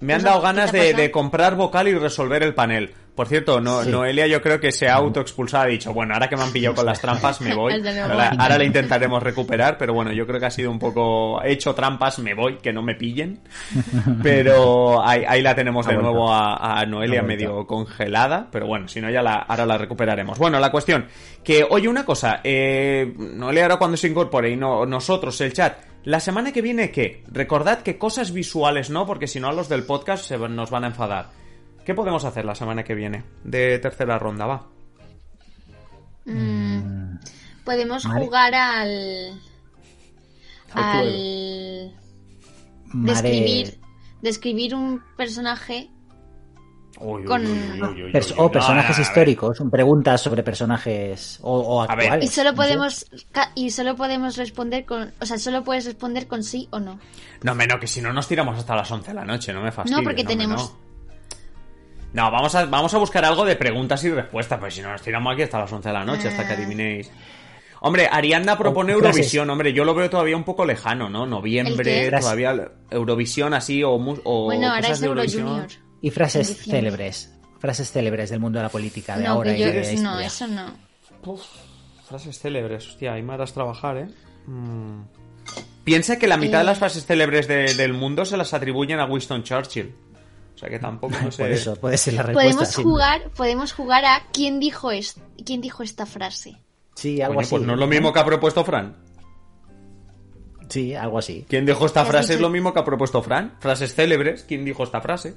Me han dado ganas de, comprar vocal y resolver el panel. Por cierto, no, Noelia yo creo que se ha autoexpulsado, ha dicho, bueno, ahora que me han pillado con las trampas me voy. [laughs] Ahora, ahora la intentaremos recuperar, pero bueno, yo creo que ha sido un poco, he hecho trampas, me voy, que no me pillen. [laughs] Pero ahí, la tenemos de nuevo a, Noelia medio congelada, pero bueno, si no ya la, ahora la recuperaremos. Bueno, la cuestión, que oye una cosa, eh, Noelia ahora cuando se incorpore y no, nosotros, el chat, la semana que viene, ¿qué? Recordad que cosas visuales no, porque si no a los del podcast se nos van a enfadar. ¿Qué podemos hacer la semana que viene de tercera ronda? Va. Mm, podemos jugar al. al. describir, describir un personaje o personajes históricos, preguntas sobre personajes o, actuales. Y solo podemos y solo podemos responder con, o sea, solo puedes responder con sí o no. No, menos que si no nos tiramos hasta las 11 de la noche, no me fastidies. No, porque tenemos no. vamos a, vamos a buscar algo de preguntas y respuestas, pues si no nos tiramos aquí hasta las 11 de la noche, hasta que ah. adivinéis. Hombre, Arianda propone Eurovisión, hombre, yo lo veo todavía un poco lejano, ¿no? Noviembre, todavía Eurovisión así o, o Bueno, ahora es Euro Junior. Y frases célebres. Frases célebres del mundo de la política de ahora y de No, eso no. frases célebres, hostia, ahí me harás trabajar, ¿eh? Mm. Piensa que la mitad de las eh. frases célebres del mundo se las atribuyen a Winston Churchill. O sea que tampoco [laughs] no sé. Por eso puede ser la respuesta. Podemos jugar, podemos jugar a quién dijo esto, quién dijo esta frase. Sí, algo así. Pues no es lo mismo que ha propuesto Fran. Sí, algo así. ¿Quién dijo esta frase? Es lo mismo que ha propuesto Fran. Frases célebres. ¿Quién dijo esta frase?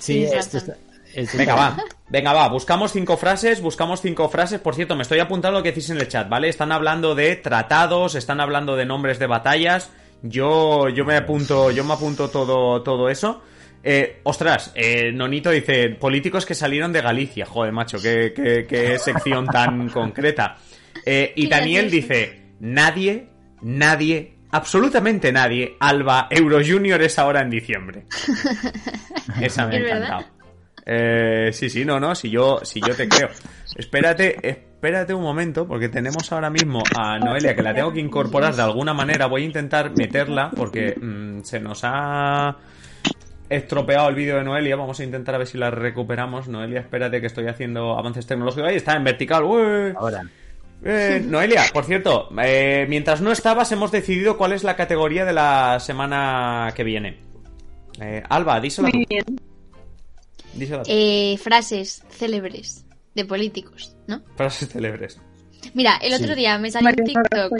Sí, esto Venga, va. Venga, va. Buscamos cinco frases, buscamos cinco frases. Por cierto, me estoy apuntando lo que decís en el chat, ¿vale? Están hablando de tratados, están hablando de nombres de batallas. Yo, yo me apunto, yo me apunto todo, todo eso. Eh, ostras, eh, Nonito dice, políticos que salieron de Galicia. Joder, macho, qué, qué, [laughs] sección tan concreta. Eh, y Daniel dice, nadie, nadie, absolutamente nadie, Alba Euro Junior es ahora en diciembre. [laughs] Esa me ha encantado. Eh, sí, sí, no, no, si yo, si yo te creo. Espérate, espérate un momento, porque tenemos ahora mismo a Noelia que la tengo que incorporar de alguna manera. Voy a intentar meterla porque mm, se nos ha estropeado el vídeo de Noelia. Vamos a intentar a ver si la recuperamos. Noelia, espérate que estoy haciendo avances tecnológicos. Ahí está en vertical. Ahora. Eh, [laughs] Noelia, por cierto, eh, mientras no estabas, hemos decidido cuál es la categoría de la semana que viene. Eh, Alba, díselo. Muy bien. Eh, frases célebres de políticos, ¿no? Frases célebres. Mira, el otro día me salió un TikTok.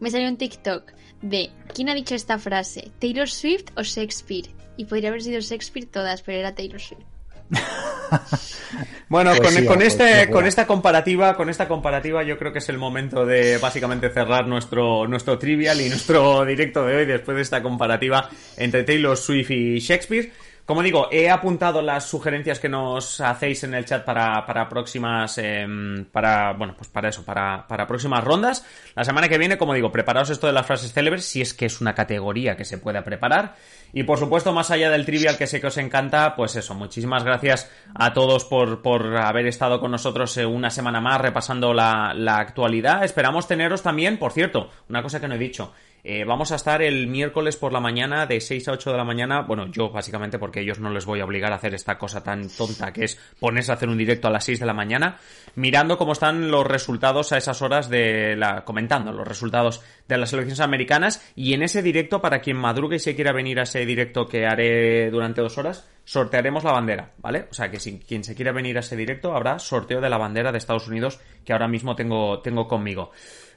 Me salió un TikTok de ¿quién ha dicho esta frase? ¿Taylor Swift o Shakespeare? Y podría haber sido Shakespeare todas, pero era Taylor Swift. [laughs] bueno, con, con, este, con esta comparativa, con esta comparativa, yo creo que es el momento de básicamente cerrar nuestro, nuestro trivial y nuestro [laughs] directo de hoy después de esta comparativa entre Taylor Swift y Shakespeare. Como digo, he apuntado las sugerencias que nos hacéis en el chat para, para próximas, em, para, bueno, pues para eso, para, para próximas rondas. La semana que viene, como digo, preparaos esto de las frases célebres, si es que es una categoría que se pueda preparar. Y por supuesto, más allá del trivial que sé que os encanta, pues eso, muchísimas gracias a todos por, por haber estado con nosotros eh, una semana más repasando la, la actualidad. Esperamos teneros también, por cierto, una cosa que no he dicho. Eh, vamos a estar el miércoles por la mañana de 6 a 8 de la mañana. Bueno, yo básicamente porque ellos no les voy a obligar a hacer esta cosa tan tonta que es ponerse a hacer un directo a las 6 de la mañana, mirando cómo están los resultados a esas horas de la... comentando los resultados de las elecciones americanas y en ese directo, para quien madrugue y se quiera venir a ese directo que haré durante dos horas, sortearemos la bandera, ¿vale? O sea que si quien se quiera venir a ese directo habrá sorteo de la bandera de Estados Unidos que ahora mismo tengo, tengo conmigo.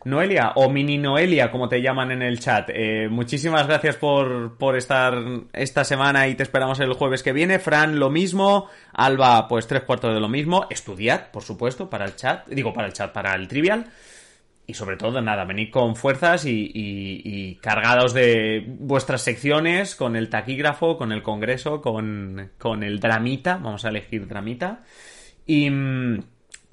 Noelia, o mini Noelia, como te llaman en el chat, eh, muchísimas gracias por, por estar esta semana y te esperamos el jueves que viene. Fran, lo mismo. Alba, pues tres cuartos de lo mismo. Estudiad, por supuesto, para el chat. Digo, para el chat, para el trivial. Y sobre todo, nada, venid con fuerzas y, y, cargados de vuestras secciones, con el taquígrafo, con el congreso, con, con el dramita. Vamos a elegir dramita. Y...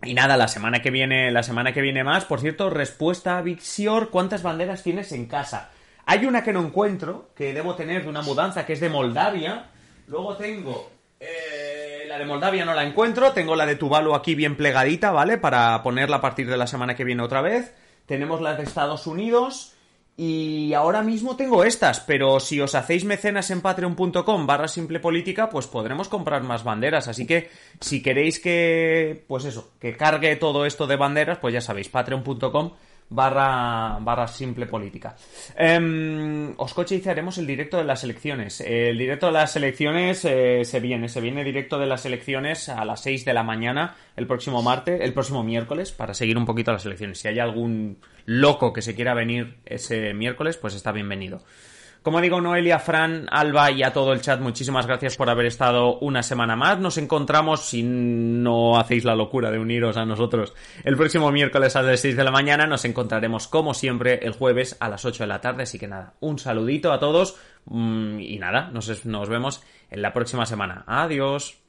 Y nada, la semana que viene, la semana que viene más. Por cierto, respuesta a Vixior, ¿cuántas banderas tienes en casa? Hay una que no encuentro, que debo tener de una mudanza, que es de Moldavia. Luego tengo eh, la de Moldavia no la encuentro. Tengo la de Tuvalu aquí bien plegadita, ¿vale? Para ponerla a partir de la semana que viene otra vez. Tenemos las de Estados Unidos. Y ahora mismo tengo estas, pero si os hacéis mecenas en patreon.com barra simple política, pues podremos comprar más banderas. Así que si queréis que, pues eso, que cargue todo esto de banderas, pues ya sabéis, patreon.com barra, barra simple política. Eh, Oscoche dice, haremos el directo de las elecciones. El directo de las elecciones eh, se viene, se viene directo de las elecciones a las 6 de la mañana el próximo martes, el próximo miércoles, para seguir un poquito las elecciones. Si hay algún loco que se quiera venir ese miércoles, pues está bienvenido. Como digo, Noelia, Fran, Alba y a todo el chat, muchísimas gracias por haber estado una semana más. Nos encontramos, si no hacéis la locura de uniros a nosotros, el próximo miércoles a las 6 de la mañana. Nos encontraremos, como siempre, el jueves a las 8 de la tarde. Así que nada, un saludito a todos mm, y nada, nos, nos vemos en la próxima semana. Adiós.